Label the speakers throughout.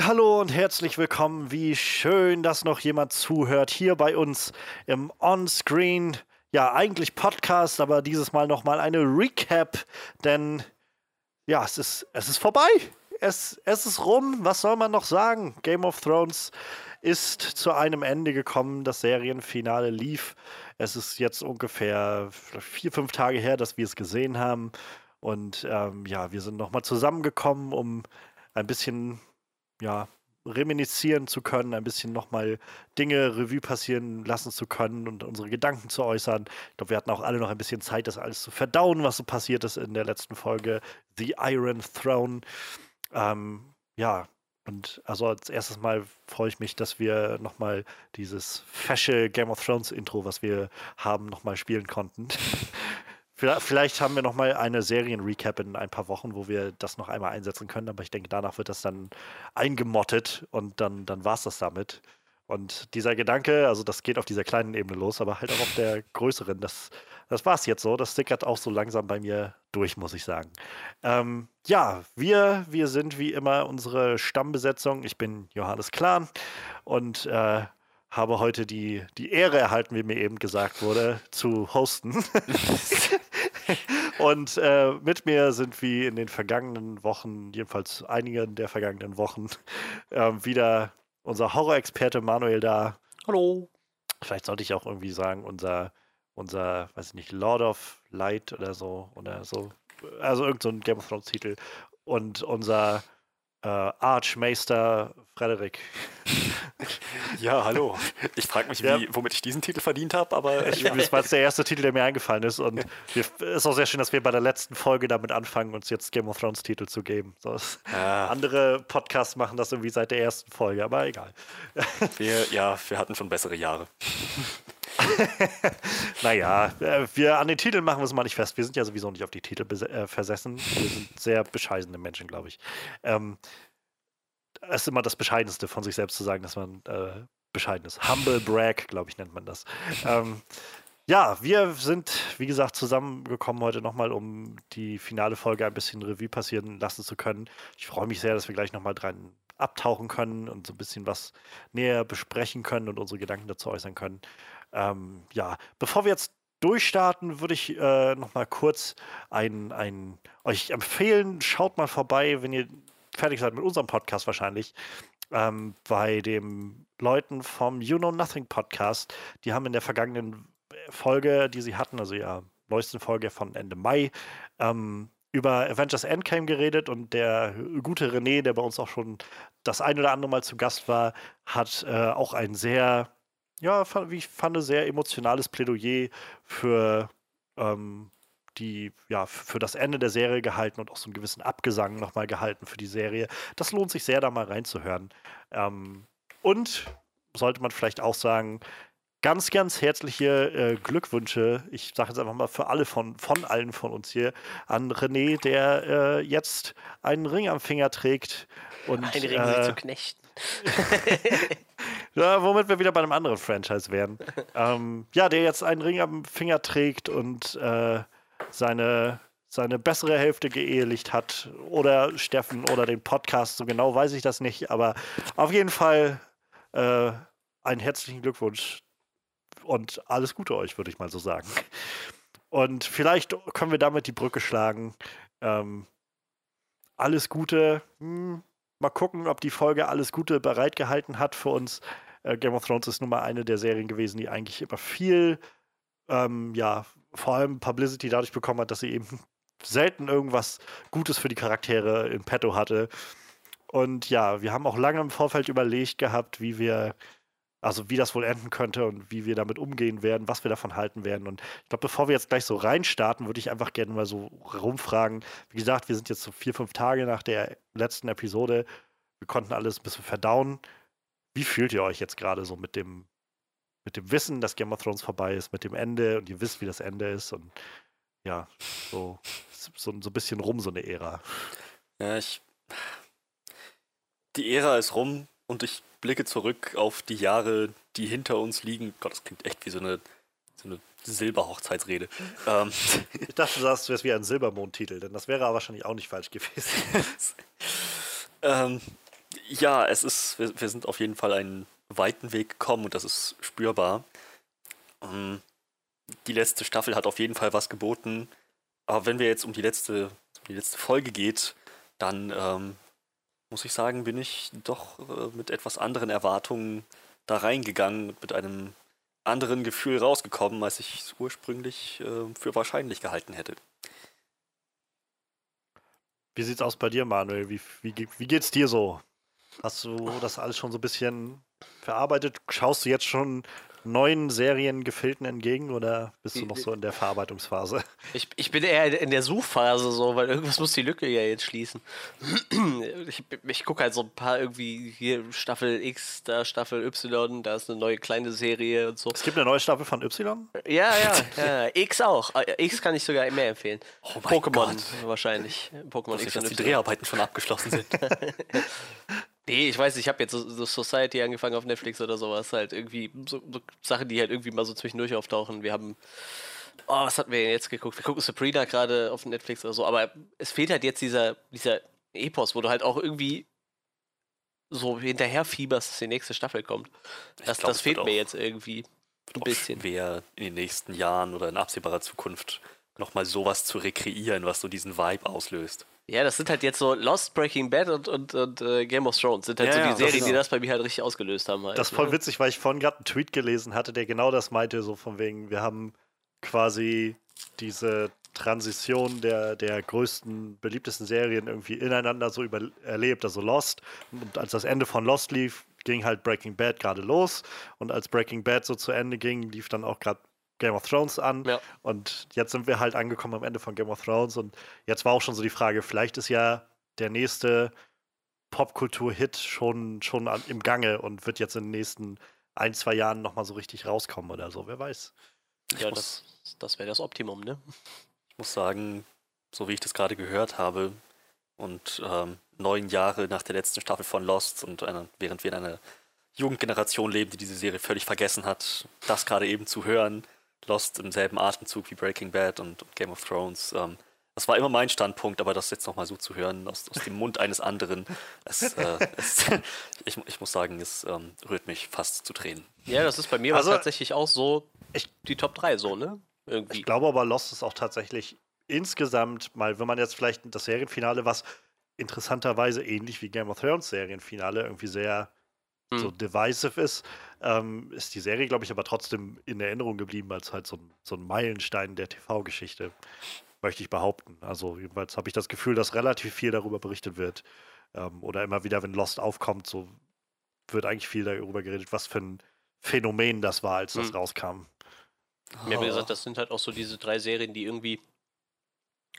Speaker 1: Hallo und herzlich willkommen. Wie schön, dass noch jemand zuhört hier bei uns im On-Screen. Ja, eigentlich Podcast, aber dieses Mal noch mal eine Recap, denn ja, es ist, es ist vorbei. Es, es ist rum. Was soll man noch sagen? Game of Thrones ist zu einem Ende gekommen. Das Serienfinale lief. Es ist jetzt ungefähr vier, fünf Tage her, dass wir es gesehen haben. Und ähm, ja, wir sind nochmal zusammengekommen, um ein bisschen ja, reminiszieren zu können, ein bisschen nochmal Dinge Revue passieren lassen zu können und unsere Gedanken zu äußern. Ich glaube, wir hatten auch alle noch ein bisschen Zeit, das alles zu verdauen, was so passiert ist in der letzten Folge The Iron Throne. Ähm, ja, und also als erstes Mal freue ich mich, dass wir nochmal dieses fesche Game of Thrones Intro, was wir haben, nochmal spielen konnten. Vielleicht haben wir noch mal eine Serien-Recap in ein paar Wochen, wo wir das noch einmal einsetzen können, aber ich denke, danach wird das dann eingemottet und dann, dann war es das damit. Und dieser Gedanke, also das geht auf dieser kleinen Ebene los, aber halt auch auf der größeren, das, das war es jetzt so. Das stickert auch so langsam bei mir durch, muss ich sagen. Ähm, ja, wir, wir sind wie immer unsere Stammbesetzung. Ich bin Johannes Klahn und äh, habe heute die, die Ehre erhalten, wie mir eben gesagt wurde, zu hosten. Und äh, mit mir sind wie in den vergangenen Wochen, jedenfalls einigen der vergangenen Wochen, äh, wieder unser Horror-Experte Manuel da.
Speaker 2: Hallo.
Speaker 1: Vielleicht sollte ich auch irgendwie sagen, unser, unser, weiß ich nicht, Lord of Light oder so, oder so. Also irgendein so Game of Thrones-Titel. Und unser äh, Archmeister Frederik.
Speaker 2: Ja, hallo. Ich frage mich, wie, womit ich diesen Titel verdient habe, aber.
Speaker 1: Ich, das war jetzt der erste Titel, der mir eingefallen ist. Und es ist auch sehr schön, dass wir bei der letzten Folge damit anfangen, uns jetzt Game of Thrones Titel zu geben. So, ja. Andere Podcasts machen das irgendwie seit der ersten Folge, aber egal.
Speaker 2: Wir, ja, wir hatten schon bessere Jahre.
Speaker 1: naja, äh, wir an den Titeln machen wir es mal nicht fest. Wir sind ja sowieso nicht auf die Titel äh, versessen. Wir sind sehr bescheidene Menschen, glaube ich. Ähm, es ist immer das Bescheidenste von sich selbst zu sagen, dass man äh, bescheiden ist. Humble Brag, glaube ich, nennt man das. ähm, ja, wir sind, wie gesagt, zusammengekommen heute nochmal, um die finale Folge ein bisschen Revue passieren lassen zu können. Ich freue mich sehr, dass wir gleich nochmal dran abtauchen können und so ein bisschen was näher besprechen können und unsere Gedanken dazu äußern können. Ähm, ja, bevor wir jetzt durchstarten, würde ich äh, noch mal kurz ein, ein, euch empfehlen, schaut mal vorbei, wenn ihr fertig seid mit unserem Podcast wahrscheinlich, ähm, bei den Leuten vom You Know Nothing Podcast. Die haben in der vergangenen Folge, die sie hatten, also ja, neuesten Folge von Ende Mai, ähm, über Avengers Endgame geredet und der gute René, der bei uns auch schon das ein oder andere Mal zu Gast war, hat äh, auch ein sehr ja, wie ich fand, sehr emotionales Plädoyer für ähm, die, ja, für das Ende der Serie gehalten und auch so einen gewissen Abgesang nochmal gehalten für die Serie. Das lohnt sich sehr, da mal reinzuhören. Ähm, und sollte man vielleicht auch sagen, ganz, ganz herzliche äh, Glückwünsche. Ich sage jetzt einfach mal für alle von, von allen von uns hier an René, der äh, jetzt einen Ring am Finger trägt. Und,
Speaker 3: Ein Ring, äh, zu knechten.
Speaker 1: Ja, womit wir wieder bei einem anderen Franchise wären. ähm, ja, der jetzt einen Ring am Finger trägt und äh, seine, seine bessere Hälfte geehelicht hat. Oder Steffen oder den Podcast, so genau weiß ich das nicht. Aber auf jeden Fall äh, einen herzlichen Glückwunsch und alles Gute euch, würde ich mal so sagen. Und vielleicht können wir damit die Brücke schlagen. Ähm, alles Gute. Hm, Mal gucken, ob die Folge alles Gute bereitgehalten hat für uns. Äh, Game of Thrones ist nun mal eine der Serien gewesen, die eigentlich immer viel, ähm, ja, vor allem Publicity dadurch bekommen hat, dass sie eben selten irgendwas Gutes für die Charaktere in petto hatte. Und ja, wir haben auch lange im Vorfeld überlegt gehabt, wie wir also wie das wohl enden könnte und wie wir damit umgehen werden, was wir davon halten werden. Und ich glaube, bevor wir jetzt gleich so reinstarten, würde ich einfach gerne mal so rumfragen. Wie gesagt, wir sind jetzt so vier, fünf Tage nach der letzten Episode. Wir konnten alles ein bisschen verdauen. Wie fühlt ihr euch jetzt gerade so mit dem, mit dem Wissen, dass Game of Thrones vorbei ist, mit dem Ende und ihr wisst, wie das Ende ist und ja, so, so, so ein bisschen rum, so eine Ära.
Speaker 2: Ja, ich. Die Ära ist rum und ich blicke zurück auf die Jahre, die hinter uns liegen. Gott, das klingt echt wie so eine, so eine Silberhochzeitsrede.
Speaker 1: ähm. Ich dachte, du sagst, es wäre wie ein Silbermondtitel, denn das wäre aber wahrscheinlich auch nicht falsch gewesen.
Speaker 2: ähm, Ja, es ist, wir, wir, sind auf jeden Fall einen weiten Weg gekommen und das ist spürbar. Ähm, die letzte Staffel hat auf jeden Fall was geboten. Aber wenn wir jetzt um die letzte, um die letzte Folge geht, dann ähm, muss ich sagen, bin ich doch äh, mit etwas anderen Erwartungen da reingegangen, mit einem anderen Gefühl rausgekommen, als ich es ursprünglich äh, für wahrscheinlich gehalten hätte.
Speaker 1: Wie sieht's aus bei dir, Manuel? Wie, wie, wie geht's dir so? Hast du das alles schon so ein bisschen verarbeitet? Schaust du jetzt schon neuen Seriengefilden entgegen oder bist du noch so in der Verarbeitungsphase?
Speaker 3: Ich, ich bin eher in der Suchphase so, weil irgendwas muss die Lücke ja jetzt schließen. Ich, ich gucke halt so ein paar irgendwie hier Staffel X, da Staffel Y, da ist eine neue kleine Serie und so.
Speaker 1: Es gibt eine neue Staffel von Y?
Speaker 3: Ja, ja, ja. X auch. Äh, X kann ich sogar mehr empfehlen. Oh Pokémon wahrscheinlich.
Speaker 2: Pokémon X, dass die Dreharbeiten schon abgeschlossen sind.
Speaker 3: Nee, ich weiß, ich habe jetzt so, so, Society angefangen auf Netflix oder sowas. Halt irgendwie so, so, Sachen, die halt irgendwie mal so zwischendurch auftauchen. Wir haben. Oh, was hatten wir denn jetzt geguckt? Wir gucken Sabrina gerade auf Netflix oder so. Aber es fehlt halt jetzt dieser, dieser Epos, wo du halt auch irgendwie so hinterher fieberst, dass die nächste Staffel kommt. Das, glaub, das fehlt mir jetzt irgendwie
Speaker 2: ein bisschen. Schwer in den nächsten Jahren oder in absehbarer Zukunft nochmal sowas zu rekreieren, was so diesen Vibe auslöst.
Speaker 3: Ja, das sind halt jetzt so Lost, Breaking Bad und, und, und uh, Game of Thrones. Sind halt ja, so die Serien, die das bei mir halt richtig ausgelöst haben. Halt,
Speaker 1: das ist voll ne? witzig, weil ich vorhin gerade einen Tweet gelesen hatte, der genau das meinte, so von wegen, wir haben quasi diese Transition der, der größten, beliebtesten Serien irgendwie ineinander so über, erlebt, also Lost. Und als das Ende von Lost lief, ging halt Breaking Bad gerade los. Und als Breaking Bad so zu Ende ging, lief dann auch gerade Game of Thrones an. Ja. Und jetzt sind wir halt angekommen am Ende von Game of Thrones. Und jetzt war auch schon so die Frage, vielleicht ist ja der nächste Popkultur-Hit schon, schon an, im Gange und wird jetzt in den nächsten ein, zwei Jahren nochmal so richtig rauskommen oder so. Wer weiß.
Speaker 3: Ja, das, das wäre das Optimum, ne?
Speaker 2: Ich muss sagen, so wie ich das gerade gehört habe und ähm, neun Jahre nach der letzten Staffel von Lost und eine, während wir in einer Jugendgeneration leben, die diese Serie völlig vergessen hat, das gerade eben zu hören, Lost im selben Atemzug wie Breaking Bad und, Game of Thrones. Ähm, das war immer mein Standpunkt, aber das jetzt nochmal so zu hören aus, aus, dem Mund eines anderen, es, äh, es, ich, ich, muss sagen, es ähm, rührt mich fast zu Tränen.
Speaker 3: Ja, das ist bei mir also, tatsächlich auch so ich, die Top 3 so, ne?
Speaker 1: Irgendwie. Ich glaube aber, Lost ist auch tatsächlich insgesamt mal, wenn man jetzt vielleicht das Serienfinale, was interessanterweise ähnlich wie Game of Thrones Serienfinale irgendwie sehr hm. so divisive ist, ähm, ist die Serie, glaube ich, aber trotzdem in Erinnerung geblieben als halt so ein, so ein Meilenstein der TV-Geschichte, möchte ich behaupten. Also jedenfalls habe ich das Gefühl, dass relativ viel darüber berichtet wird. Ähm, oder immer wieder, wenn Lost aufkommt, so wird eigentlich viel darüber geredet, was für ein Phänomen das war, als das hm. rauskam.
Speaker 3: Ja, wie gesagt, das sind halt auch so diese drei Serien, die irgendwie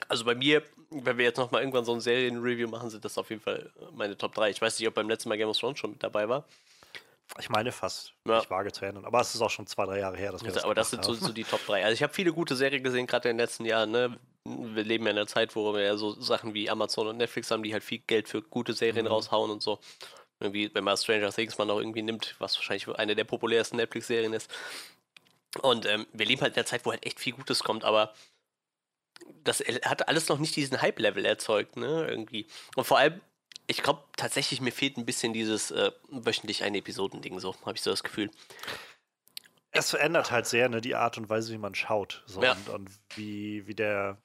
Speaker 3: also bei mir, wenn wir jetzt nochmal irgendwann so ein Serien-Review machen, sind das auf jeden Fall meine Top 3. Ich weiß nicht, ob beim letzten Mal Game of Thrones schon mit dabei war.
Speaker 1: Ich meine fast. Ja. Ich wage zu erinnern. Aber es ist auch schon zwei, drei Jahre her, dass wir
Speaker 3: also, das Aber das sind so, so, die Top 3. Also ich habe viele gute Serien gesehen, gerade in den letzten Jahren. Ne? Wir leben ja in einer Zeit, wo wir ja so Sachen wie Amazon und Netflix haben, die halt viel Geld für gute Serien mhm. raushauen und so. Irgendwie, wenn man Stranger Things mal noch irgendwie nimmt, was wahrscheinlich eine der populärsten Netflix-Serien ist. Und ähm, wir leben halt in einer Zeit, wo halt echt viel Gutes kommt, aber das hat alles noch nicht diesen Hype-Level erzeugt, ne, irgendwie. Und vor allem, ich glaube tatsächlich, mir fehlt ein bisschen dieses äh, wöchentlich eine Episoden-Ding, so, habe ich so das Gefühl.
Speaker 1: Es verändert halt sehr, ne, die Art und Weise, wie man schaut. So, ja. und, und wie, wie der,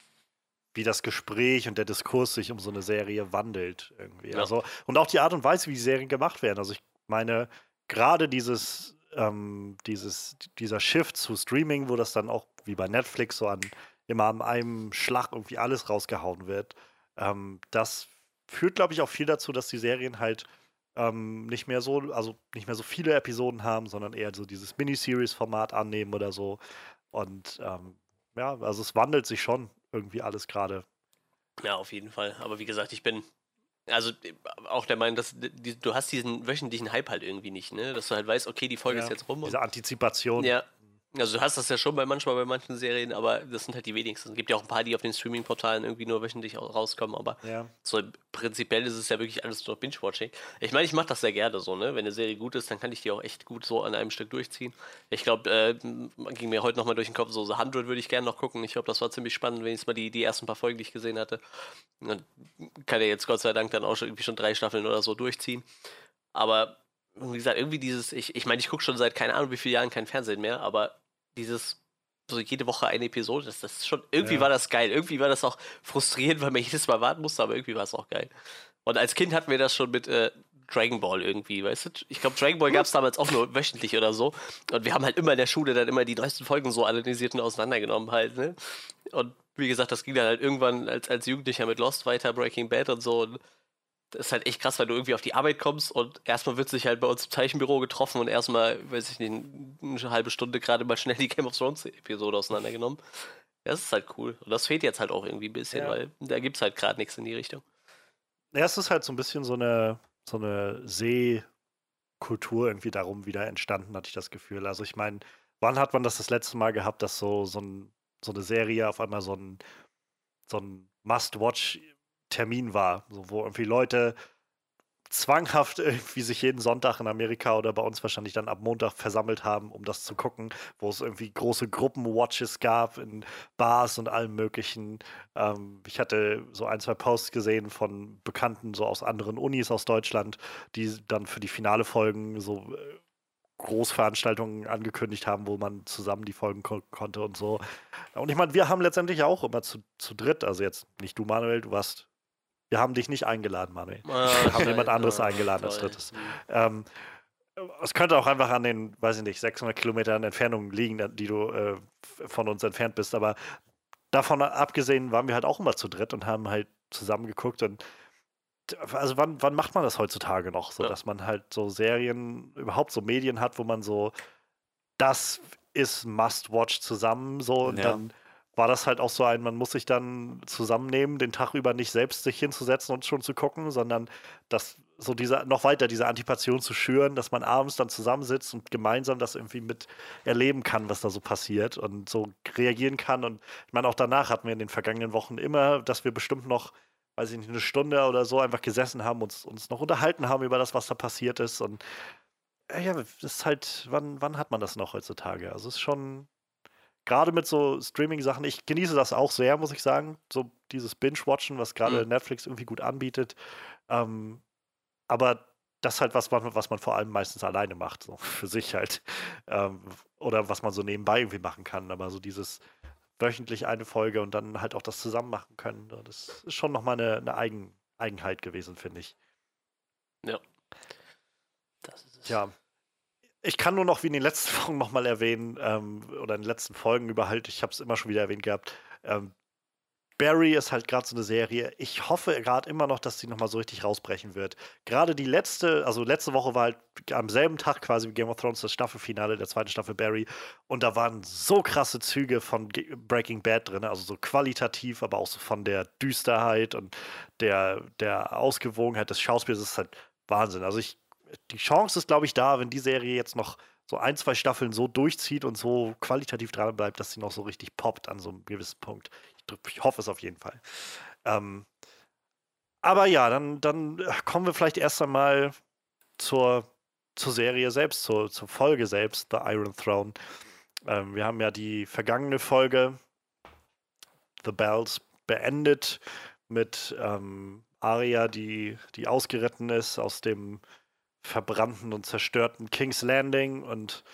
Speaker 1: wie das Gespräch und der Diskurs sich um so eine Serie wandelt irgendwie. Ja. Also, und auch die Art und Weise, wie die Serien gemacht werden. Also ich meine, gerade dieses, ähm, dieses, dieser Shift zu Streaming, wo das dann auch wie bei Netflix so an immer an einem Schlag irgendwie alles rausgehauen wird. Ähm, das führt, glaube ich, auch viel dazu, dass die Serien halt ähm, nicht mehr so, also nicht mehr so viele Episoden haben, sondern eher so dieses Miniseries-Format annehmen oder so. Und ähm, ja, also es wandelt sich schon irgendwie alles gerade.
Speaker 3: Ja, auf jeden Fall. Aber wie gesagt, ich bin also auch der Meinung, dass du hast diesen wöchentlichen Hype halt irgendwie nicht, ne? Dass du halt weißt, okay, die Folge ja, ist jetzt rum.
Speaker 1: Diese Antizipation.
Speaker 3: Ja, Also du hast das ja schon bei manchmal bei manchen Serien, aber das sind halt die wenigsten. Es gibt ja auch ein paar, die auf den Streaming-Portalen irgendwie nur wöchentlich rauskommen, aber
Speaker 1: Ja.
Speaker 3: so prinzipiell ist es ja wirklich alles nur Binge-Watching. Ich meine, ich mache das sehr gerne so, ne? Wenn eine Serie gut ist, dann kann ich die auch echt gut so an einem Stück durchziehen. Ich glaube, äh, ging mir heute nochmal durch den Kopf, so The 100 würde ich gerne noch gucken. Ich glaube, das war ziemlich spannend, wenigstens mal die, die ersten paar Folgen, die ich gesehen hatte. Und kann ja jetzt Gott sei Dank dann auch schon irgendwie schon drei Staffeln oder so durchziehen. Aber wie gesagt, irgendwie dieses, ich, ich meine, ich gucke schon seit keine Ahnung wie vielen Jahren kein Fernsehen mehr, aber dieses so jede Woche eine Episode, das, das ist schon, irgendwie
Speaker 1: Ja.
Speaker 3: war das geil. Irgendwie war das auch frustrierend, weil man jedes Mal warten musste, aber irgendwie war es auch geil. Und als Kind hatten wir das schon mit äh, Dragon Ball irgendwie, weißt du? Ich glaube, Dragon Ball gab es damals auch nur wöchentlich oder so. Und wir haben halt immer in der Schule dann immer die neuesten Folgen so analysiert und auseinandergenommen halt, ne? Und wie gesagt, das ging dann halt irgendwann als, als Jugendlicher mit Lost weiter, Breaking Bad und so. Und das ist halt echt krass, weil du irgendwie auf die Arbeit kommst und erstmal wird sich halt bei uns im Zeichenbüro getroffen und erstmal, weiß ich nicht, eine halbe Stunde gerade mal schnell die Game of Thrones Episode auseinandergenommen. Das ist halt cool. Und das fehlt jetzt halt auch irgendwie ein bisschen,
Speaker 1: Ja.
Speaker 3: weil da gibt es halt gerade nichts in die Richtung.
Speaker 1: Ja, es ist halt so ein bisschen so eine, so eine Seekultur irgendwie darum wieder entstanden, hatte ich das Gefühl. Also ich meine, wann hat man das das letzte Mal gehabt, dass so, so, ein, so eine Serie auf einmal so ein, so ein Must-Watch-Termin war, so, wo irgendwie Leute zwanghaft irgendwie sich jeden Sonntag in Amerika oder bei uns wahrscheinlich dann ab Montag versammelt haben, um das zu gucken, wo es irgendwie große Gruppenwatches gab in Bars und allem möglichen. Ähm, ich hatte so ein, zwei Posts gesehen von Bekannten so aus anderen Unis aus Deutschland, die dann für die finale Folgen so äh, Großveranstaltungen angekündigt haben, wo man zusammen die Folgen gucken konnte und so. Und ich meine, wir haben letztendlich auch immer zu, zu dritt, also jetzt nicht du, Manuel, du warst, wir haben dich nicht eingeladen, Manuel.
Speaker 3: Wir
Speaker 1: haben jemand anderes eingeladen als drittes. Ähm, es könnte auch einfach an den, weiß ich nicht, 600 Kilometern Entfernung liegen, die du äh, von uns entfernt bist. Aber davon abgesehen waren wir halt auch immer zu dritt und haben halt zusammen geguckt. Und also wann, wann macht man das heutzutage noch? So,
Speaker 3: Ja.
Speaker 1: dass man halt so Serien, überhaupt so Medien hat, wo man so, das ist Must-Watch zusammen, so und
Speaker 2: Ja.
Speaker 1: dann war das halt auch so ein, man muss sich dann zusammennehmen, den Tag über nicht selbst sich hinzusetzen und schon zu gucken, sondern das so diese, noch weiter diese Antipation zu schüren, dass man abends dann zusammensitzt und gemeinsam das irgendwie mit erleben kann, was da so passiert und so reagieren kann. Und ich meine, auch danach hatten wir in den vergangenen Wochen immer, dass wir bestimmt noch, weiß ich nicht, eine Stunde oder so einfach gesessen haben, uns, uns noch unterhalten haben über das, was da passiert ist. Und äh, ja, das ist halt, wann, wann hat man das noch heutzutage? Also es ist schon, gerade mit so Streaming-Sachen, ich genieße das auch sehr, muss ich sagen. So dieses Binge-Watchen, was gerade
Speaker 3: Mhm.
Speaker 1: Netflix irgendwie gut anbietet. Ähm, aber das ist halt was, man- was man vor allem meistens alleine macht, so für sich halt. Ähm, oder was man so nebenbei irgendwie machen kann. Aber so dieses wöchentlich eine Folge und dann halt auch das zusammen machen können, das ist schon nochmal eine, eine Eigen, Eigenheit gewesen, finde ich.
Speaker 3: Das ist es.
Speaker 1: Ja. Ich kann nur noch wie in den letzten Wochen nochmal erwähnen, ähm, oder in den letzten Folgen über halt, ich habe es immer schon wieder erwähnt gehabt, ähm, Barry ist halt gerade so eine Serie. Ich hoffe gerade immer noch, dass sie nochmal so richtig rausbrechen wird. Gerade die letzte, also letzte Woche war halt am selben Tag quasi wie Game of Thrones das Staffelfinale der zweiten Staffel Barry. Und da waren so krasse Züge von Breaking Bad drin, also so qualitativ, aber auch so von der Düsterheit und der, der Ausgewogenheit des Schauspiels. Das ist halt Wahnsinn. Also ich, die Chance ist, glaube ich, da, wenn die Serie jetzt noch so ein, zwei Staffeln so durchzieht und so qualitativ dran bleibt, dass sie noch so richtig poppt an so einem gewissen Punkt. Ich, ich hoffe es auf jeden Fall. Ähm, aber ja, dann, dann äh, kommen wir vielleicht erst einmal zur, zur Serie selbst, zur, zur Folge selbst, The Iron Throne. Ähm, wir haben ja die vergangene Folge, The Bells, beendet mit ähm, Arya, die, die ausgeritten ist aus dem verbrannten und zerstörten King's Landing und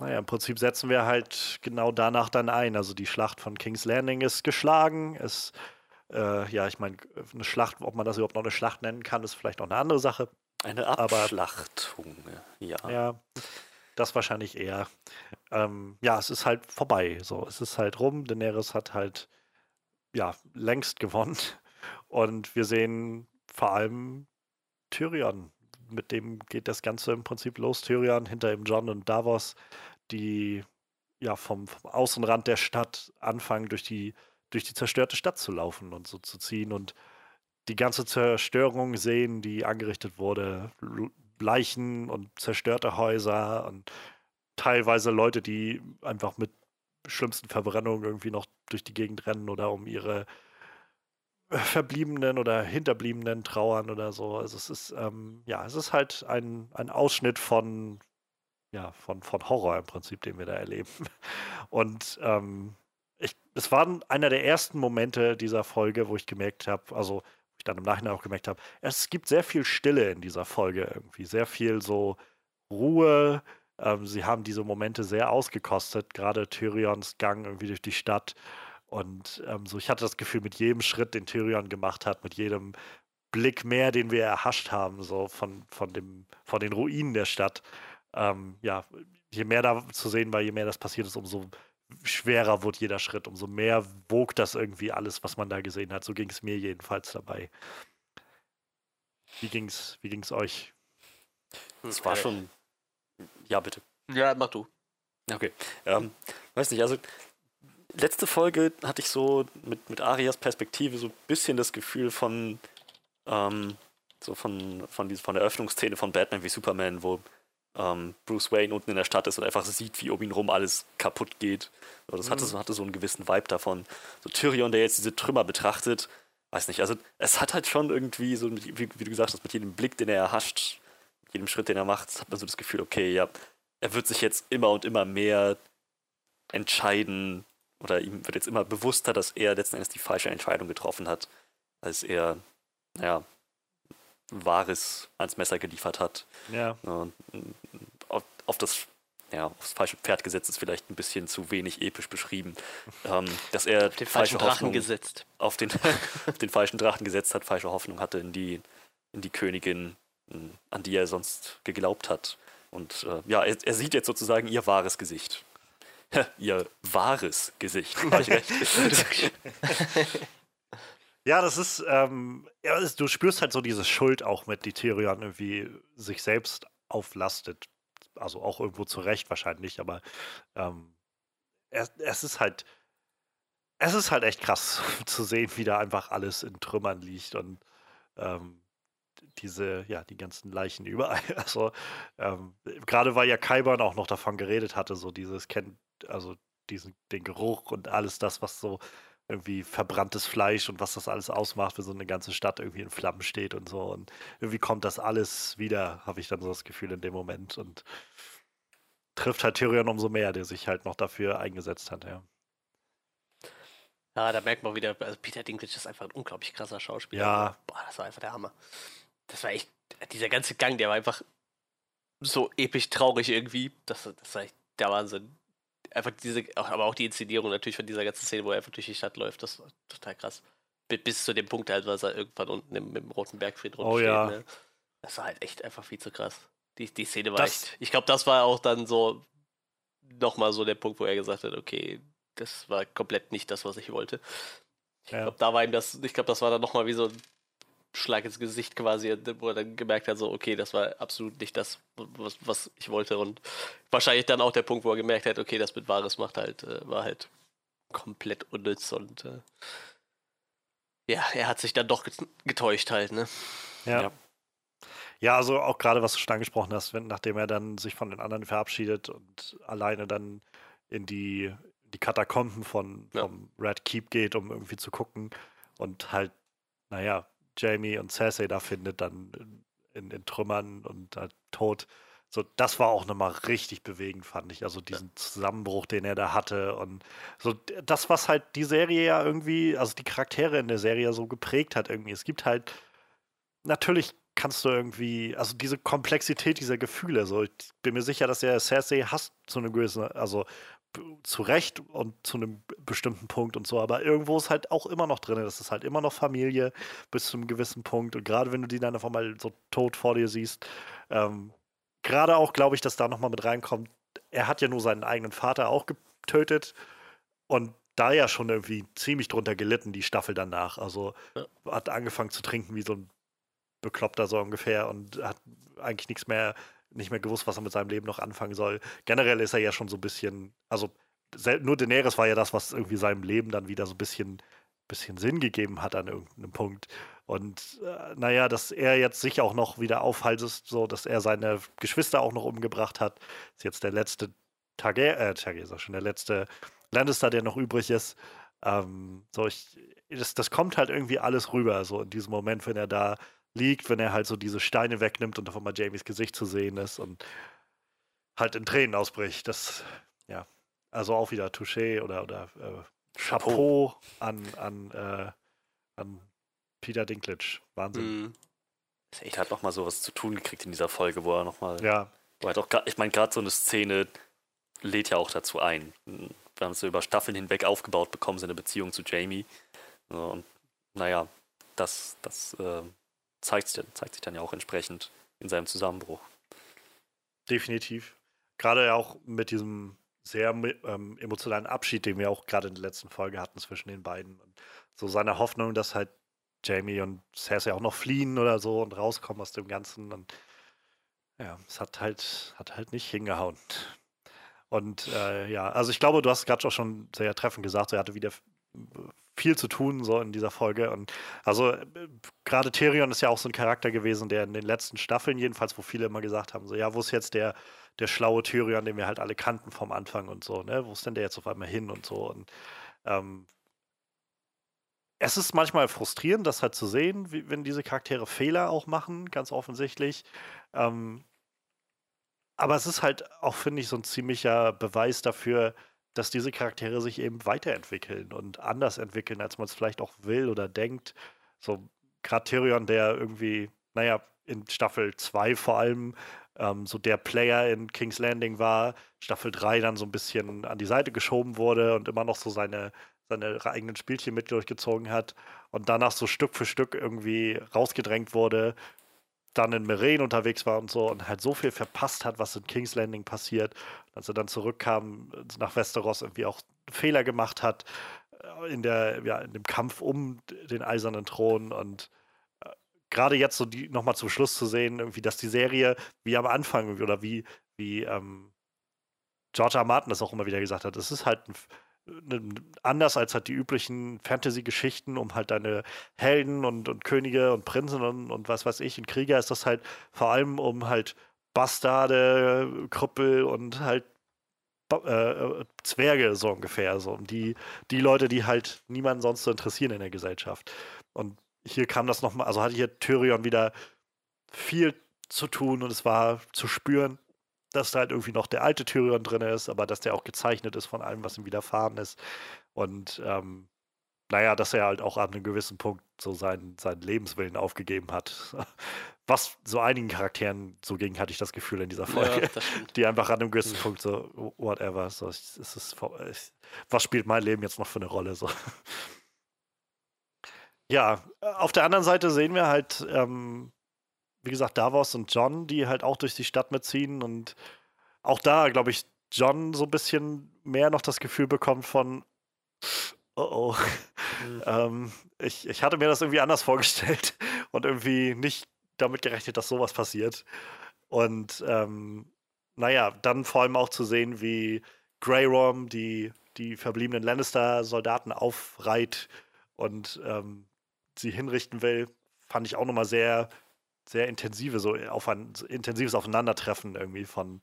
Speaker 1: naja, im Prinzip setzen wir halt genau danach dann ein. Also die Schlacht von King's Landing ist geschlagen. Es, äh, ja, ich meine, eine Schlacht, ob man das überhaupt noch eine Schlacht nennen kann, ist vielleicht noch eine andere Sache.
Speaker 2: Eine
Speaker 1: Aber-
Speaker 2: Abschlachtung, ja.
Speaker 1: Ja, das wahrscheinlich eher. Ähm, ja, es ist halt vorbei. So, es ist halt rum. Daenerys hat halt ja längst gewonnen. Und wir sehen vor allem Tyrion. Mit dem geht das Ganze im Prinzip los. Tyrion, hinter ihm John und Davos, die ja vom, vom Außenrand der Stadt anfangen, durch die, durch die zerstörte Stadt zu laufen und so zu ziehen und die ganze Zerstörung sehen, die angerichtet wurde. Leichen und zerstörte Häuser und teilweise Leute, die einfach mit schlimmsten Verbrennungen irgendwie noch durch die Gegend rennen oder um ihre Verbliebenen oder Hinterbliebenen trauern oder so. Also es ist, ähm, ja, es ist halt ein, ein Ausschnitt von, ja, von, von Horror im Prinzip, den wir da erleben. Und ähm, ich, es war einer der ersten Momente dieser Folge, wo ich gemerkt habe, also wo ich dann im Nachhinein auch gemerkt habe, es gibt sehr viel Stille in dieser Folge irgendwie, sehr viel so Ruhe. Ähm, sie haben diese Momente sehr ausgekostet, gerade Tyrions Gang irgendwie durch die Stadt. Und ähm, so, ich hatte das Gefühl, mit jedem Schritt, den Tyrion gemacht hat, mit jedem Blick mehr, den wir erhascht haben, so von, von, dem, von den Ruinen der Stadt, ähm, ja, je mehr da zu sehen war, je mehr das passiert ist, umso schwerer wurde jeder Schritt, umso mehr wog das irgendwie alles, was man da gesehen hat. So ging es mir jedenfalls dabei. Wie ging's, wie ging's euch?
Speaker 2: Es war schon. Ja, bitte.
Speaker 3: Ja, mach du.
Speaker 2: Okay. Ähm, weiß nicht, also letzte Folge hatte ich so mit, mit Arias Perspektive so ein bisschen das Gefühl von ähm, so von, von, von der Eröffnungsszene von Batman wie Superman, wo ähm, Bruce Wayne unten in der Stadt ist und einfach sieht, wie um ihn rum alles kaputt geht. So, das mhm. hatte, so, hatte so einen gewissen Vibe davon. So Tyrion, der jetzt diese Trümmer betrachtet, weiß nicht, also es hat halt schon irgendwie so, wie, wie du gesagt hast, mit jedem Blick, den er erhascht, mit jedem Schritt, den er macht, hat man so das Gefühl, okay, ja, er wird sich jetzt immer und immer mehr entscheiden, oder ihm wird jetzt immer bewusster, dass er letzten Endes die falsche Entscheidung getroffen hat, als er, naja, Wahres ans Messer geliefert hat.
Speaker 1: Ja.
Speaker 2: Und auf, auf das ja, aufs falsche Pferd gesetzt ist vielleicht ein bisschen zu wenig episch beschrieben. Ähm, dass er
Speaker 3: den falschen Drachen gesetzt.
Speaker 2: Auf den, den falschen Drachen gesetzt hat, falsche Hoffnung hatte in die, in die Königin, an die er sonst geglaubt hat. Und äh, ja, er, er, sieht jetzt sozusagen ihr wahres Gesicht. Ihr wahres Gesicht.
Speaker 1: ja, das ist, ähm, ja, du spürst halt so diese Schuld auch mit, die Tyrion irgendwie sich selbst auflastet. Also auch irgendwo zu Recht wahrscheinlich, aber ähm, es, es ist halt, es ist halt echt krass zu sehen, wie da einfach alles in Trümmern liegt und ähm, diese, ja, die ganzen Leichen überall. Also ähm, gerade weil ja Kaiban auch noch davon geredet hatte, so dieses kennt, also diesen, den Geruch und alles das, was so irgendwie verbranntes Fleisch und was das alles ausmacht, wenn so eine ganze Stadt irgendwie in Flammen steht und so. Und irgendwie kommt das alles wieder, habe ich dann so das Gefühl in dem Moment. Und trifft halt Tyrion umso mehr, der sich halt noch dafür eingesetzt hat, ja.
Speaker 3: Ja, da merkt man wieder, also Peter Dinklage ist einfach ein unglaublich krasser Schauspieler.
Speaker 1: Ja.
Speaker 3: Boah, das war einfach der Hammer. Das war echt, dieser ganze Gang, der war einfach so episch traurig irgendwie. Das, das war echt der Wahnsinn einfach diese, aber auch die Inszenierung natürlich von dieser ganzen Szene, wo er einfach durch die Stadt läuft, das war total krass. Bis zu dem Punkt halt, was er irgendwann unten im, im Roten Bergfried
Speaker 1: oh, steht. Ja. Ne?
Speaker 3: Das war halt echt einfach viel zu krass. Die, die Szene war das, echt. Ich glaube, das war auch dann so nochmal so der Punkt, wo er gesagt hat, okay, das war komplett nicht das, was ich wollte. Ich ja. glaube, da war ihm das, ich glaube, das war dann nochmal wie so ein Schlag ins Gesicht quasi, wo er dann gemerkt hat, so, okay, das war absolut nicht das, was, was ich wollte. Und wahrscheinlich dann auch der Punkt, wo er gemerkt hat, okay, das mit Wahres macht halt, äh, war halt komplett unnütz und äh, ja, er hat sich dann doch getäuscht halt, ne?
Speaker 1: Ja. ja. ja also auch gerade, was du schon angesprochen hast, wenn, nachdem er dann sich von den anderen verabschiedet und alleine dann in die, die Katakomben von, ja. vom Red Keep geht, um irgendwie zu gucken und halt, naja, Jamie und Cersei da findet, dann in, in Trümmern und äh, tot. So, das war auch nochmal richtig bewegend, fand ich. Also diesen Zusammenbruch, den er da hatte und so das, was halt die Serie ja irgendwie, also die Charaktere in der Serie so geprägt hat irgendwie. Es gibt halt, natürlich kannst du irgendwie, also diese Komplexität dieser Gefühle, so ich bin mir sicher, dass er Cersei hasst zu einem gewissen, also zu Recht und zu einem bestimmten Punkt und so, aber irgendwo ist halt auch immer noch drin, das ist halt immer noch Familie bis zu einem gewissen Punkt. Und gerade wenn du die dann einfach mal so tot vor dir siehst, ähm, gerade auch glaube ich, dass da nochmal mit reinkommt, er hat ja nur seinen eigenen Vater auch getötet und da ja schon irgendwie ziemlich drunter gelitten, die Staffel danach, also ja. hat angefangen zu trinken wie so ein Bekloppter so ungefähr und hat eigentlich nichts mehr nicht mehr gewusst, was er mit seinem Leben noch anfangen soll. Generell ist er ja schon so ein bisschen, also nur Daenerys war ja das, was irgendwie seinem Leben dann wieder so ein bisschen, bisschen Sinn gegeben hat an irgendeinem Punkt. Und äh, naja, dass er jetzt sich auch noch wieder aufhaltet, so dass er seine Geschwister auch noch umgebracht hat, ist jetzt der letzte Targaryen, äh, auch schon der letzte Lannister, der noch übrig ist. Ähm, so, ich, das, das kommt halt irgendwie alles rüber, so in diesem Moment, wenn er da liegt, wenn er halt so diese Steine wegnimmt und auf einmal Jamies Gesicht zu sehen ist und halt in Tränen ausbricht. Das, ja, also auch wieder Touché oder, oder äh, Chapeau an, an, äh, an Peter Dinklage. Wahnsinn.
Speaker 2: Mhm. Er hat nochmal sowas zu tun gekriegt in dieser Folge, wo er nochmal.
Speaker 1: Ja.
Speaker 2: Wo er doch, ich meine, gerade so eine Szene lädt ja auch dazu ein. Wir haben es so über Staffeln hinweg aufgebaut bekommen, seine Beziehung zu Jamie. Und naja, das, das äh, zeigt, sich, zeigt sich dann ja auch entsprechend in seinem Zusammenbruch.
Speaker 1: Definitiv. Gerade auch mit diesem sehr ähm, emotionalen Abschied, den wir auch gerade in der letzten Folge hatten zwischen den beiden. Und so seine Hoffnung, dass halt Jamie und Cersei auch noch fliehen oder so und rauskommen aus dem Ganzen. Und ja, es hat halt, hat halt nicht hingehauen. Und äh, ja, also ich glaube, du hast gerade auch schon sehr treffend gesagt, er hatte wieder viel zu tun so in dieser Folge. Und also äh, gerade Tyrion ist ja auch so ein Charakter gewesen, der in den letzten Staffeln jedenfalls, wo viele immer gesagt haben, so ja, wo ist jetzt der, der schlaue Tyrion, den wir halt alle kannten vom Anfang und so, ne? Wo ist denn der jetzt auf einmal hin und so? Und ähm, es ist manchmal frustrierend, das halt zu sehen, wie, wenn diese Charaktere Fehler auch machen, ganz offensichtlich. Ähm, aber es ist halt auch, finde ich, so ein ziemlicher Beweis dafür, dass diese Charaktere sich eben weiterentwickeln und anders entwickeln, als man es vielleicht auch will oder denkt. So, gerade Tyrion, der irgendwie, naja, in Staffel 2 vor allem ähm, so der Player in King's Landing war, Staffel 3 dann so ein bisschen an die Seite geschoben wurde und immer noch so seine, seine eigenen Spielchen mit durchgezogen hat und danach so Stück für Stück irgendwie rausgedrängt wurde, dann in Meren unterwegs war und so und halt so viel verpasst hat, was in King's Landing passiert. Als er dann zurückkam nach Westeros, irgendwie auch Fehler gemacht hat äh, in, der, ja, in dem Kampf um den eisernen Thron und äh, gerade jetzt so die nochmal zum Schluss zu sehen, irgendwie, dass die Serie wie am Anfang oder wie, wie ähm, George R. Martin das auch immer wieder gesagt hat, es ist halt ein anders als halt die üblichen Fantasy-Geschichten um halt deine Helden und, und Könige und Prinzen und, und was weiß ich. In Krieger ist das halt vor allem um halt Bastarde, Krüppel und halt äh, Zwerge so ungefähr. So die, die Leute, die halt niemanden sonst so interessieren in der Gesellschaft. Und hier kam das nochmal, also hatte hier Tyrion wieder viel zu tun und es war zu spüren, dass da halt irgendwie noch der alte Tyrion drin ist, aber dass der auch gezeichnet ist von allem, was ihm widerfahren ist. Und ähm, naja, dass er halt auch an einem gewissen Punkt so seinen, seinen Lebenswillen aufgegeben hat. Was so einigen Charakteren so ging, hatte ich das Gefühl in dieser Folge. Ja, die einfach an einem gewissen Punkt so, whatever, so, es ist, was spielt mein Leben jetzt noch für eine Rolle? So. Ja, auf der anderen Seite sehen wir halt ähm, wie gesagt, Davos und John, die halt auch durch die Stadt mitziehen und auch da, glaube ich, John so ein bisschen mehr noch das Gefühl bekommt von, oh oh. Mhm. ähm, ich, ich hatte mir das irgendwie anders vorgestellt und irgendwie nicht damit gerechnet, dass sowas passiert. Und ähm, naja, dann vor allem auch zu sehen, wie Grey Worm die, die verbliebenen Lannister-Soldaten aufreiht und ähm, sie hinrichten will, fand ich auch nochmal sehr sehr intensive, so auf ein intensives Aufeinandertreffen irgendwie von,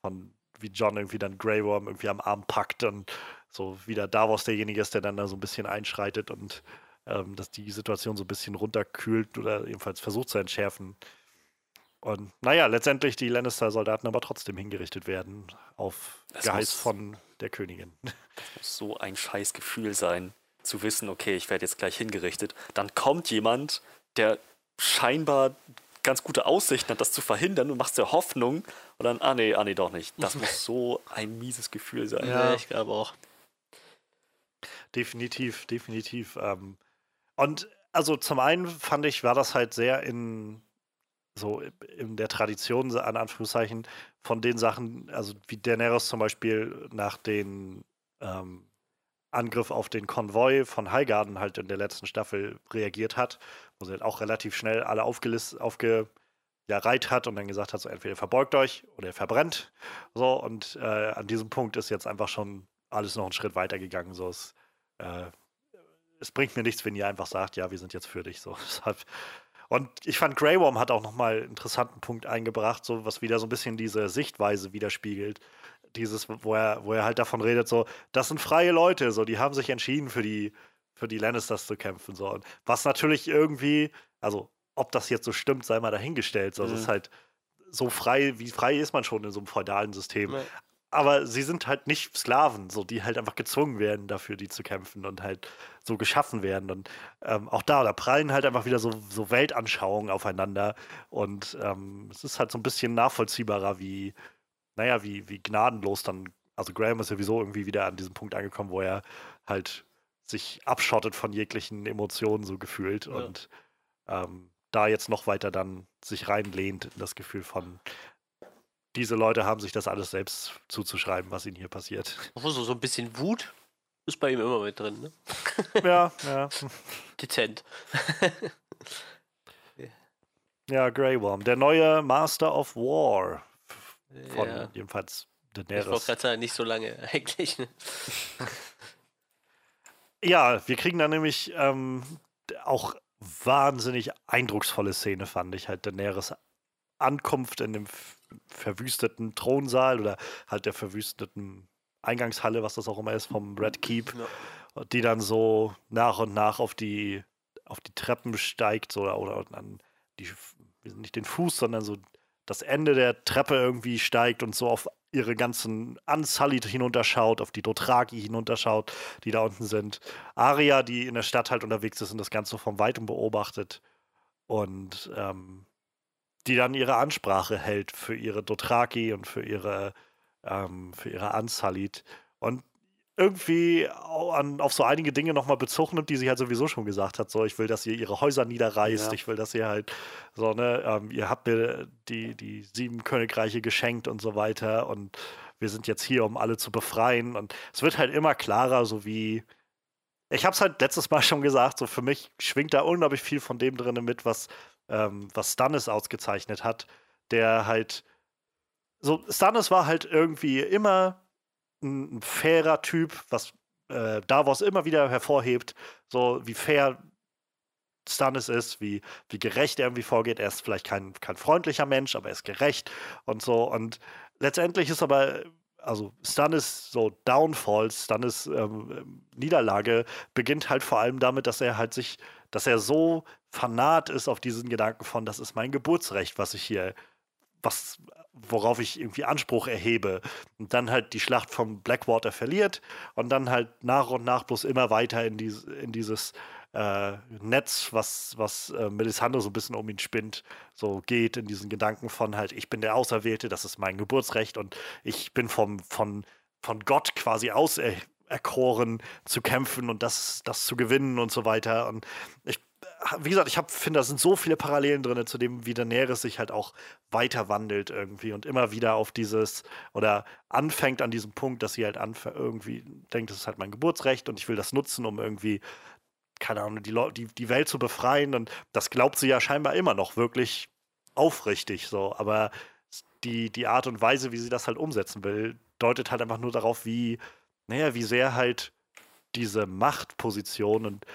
Speaker 1: von wie John irgendwie dann Grey Worm irgendwie am Arm packt und so wieder Davos derjenige ist, der dann da so ein bisschen einschreitet und ähm, dass die Situation so ein bisschen runterkühlt oder jedenfalls versucht zu entschärfen. Und naja, letztendlich die Lannister-Soldaten aber trotzdem hingerichtet werden auf das Geheiß muss, von der Königin. Das
Speaker 2: muss so ein scheiß Gefühl sein, zu wissen, okay, ich werde jetzt gleich hingerichtet. Dann kommt jemand, der scheinbar ganz gute Aussichten hat, das zu verhindern und machst dir Hoffnung und dann, ah nee, ah nee, doch nicht. Das muss so ein mieses Gefühl sein.
Speaker 3: Ja, ich glaube auch.
Speaker 1: Definitiv, definitiv. Ähm, und also zum einen fand ich, war das halt sehr in so in der Tradition, an Anführungszeichen, von den Sachen, also wie Daenerys zum Beispiel nach den ähm, Angriff auf den Konvoi von Highgarden halt in der letzten Staffel reagiert hat, wo sie halt auch relativ schnell alle aufgelistet, aufge, ja, reit hat und dann gesagt hat, so entweder verbeugt euch oder ihr verbrennt. So, und äh, an diesem Punkt ist jetzt einfach schon alles noch einen Schritt weiter gegangen. So, es, äh, es bringt mir nichts, wenn ihr einfach sagt, ja, wir sind jetzt für dich. So. Und ich fand Grey Worm hat auch nochmal einen interessanten Punkt eingebracht, so was wieder so ein bisschen diese Sichtweise widerspiegelt dieses, wo er, wo er halt davon redet, so, das sind freie Leute, so, die haben sich entschieden für die, für die Lannisters zu kämpfen, so. Und was natürlich irgendwie, also, ob das jetzt so stimmt, sei mal dahingestellt, so, mhm. es ist halt so frei, wie frei ist man schon in so einem feudalen System. Ja. Aber sie sind halt nicht Sklaven, so, die halt einfach gezwungen werden, dafür die zu kämpfen und halt so geschaffen werden. Und ähm, auch da, da prallen halt einfach wieder so, so Weltanschauungen aufeinander. Und ähm, es ist halt so ein bisschen nachvollziehbarer, wie, naja, wie, wie gnadenlos dann, also Graham ist sowieso irgendwie wieder an diesem Punkt angekommen, wo er halt sich abschottet von jeglichen Emotionen so gefühlt ja. und ähm, da jetzt noch weiter dann sich reinlehnt in das Gefühl von, diese Leute haben sich das alles selbst zuzuschreiben, was ihnen hier passiert.
Speaker 3: So, so ein bisschen Wut ist bei ihm immer mit drin, ne?
Speaker 1: Ja, ja.
Speaker 3: Dezent.
Speaker 1: ja, Grey Worm, der neue Master of War. Von ja. jedenfalls
Speaker 3: Daenerys. Ich wollte gerade sagen, nicht so lange eigentlich. Ne?
Speaker 1: ja, wir kriegen dann nämlich ähm, auch wahnsinnig eindrucksvolle Szene, fand ich halt Daenerys Ankunft in dem verwüsteten Thronsaal oder halt der verwüsteten Eingangshalle, was das auch immer ist, vom Red Keep, ja. die dann so nach und nach auf die, auf die Treppen steigt, so, oder, oder an die, nicht den Fuß, sondern so das Ende der Treppe irgendwie steigt und so auf ihre ganzen Unsullied hinunterschaut, auf die Dothraki hinunterschaut, die da unten sind. Aria, die in der Stadt halt unterwegs ist und das Ganze vom Weitem beobachtet. Und ähm, die dann ihre Ansprache hält für ihre Dothraki und für ihre, ähm, für ihre Unsullied. Und irgendwie an, auf so einige Dinge nochmal Bezug nimmt, die sie halt sowieso schon gesagt hat. So, ich will, dass ihr ihre Häuser niederreißt, ja. ich will, dass ihr halt so, ne, ähm, ihr habt mir die, die sieben Königreiche geschenkt und so weiter und wir sind jetzt hier, um alle zu befreien. Und es wird halt immer klarer, so wie. Ich habe es halt letztes Mal schon gesagt, so für mich schwingt da unglaublich viel von dem drin mit, was, ähm, was Stannis ausgezeichnet hat, der halt. So, Stannis war halt irgendwie immer ein, fairer Typ, was äh, Davos immer wieder hervorhebt, so wie fair Stannis ist, wie, wie gerecht er irgendwie vorgeht. Er ist vielleicht kein, kein freundlicher Mensch, aber er ist gerecht und so. Und letztendlich ist aber, also Stannis so Downfall, Stannis ähm, Niederlage beginnt halt vor allem damit, dass er halt sich, dass er so fanat ist auf diesen Gedanken von, das ist mein Geburtsrecht, was ich hier, was worauf ich irgendwie Anspruch erhebe. Und dann halt die Schlacht vom Blackwater verliert und dann halt nach und nach bloß immer weiter in, dies, in dieses äh, Netz, was, was äh, Melisandre so ein bisschen um ihn spinnt, so geht in diesen Gedanken von halt, ich bin der Auserwählte, das ist mein Geburtsrecht und ich bin vom, von, von Gott quasi auserkoren zu kämpfen und das, das zu gewinnen und so weiter. Und ich wie gesagt, ich finde, da sind so viele Parallelen drin zu dem, wie Daenerys sich halt auch weiter wandelt irgendwie und immer wieder auf dieses oder anfängt an diesem Punkt, dass sie halt irgendwie denkt, das ist halt mein Geburtsrecht und ich will das nutzen, um irgendwie, keine Ahnung, die, die, die Welt zu befreien. Und das glaubt sie ja scheinbar immer noch wirklich aufrichtig so. Aber die, die Art und Weise, wie sie das halt umsetzen will, deutet halt einfach nur darauf, wie, naja, wie sehr halt diese Machtposition und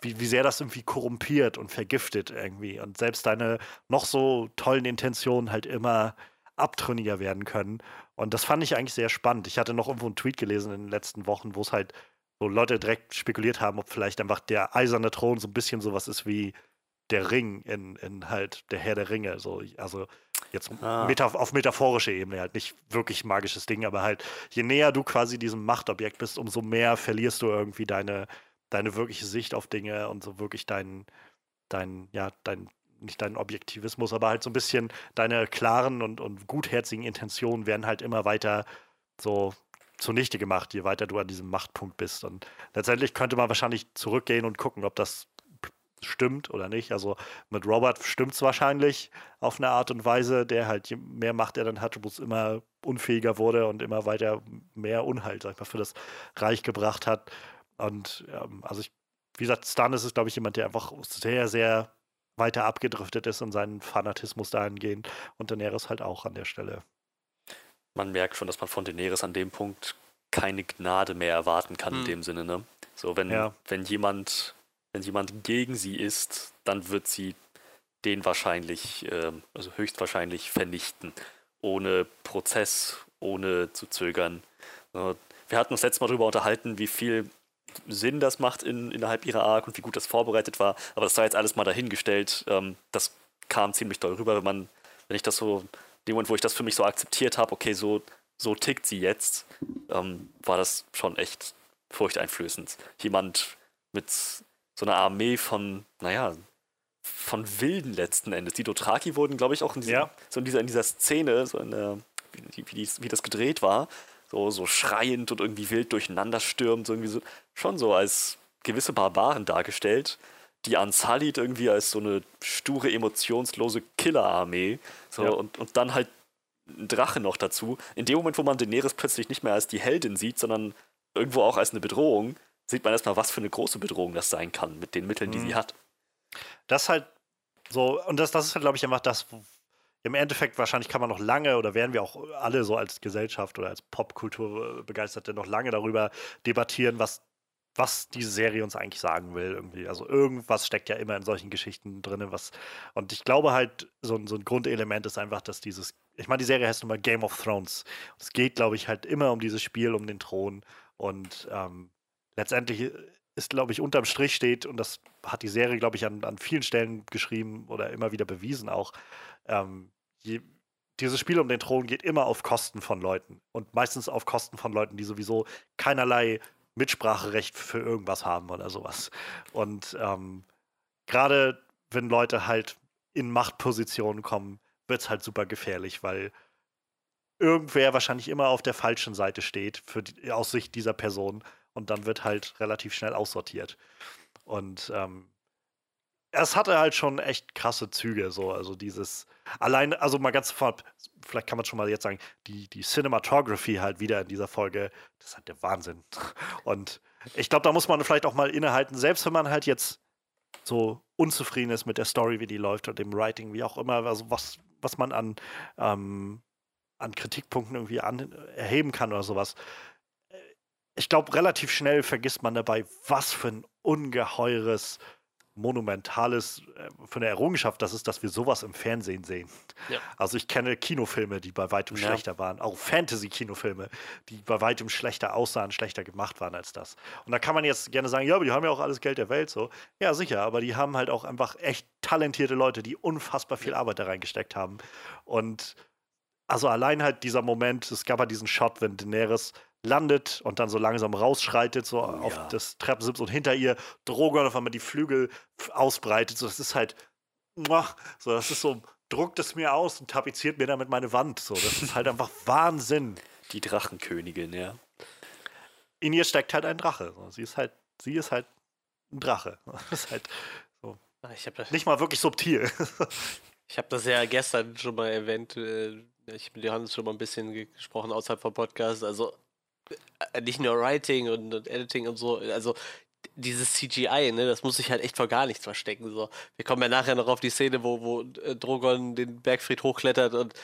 Speaker 1: wie, wie sehr das irgendwie korrumpiert und vergiftet irgendwie. Und selbst deine noch so tollen Intentionen halt immer abtrünniger werden können. Und das fand ich eigentlich sehr spannend. Ich hatte noch irgendwo einen Tweet gelesen in den letzten Wochen, wo es halt so Leute direkt spekuliert haben, ob vielleicht einfach der eiserne Thron so ein bisschen sowas ist wie der Ring in, in halt der Herr der Ringe. So, also jetzt ah. meta auf metaphorische Ebene halt nicht wirklich magisches Ding, aber halt je näher du quasi diesem Machtobjekt bist, umso mehr verlierst du irgendwie deine deine wirkliche Sicht auf Dinge und so wirklich dein, dein, ja, dein, nicht dein Objektivismus, aber halt so ein bisschen deine klaren und, und gutherzigen Intentionen werden halt immer weiter so zunichte gemacht, je weiter du an diesem Machtpunkt bist. Und letztendlich könnte man wahrscheinlich zurückgehen und gucken, ob das stimmt oder nicht. Also mit Robert stimmt es wahrscheinlich auf eine Art und Weise, der halt je mehr Macht er dann hatte, wo es immer unfähiger wurde und immer weiter mehr Unhalt, sag ich mal, für das Reich gebracht hat. Und ähm, also ich, wie gesagt, Stan ist es, glaube ich, jemand, der einfach sehr, sehr weiter abgedriftet ist und seinen Fanatismus dahingehend. Und Daenerys halt auch an der Stelle.
Speaker 2: Man merkt schon, dass man von Daenerys an dem Punkt keine Gnade mehr erwarten kann hm. in dem Sinne, ne? So, wenn, ja. wenn jemand, wenn jemand gegen sie ist, dann wird sie den wahrscheinlich, äh, also höchstwahrscheinlich vernichten. Ohne Prozess, ohne zu zögern. Wir hatten uns letztes Mal darüber unterhalten, wie viel Sinn das macht in, innerhalb ihrer Arc und wie gut das vorbereitet war. Aber das war jetzt alles mal dahingestellt. Ähm, das kam ziemlich doll rüber, wenn man, wenn ich das so, in dem Moment, wo ich das für mich so akzeptiert habe, okay, so, so tickt sie jetzt, ähm, war das schon echt furchteinflößend. Jemand mit so einer Armee von, naja, von Wilden letzten Endes. Die Dothraki wurden, glaube ich, auch in, diesem, ja. so in, dieser, in dieser Szene, so in der, wie, wie, wie das gedreht war, so, so schreiend und irgendwie wild durcheinander stürmt, so irgendwie so, schon so als gewisse Barbaren dargestellt, die Ansalit irgendwie als so eine sture, emotionslose Killerarmee. So, ja. und, und dann halt ein Drache noch dazu. In dem Moment, wo man Daenerys plötzlich nicht mehr als die Heldin sieht, sondern irgendwo auch als eine Bedrohung, sieht man erstmal, was für eine große Bedrohung das sein kann mit den Mitteln, die mhm. sie hat.
Speaker 1: Das halt so, und das, das ist halt, glaube ich, einfach das, im Endeffekt wahrscheinlich kann man noch lange oder werden wir auch alle so als Gesellschaft oder als Popkultur begeisterte noch lange darüber debattieren, was was diese Serie uns eigentlich sagen will irgendwie. Also irgendwas steckt ja immer in solchen Geschichten drin, was und ich glaube halt so, so ein Grundelement ist einfach, dass dieses ich meine, die Serie heißt nun mal Game of Thrones. Es geht, glaube ich, halt immer um dieses Spiel, um den Thron und ähm, letztendlich ist, glaube ich, unterm Strich steht, und das hat die Serie, glaube ich, an, an vielen Stellen geschrieben oder immer wieder bewiesen auch, ähm, je, dieses Spiel um den Thron geht immer auf Kosten von Leuten und meistens auf Kosten von Leuten, die sowieso keinerlei Mitspracherecht für irgendwas haben oder sowas. Und ähm, gerade wenn Leute halt in Machtpositionen kommen, wird es halt super gefährlich, weil irgendwer wahrscheinlich immer auf der falschen Seite steht für die, aus Sicht dieser Person und dann wird halt relativ schnell aussortiert. Und ähm, es hatte halt schon echt krasse Züge, so, also dieses, allein, also mal ganz vorab, vielleicht kann man schon mal jetzt sagen, die, die Cinematography halt wieder in dieser Folge, das ist halt der Wahnsinn. Und ich glaube, da muss man vielleicht auch mal innehalten, selbst wenn man halt jetzt so unzufrieden ist mit der Story, wie die läuft und dem Writing, wie auch immer, also was, was man an, ähm, an Kritikpunkten irgendwie an, erheben kann oder sowas ich glaube, relativ schnell vergisst man dabei, was für ein ungeheures, monumentales, äh, für eine Errungenschaft das ist, dass wir sowas im Fernsehen sehen. Ja. Also ich kenne Kinofilme, die bei weitem ja. schlechter waren, auch Fantasy-Kinofilme, die bei weitem schlechter aussahen, schlechter gemacht waren als das. Und da kann man jetzt gerne sagen, ja, aber die haben ja auch alles Geld der Welt so. Ja, sicher, aber die haben halt auch einfach echt talentierte Leute, die unfassbar viel Arbeit da reingesteckt haben. Und also allein halt dieser Moment, es gab halt diesen Shot, wenn Daenerys landet und dann so langsam rausschreitet, so oh, auf das Treppensims und hinter ihr Drogon auf einmal die Flügel ausbreitet. So, das ist halt, so, das ist so, druckt es mir aus und tapeziert mir damit meine Wand. So, das ist halt einfach Wahnsinn.
Speaker 2: Die Drachenkönigin, ja.
Speaker 1: In ihr steckt halt ein Drache. So. Sie ist halt, sie ist halt ein Drache. Das ist halt so. Nicht mal wirklich subtil.
Speaker 3: Ich habe das ja gestern schon mal erwähnt. Äh, ich mit Johannes schon mal ein bisschen gesprochen außerhalb vom Podcast. Also nicht nur Writing und, und, Editing und so, also dieses CGI, ne, das muss sich halt echt vor gar nichts verstecken. So. Wir kommen ja nachher noch auf die Szene, wo, wo äh, Drogon den Bergfried hochklettert und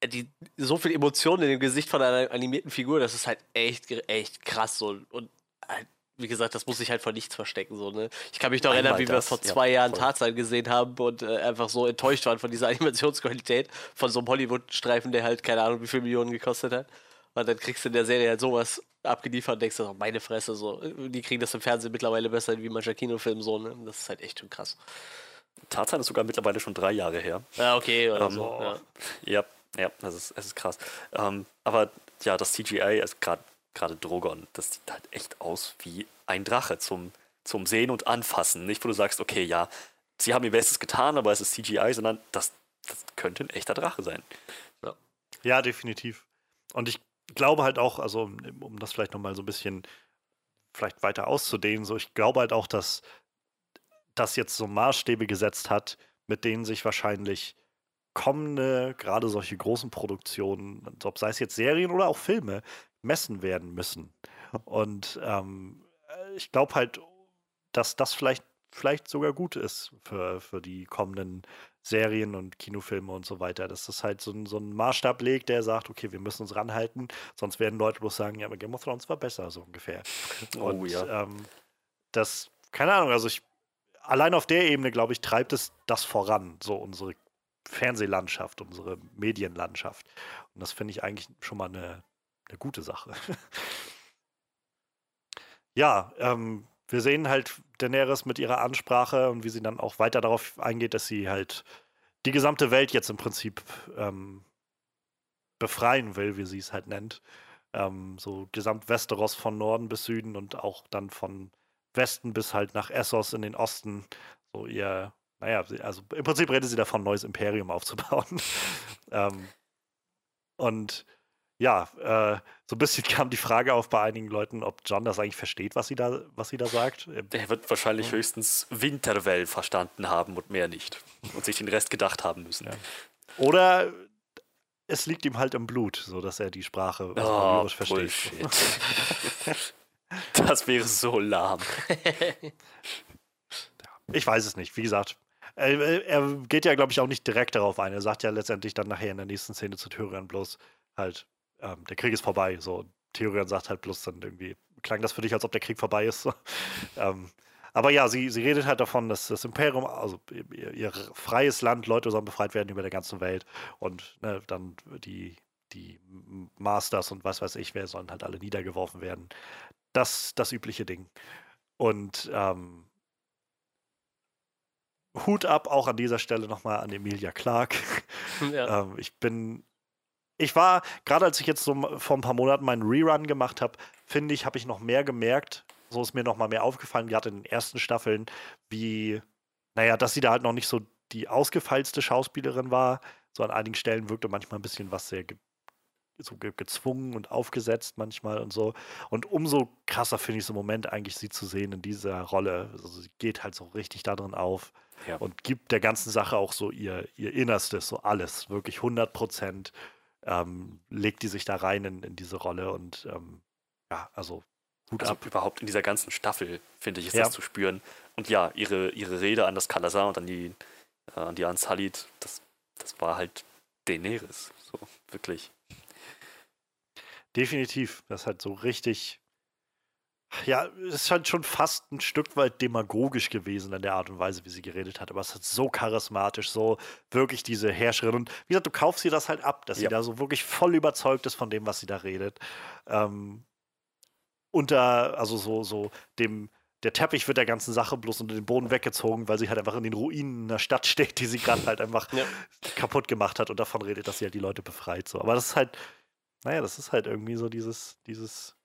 Speaker 3: äh, die, so viel Emotionen in dem Gesicht von einer animierten Figur, das ist halt echt, echt krass so. Und halt, wie gesagt, das muss sich halt vor nichts verstecken. So, ne? Ich kann mich noch Einmal erinnern, wie das, wir vor zwei ja, Jahren Tarzan gesehen haben und äh, einfach so enttäuscht waren von dieser Animationsqualität von so einem Hollywood-Streifen, der halt keine Ahnung, wie viel Millionen gekostet hat. Und dann kriegst du in der Serie halt sowas abgeliefert und denkst du, meine Fresse, so. Die kriegen das im Fernsehen mittlerweile besser wie mancher Kinofilm, so, ne? Das ist halt echt schon krass.
Speaker 2: Tarzan ist sogar mittlerweile schon drei Jahre her.
Speaker 3: Ja, okay, oder ähm, so. Ja.
Speaker 2: ja, ja, das ist, es ist krass. Ähm, aber ja, das CGI, also gerade Drogon, das sieht halt echt aus wie ein Drache zum, zum Sehen und Anfassen. Nicht, wo du sagst, okay, ja, sie haben ihr Bestes getan, aber es ist CGI, sondern das, das könnte ein echter Drache sein.
Speaker 1: Ja, ja definitiv. Und ich glaube halt auch, also um das vielleicht nochmal so ein bisschen vielleicht weiter auszudehnen, so ich glaube halt auch, dass das jetzt so Maßstäbe gesetzt hat, mit denen sich wahrscheinlich kommende, gerade solche großen Produktionen, ob sei es jetzt Serien oder auch Filme, messen werden müssen. Und ähm, ich glaube halt, dass das vielleicht, vielleicht sogar gut ist für, für die kommenden Serien und Kinofilme und so weiter, dass das halt so, ein, so einen Maßstab legt, der sagt, okay, wir müssen uns ranhalten, sonst werden Leute bloß sagen, ja, aber Game of Thrones war besser, so ungefähr. Oh, und ja. ähm, das, keine Ahnung, also ich, allein auf der Ebene, glaube ich, treibt es das voran, so unsere Fernsehlandschaft, unsere Medienlandschaft. Und das finde ich eigentlich schon mal eine, eine gute Sache. ja, ähm, wir sehen halt Daenerys mit ihrer Ansprache und wie sie dann auch weiter darauf eingeht, dass sie halt die gesamte Welt jetzt im Prinzip ähm, befreien will, wie sie es halt nennt. Ähm, so gesamt Westeros von Norden bis Süden und auch dann von Westen bis halt nach Essos in den Osten. So ihr, naja, also im Prinzip redet sie davon, ein neues Imperium aufzubauen. ähm, und ja, äh, so ein bisschen kam die Frage auf bei einigen Leuten, ob John das eigentlich versteht, was sie da, was sie da sagt.
Speaker 2: Ähm, er wird wahrscheinlich höchstens Winterwell verstanden haben und mehr nicht. Und sich den Rest gedacht haben müssen. Ja.
Speaker 1: Oder es liegt ihm halt im Blut, so dass er die Sprache
Speaker 2: oh, versteht. das wäre so lahm.
Speaker 1: ich weiß es nicht. Wie gesagt, er, er geht ja, glaube ich, auch nicht direkt darauf ein. Er sagt ja letztendlich dann nachher in der nächsten Szene zu Tyrion bloß halt, ähm, der Krieg ist vorbei. So, Tyrion sagt halt bloß dann irgendwie, klang das für dich, als ob der Krieg vorbei ist. ähm, aber ja, sie, sie redet halt davon, dass das Imperium, also ihr, ihr freies Land, Leute sollen befreit werden über der ganzen Welt und ne, dann die, die Masters und was weiß ich, wer sollen halt alle niedergeworfen werden. Das, das übliche Ding. Und ähm, Hut ab auch an dieser Stelle nochmal an Emilia Clark. Ja. ähm, ich bin ich war, gerade als ich jetzt so vor ein paar Monaten meinen Rerun gemacht habe, finde ich, habe ich noch mehr gemerkt, so ist mir noch mal mehr aufgefallen, gerade in den ersten Staffeln, wie, naja, dass sie da halt noch nicht so die ausgefeilste Schauspielerin war. So an einigen Stellen wirkte manchmal ein bisschen was sehr ge so ge gezwungen und aufgesetzt manchmal und so. Und umso krasser finde ich es im Moment eigentlich, sie zu sehen in dieser Rolle. Also sie geht halt so richtig da drin auf ja. und gibt der ganzen Sache auch so ihr, ihr Innerstes, so alles, wirklich 100 Prozent ähm, legt die sich da rein in, in diese Rolle und ähm, ja, also
Speaker 2: gut also ab. Überhaupt in dieser ganzen Staffel, finde ich, ist ja. das zu spüren. Und ja, ihre, ihre Rede an das Kalasar und an die, äh, an die Ansalit, das, das war halt Daenerys. So, wirklich.
Speaker 1: Definitiv. Das halt so richtig ja, es ist halt schon fast ein Stück weit demagogisch gewesen in der Art und Weise, wie sie geredet hat. Aber es ist so charismatisch, so wirklich diese Herrscherin. Und wie gesagt, du kaufst ihr das halt ab, dass ja. sie da so wirklich voll überzeugt ist von dem, was sie da redet. Ähm, unter, also so, so dem, der Teppich wird der ganzen Sache bloß unter den Boden weggezogen, weil sie halt einfach in den Ruinen einer Stadt steht, die sie gerade halt einfach ja. kaputt gemacht hat und davon redet, dass sie halt die Leute befreit. So. Aber das ist halt, naja, das ist halt irgendwie so dieses, dieses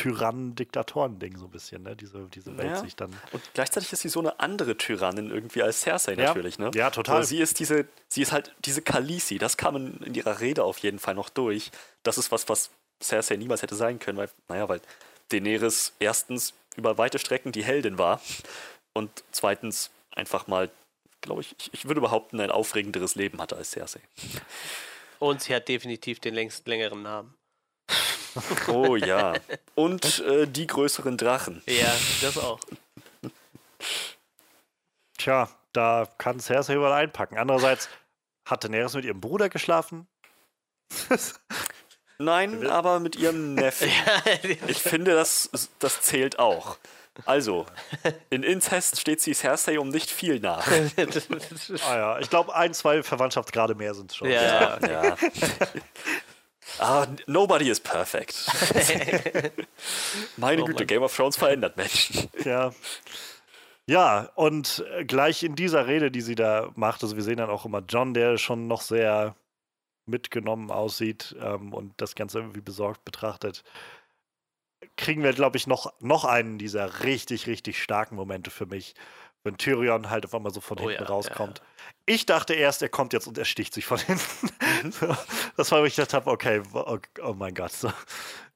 Speaker 1: Tyrannen-Diktatoren-Ding so ein bisschen, ne? Diese, diese Welt ja. sich dann.
Speaker 2: Und gleichzeitig ist sie so eine andere Tyrannin irgendwie als Cersei ja. natürlich, ne?
Speaker 1: Ja, total. Aber
Speaker 2: sie ist diese, sie ist halt diese Khaleesi, das kam in, in, ihrer Rede auf jeden Fall noch durch. Das ist was, was Cersei niemals hätte sein können, weil, naja, weil Daenerys erstens über weite Strecken die Heldin war und zweitens einfach mal, glaube ich, ich, ich würde behaupten, ein aufregenderes Leben hatte als Cersei.
Speaker 3: Und sie hat definitiv den längst längeren Namen.
Speaker 2: Oh ja. Und äh, die größeren Drachen.
Speaker 3: Ja, das auch.
Speaker 1: Tja, da kann Cersei überall einpacken. Andererseits hat Daenerys mit ihrem Bruder geschlafen.
Speaker 2: Nein, aber mit ihrem Neffen. Ich finde, das, das zählt auch. Also, in Inzest steht sie Cersei um nicht viel nach.
Speaker 1: ah ja, ich glaube, ein, zwei Verwandtschaftsgrade mehr sind es schon.
Speaker 2: Ja, ja. ja. Ah, nobody is perfect. Meine oh, Güte, Mann. Game of Thrones verändert Menschen.
Speaker 1: Ja. Ja, und gleich in dieser Rede, die sie da macht, also wir sehen dann auch immer John, der schon noch sehr mitgenommen aussieht ähm, und das Ganze irgendwie besorgt betrachtet, kriegen wir, glaube ich, noch, noch einen dieser richtig, richtig starken Momente für mich, wenn Tyrion halt auf einmal so von oh, hinten ja, rauskommt. Ja, ja. Ich dachte erst, er kommt jetzt und er sticht sich von hinten. Mhm. das war, wo ich gedacht habe, okay, oh, oh, mein Gott. So.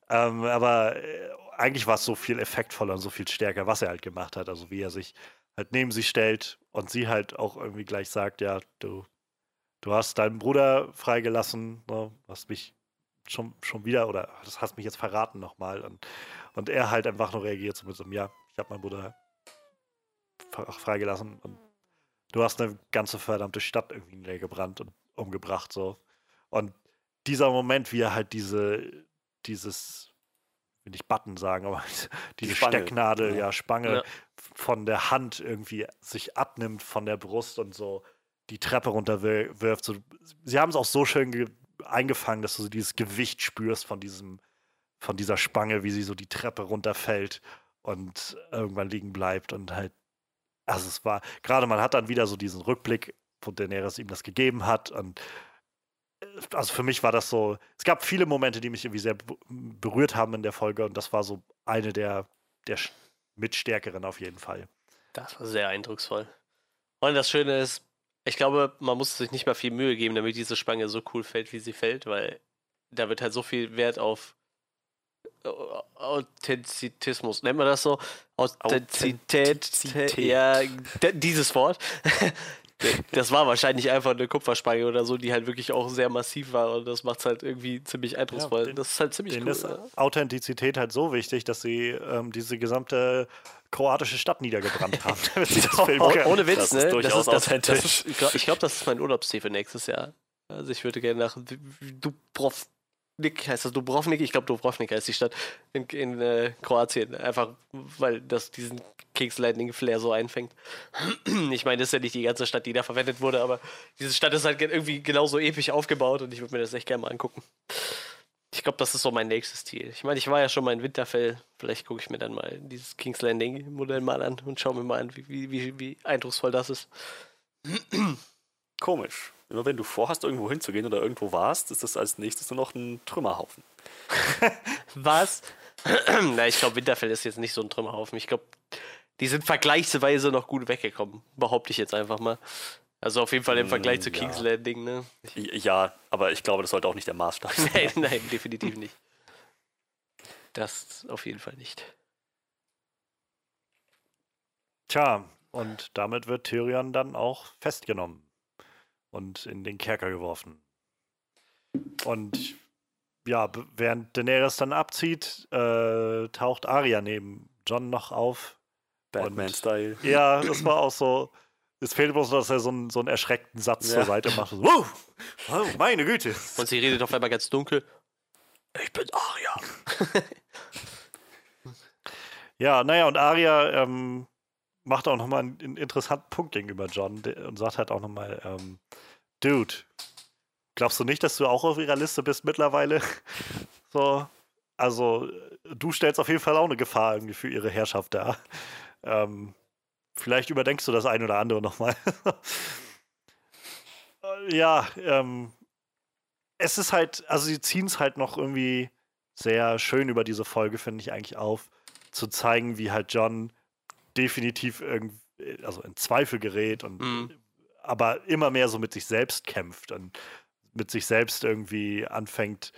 Speaker 1: Ähm, aber äh, eigentlich war es so viel effektvoller und so viel stärker, was er halt gemacht hat. Also wie er sich halt neben sie stellt und sie halt auch irgendwie gleich sagt, ja, du, du hast deinen Bruder freigelassen, ne, hast mich schon, schon wieder oder das hast mich jetzt verraten nochmal. Und, und er halt einfach nur reagiert so mit so einem, ja, ich habe meinen Bruder freigelassen und du hast eine ganze verdammte Stadt irgendwie niedergebrannt und umgebracht so. Und dieser Moment, wie er halt diese, dieses, will ich Button sagen, aber diese Spange. Stecknadel, ja, ja Spange ja. von der Hand irgendwie sich abnimmt von der Brust und so die Treppe runterwirft. So, sie haben es auch so schön eingefangen, dass du so dieses Gewicht spürst von diesem, von dieser Spange, wie sie so die Treppe runterfällt und irgendwann liegen bleibt und halt, also es war, gerade man hat dann wieder so diesen Rückblick, wo Daenerys ihm das gegeben hat und äh, also für mich war das so, es gab viele Momente, die mich irgendwie sehr berührt haben in der Folge und das war so eine der, der mitstärkeren auf jeden Fall.
Speaker 3: Das war sehr eindrucksvoll. Und das Schöne ist, ich glaube, man muss sich nicht mal viel Mühe geben, damit diese Spange so cool fällt, wie sie fällt, weil da wird halt so viel Wert auf Authentizitismus, nennt man das so? Authentizität, Authentizität. ja, dieses Wort. Das war wahrscheinlich einfach eine Kupferspange oder so, die halt wirklich auch sehr massiv war und das macht es halt irgendwie ziemlich eindrucksvoll. Ja, den, das ist halt ziemlich cool. Ist
Speaker 1: Authentizität halt so wichtig, dass sie ähm, diese gesamte kroatische Stadt niedergebrannt haben, damit sie das filmen
Speaker 3: können. Ohne Witz, das ne? Ist durchaus das ist, authentisch. Das ist, ich glaube, glaub, das ist mein Urlaubsziel für nächstes Jahr. Also ich würde gerne nach Dubrovnik Nick heißt das Dubrovnik, ich glaube Dubrovnik heißt die Stadt in, in äh, Kroatien, einfach weil das diesen Kings Lightning Flair so einfängt. ich meine, das ist ja nicht die ganze Stadt, die da verwendet wurde, aber diese Stadt ist halt irgendwie genauso episch aufgebaut und ich würde mir das echt gerne mal angucken. Ich glaube, das ist so mein nächstes Ziel. Ich meine, ich war ja schon mal in Winterfell, vielleicht gucke ich mir dann mal dieses Kings Landing Modell mal an und schaue mir mal an, wie, wie, wie eindrucksvoll das ist.
Speaker 2: Komisch. Immer wenn du vorhast, irgendwo hinzugehen oder irgendwo warst, ist das als nächstes nur noch ein Trümmerhaufen.
Speaker 3: Was? Na, ich glaube, Winterfell ist jetzt nicht so ein Trümmerhaufen. Ich glaube, die sind vergleichsweise noch gut weggekommen. Behaupte ich jetzt einfach mal. Also auf jeden Fall im Vergleich mm, zu ja. King's Landing, ne?
Speaker 2: Ja, aber ich glaube, das sollte auch nicht der Maßstab
Speaker 3: sein. nein, nein, definitiv nicht. Das auf jeden Fall nicht.
Speaker 1: Tja, und damit wird Tyrion dann auch festgenommen und in den Kerker geworfen. Und ja, während Daenerys dann abzieht, äh, taucht Arya neben John noch auf.
Speaker 2: Batman-Style.
Speaker 1: Ja, das war auch so. Es fehlt bloß, dass er so einen, so einen erschreckten Satz ja. zur Seite macht. So, wow, oh, meine Güte.
Speaker 3: Und sie redet auf einmal ganz dunkel. Ich bin Arya.
Speaker 1: ja, naja, und Arya ähm, macht auch nochmal einen, einen interessanten Punkt gegenüber John und sagt halt auch nochmal, ähm, Dude, glaubst du nicht, dass du auch auf ihrer Liste bist mittlerweile? so, also du stellst auf jeden Fall auch eine Gefahr irgendwie für ihre Herrschaft dar. Ähm, vielleicht überdenkst du das ein oder andere nochmal. ja, ähm, es ist halt, also sie ziehen es halt noch irgendwie sehr schön über diese Folge, finde ich eigentlich auf, zu zeigen, wie halt John definitiv irgendwie, also in Zweifel gerät und mhm. aber immer mehr so mit sich selbst kämpft und mit sich selbst irgendwie anfängt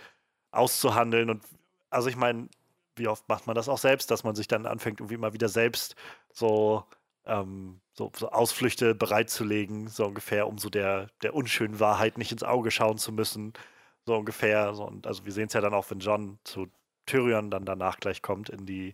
Speaker 1: auszuhandeln. Und also ich meine, wie oft macht man das auch selbst, dass man sich dann anfängt, irgendwie mal wieder selbst so, ähm, so, so, Ausflüchte bereitzulegen, so ungefähr, um so der, der unschönen Wahrheit nicht ins Auge schauen zu müssen. So ungefähr. So, und also wir sehen es ja dann auch, wenn John zu Tyrion dann danach gleich kommt in die,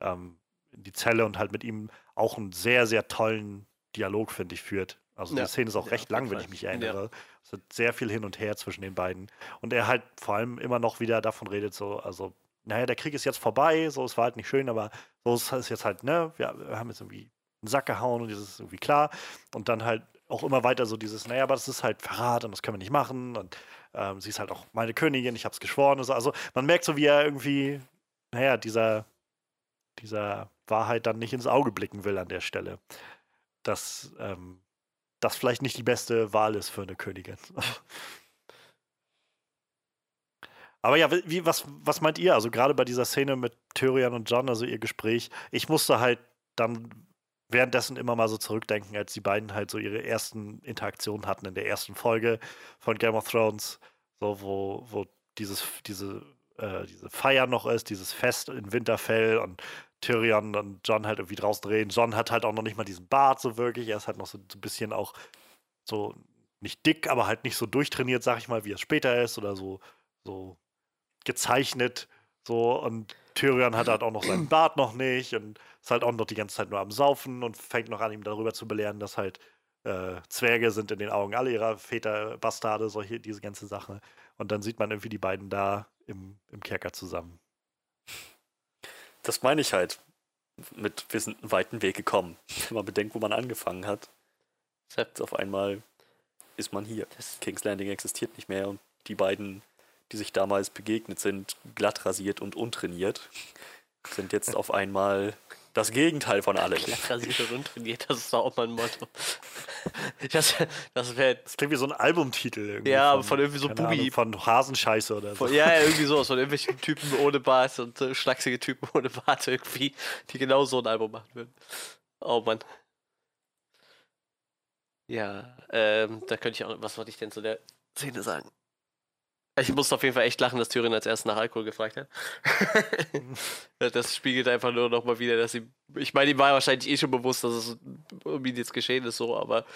Speaker 1: ähm, in die Zelle und halt mit ihm auch einen sehr, sehr tollen Dialog, finde ich, führt. Also ja. die Szene ist auch ja, recht lang, wenn ich mich erinnere. Ja. Es hat sehr viel hin und her zwischen den beiden. Und er halt vor allem immer noch wieder davon redet, so, also, naja, der Krieg ist jetzt vorbei, so, es war halt nicht schön, aber so ist es jetzt halt, ne, wir, wir haben jetzt irgendwie einen Sack gehauen und das ist irgendwie klar. Und dann halt auch immer weiter so dieses, naja, aber das ist halt Verrat und das können wir nicht machen. Und ähm, sie ist halt auch meine Königin, ich hab's geschworen. Und so. Also man merkt so, wie er irgendwie, naja, dieser, dieser Wahrheit dann nicht ins Auge blicken will an der Stelle. Dass ähm, das vielleicht nicht die beste Wahl ist für eine Königin. Aber ja, wie, was, was meint ihr? Also gerade bei dieser Szene mit Tyrion und John, also ihr Gespräch, ich musste halt dann währenddessen immer mal so zurückdenken, als die beiden halt so ihre ersten Interaktionen hatten in der ersten Folge von Game of Thrones, so wo, wo dieses, diese, äh, diese Feier noch ist, dieses Fest in Winterfell und Tyrion und John halt irgendwie draußen reden. John hat halt auch noch nicht mal diesen Bart so wirklich. Er ist halt noch so, so ein bisschen auch so nicht dick, aber halt nicht so durchtrainiert, sag ich mal, wie es später ist oder so, so gezeichnet. So und Tyrion hat halt auch noch seinen Bart noch nicht und ist halt auch noch die ganze Zeit nur am Saufen und fängt noch an, ihm darüber zu belehren, dass halt äh, Zwerge sind in den Augen aller ihrer Väter Bastarde, solche, diese ganze Sache. Und dann sieht man irgendwie die beiden da im, im Kerker zusammen
Speaker 2: das meine ich halt. Mit, wir sind einen weiten Weg gekommen. Wenn man bedenkt, wo man angefangen hat. Jetzt auf einmal ist man hier. King's Landing existiert nicht mehr und die beiden, die sich damals begegnet sind, glatt rasiert und untrainiert, sind jetzt auf einmal das Gegenteil von allem.
Speaker 3: Rasiert und untrainiert, das ist doch auch mein Motto. Das, das.
Speaker 1: Das klingt wie so ein Albumtitel irgendwie.
Speaker 3: Ja, aber von irgendwie so Bubi.
Speaker 1: Ahnung, Von Hasenscheiße oder so.
Speaker 3: Von, ja, ja, irgendwie sowas von irgendwelchen Typen ohne Bart und äh, schlachsige Typen ohne Bart irgendwie, die genau so ein Album machen würden. Oh Mann. Ja, ähm, da könnte ich auch. Was wollte ich denn zu der Szene sagen? Ich musste auf jeden Fall echt lachen, dass Tyrion als erstes nach Alkohol gefragt hat. das spiegelt einfach nur nochmal wieder, dass sie. Ich meine, ihm war wahrscheinlich eh schon bewusst, dass es um ihn jetzt geschehen ist, so, aber.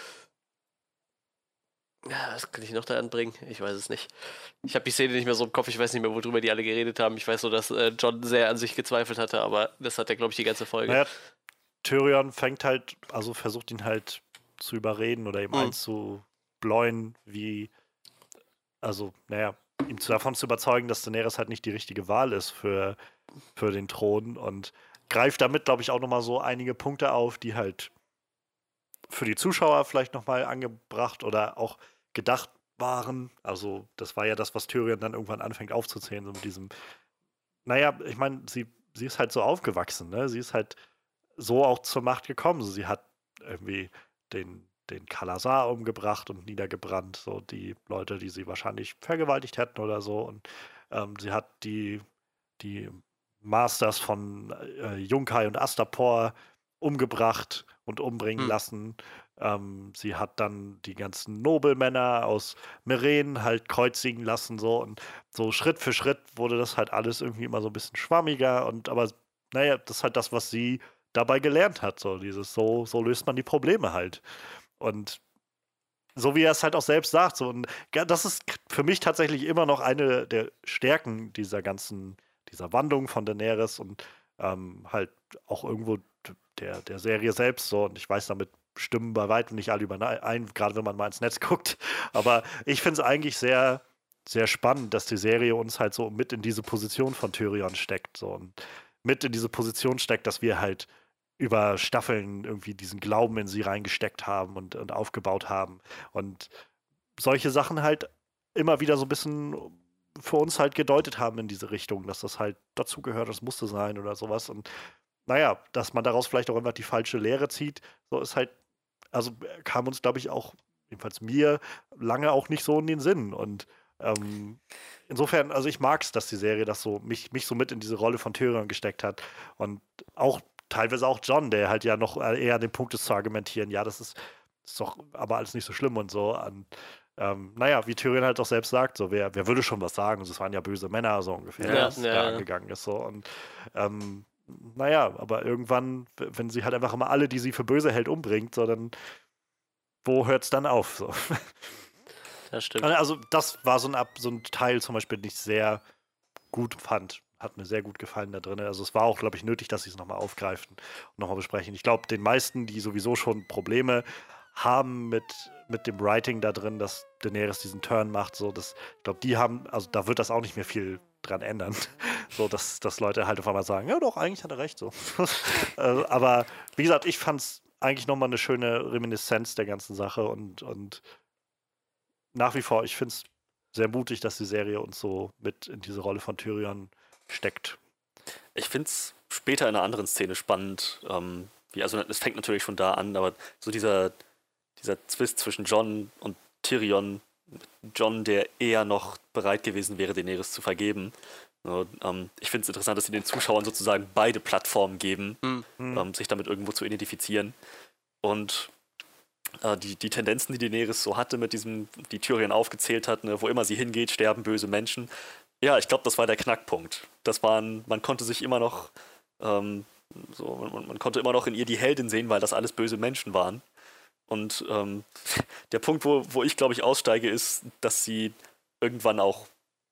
Speaker 3: Ja, was kann ich noch da anbringen? Ich weiß es nicht. Ich habe die Szene nicht mehr so im Kopf, ich weiß nicht mehr, worüber die alle geredet haben. Ich weiß nur, dass äh, John sehr an sich gezweifelt hatte, aber das hat er, glaube ich, die ganze Folge.
Speaker 1: Naja, Tyrion fängt halt, also versucht ihn halt zu überreden oder ihm
Speaker 3: Mhm.
Speaker 1: einzubläuen, wie, also, naja, ihm davon zu überzeugen, dass Daenerys halt nicht die richtige Wahl ist für, für den Thron und greift damit, glaube ich, auch nochmal so einige Punkte auf, die halt für die Zuschauer vielleicht nochmal angebracht oder auch gedacht waren. Also, das war ja das, was Tyrion dann irgendwann anfängt aufzuzählen, so mit diesem, naja, ich meine, sie, sie ist halt so aufgewachsen, ne? Sie ist halt so auch zur Macht gekommen. Sie hat irgendwie den, den Kalasar umgebracht und niedergebrannt, so die Leute, die sie wahrscheinlich vergewaltigt hätten oder so. Und ähm, sie hat die, die Masters von äh, Junkai und Astapor umgebracht und umbringen
Speaker 3: Hm.
Speaker 1: lassen. Ähm, sie hat dann die ganzen Nobelmänner aus Meren halt kreuzigen lassen, so und so Schritt für Schritt wurde das halt alles irgendwie immer so ein bisschen schwammiger und aber naja, das ist halt das, was sie dabei gelernt hat, so dieses, so, so löst man die Probleme halt. Und so wie er es halt auch selbst sagt, so und das ist für mich tatsächlich immer noch eine der Stärken dieser ganzen, dieser Wandlung von Daenerys und ähm, halt auch irgendwo der, der Serie selbst so. Und ich weiß, damit stimmen bei weitem nicht alle überein, gerade wenn man mal ins Netz guckt. Aber ich finde es eigentlich sehr, sehr spannend, dass die Serie uns halt so mit in diese Position von Tyrion steckt. So und mit in diese Position steckt, dass wir halt über Staffeln irgendwie diesen Glauben in sie reingesteckt haben und, und aufgebaut haben. Und solche Sachen halt immer wieder so ein bisschen für uns halt gedeutet haben in diese Richtung, dass das halt dazugehört, das musste sein oder sowas. Und naja, dass man daraus vielleicht auch einfach die falsche Lehre zieht, so ist halt, also kam uns, glaube ich, auch, jedenfalls mir, lange auch nicht so in den Sinn. Und ähm, insofern, also ich mag es, dass die Serie das so, mich, mich so mit in diese Rolle von Tyrion gesteckt hat. Und auch teilweise auch John, der halt ja noch eher an dem Punkt ist zu argumentieren, ja, das ist, ist doch aber alles nicht so schlimm und so. Und, ähm, naja, wie Tyrion halt auch selbst sagt, so, wer, wer würde schon was sagen? Das waren ja böse Männer, so ungefähr,
Speaker 3: Ja,
Speaker 1: was
Speaker 3: ja,
Speaker 1: da
Speaker 3: ja.
Speaker 1: angegangen ist. So. Und ähm, naja, aber irgendwann, wenn sie halt einfach immer alle, die sie für böse hält, umbringt, so dann, wo hört es dann auf? So.
Speaker 3: Das stimmt.
Speaker 1: Also, das war so ein, Ab so ein Teil zum Beispiel, den ich sehr gut fand. Hat mir sehr gut gefallen da drin. Also, es war auch, glaube ich, nötig, dass sie es nochmal aufgreifen und nochmal besprechen. Ich glaube, den meisten, die sowieso schon Probleme haben mit, mit dem Writing da drin, dass Daenerys diesen Turn macht, so, das, ich glaube, die haben, also da wird das auch nicht mehr viel dran ändern. So, dass, dass Leute halt auf einmal sagen, ja doch, eigentlich hat er recht so. äh, aber wie gesagt, ich fand es eigentlich nochmal eine schöne Reminiszenz der ganzen Sache und, und nach wie vor, ich finde es sehr mutig, dass die Serie uns so mit in diese Rolle von Tyrion steckt.
Speaker 2: Ich finde es später in einer anderen Szene spannend. Ähm, wie, also es fängt natürlich schon da an, aber so dieser, dieser Zwist zwischen John und Tyrion, John, der eher noch bereit gewesen wäre, Daenerys zu vergeben. So, ähm, ich finde es interessant, dass sie den Zuschauern sozusagen beide Plattformen geben,
Speaker 3: Hm.
Speaker 1: Hm.
Speaker 2: ähm, sich damit irgendwo zu identifizieren. Und äh, die, die Tendenzen, die Daenerys so hatte mit diesem, die Tyrion aufgezählt hat, ne, wo immer sie hingeht, sterben böse Menschen. Ja, ich glaube, das war der Knackpunkt. Das waren, man konnte sich immer noch, ähm, so, man, man konnte immer noch in ihr die Heldin sehen, weil das alles böse Menschen waren. Und ähm, der Punkt, wo, wo ich, glaube ich, aussteige, ist, dass sie irgendwann auch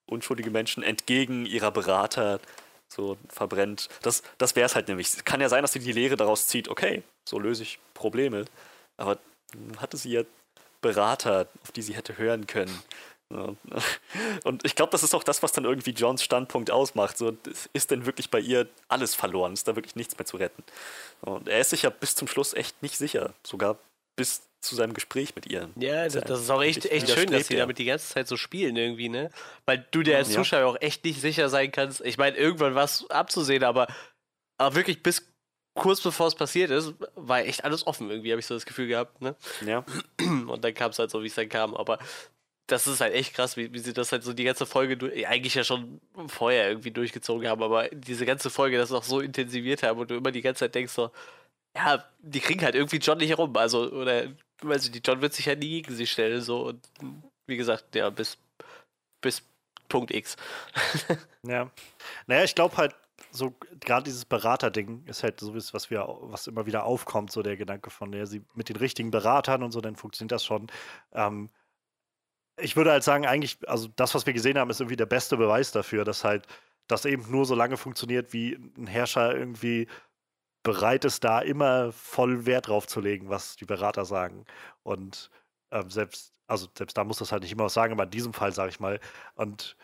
Speaker 2: unschuldige Menschen entgegen ihrer Berater so verbrennt. Das, das wäre es halt nämlich. Es kann ja sein, dass sie die Lehre daraus zieht, okay, so löse ich Probleme. Aber hatte sie ja Berater, auf die sie hätte hören können. Und ich glaube, das ist auch das, was dann irgendwie Johns Standpunkt ausmacht. So, ist denn wirklich bei ihr alles verloren? Ist da wirklich nichts mehr zu retten? Und er ist sich ja bis zum Schluss echt nicht sicher. Sogar bis zu seinem Gespräch mit ihr.
Speaker 3: Ja, das, das ist auch echt, echt schön, dass sie damit die ganze Zeit so spielen irgendwie, ne? Weil du dir als ja. Zuschauer auch echt nicht sicher sein kannst. Ich meine, irgendwann war es abzusehen, aber, aber wirklich bis kurz bevor es passiert ist, war echt alles offen irgendwie, habe ich so das Gefühl gehabt, ne?
Speaker 2: Ja.
Speaker 3: Und dann kam es halt so, wie es dann kam. Aber das ist halt echt krass, wie, wie sie das halt so die ganze Folge eigentlich ja schon vorher irgendwie durchgezogen haben, aber diese ganze Folge das auch so intensiviert haben und du immer die ganze Zeit denkst so, ja, die kriegen halt irgendwie John nicht herum. Also, oder, ich, die John wird sich halt nie gegen sie stellen, so und wie gesagt, ja, bis, bis Punkt X.
Speaker 1: ja. Naja, ich glaube halt, so gerade dieses Beraterding ist halt so was wir was immer wieder aufkommt so der Gedanke von der sie mit den richtigen Beratern und so dann funktioniert das schon ähm, ich würde halt sagen eigentlich also das was wir gesehen haben ist irgendwie der beste Beweis dafür dass halt das eben nur so lange funktioniert wie ein Herrscher irgendwie bereit ist da immer voll Wert drauf zu legen was die Berater sagen und ähm, selbst also selbst da muss das halt nicht immer was sagen aber in diesem Fall sage ich mal und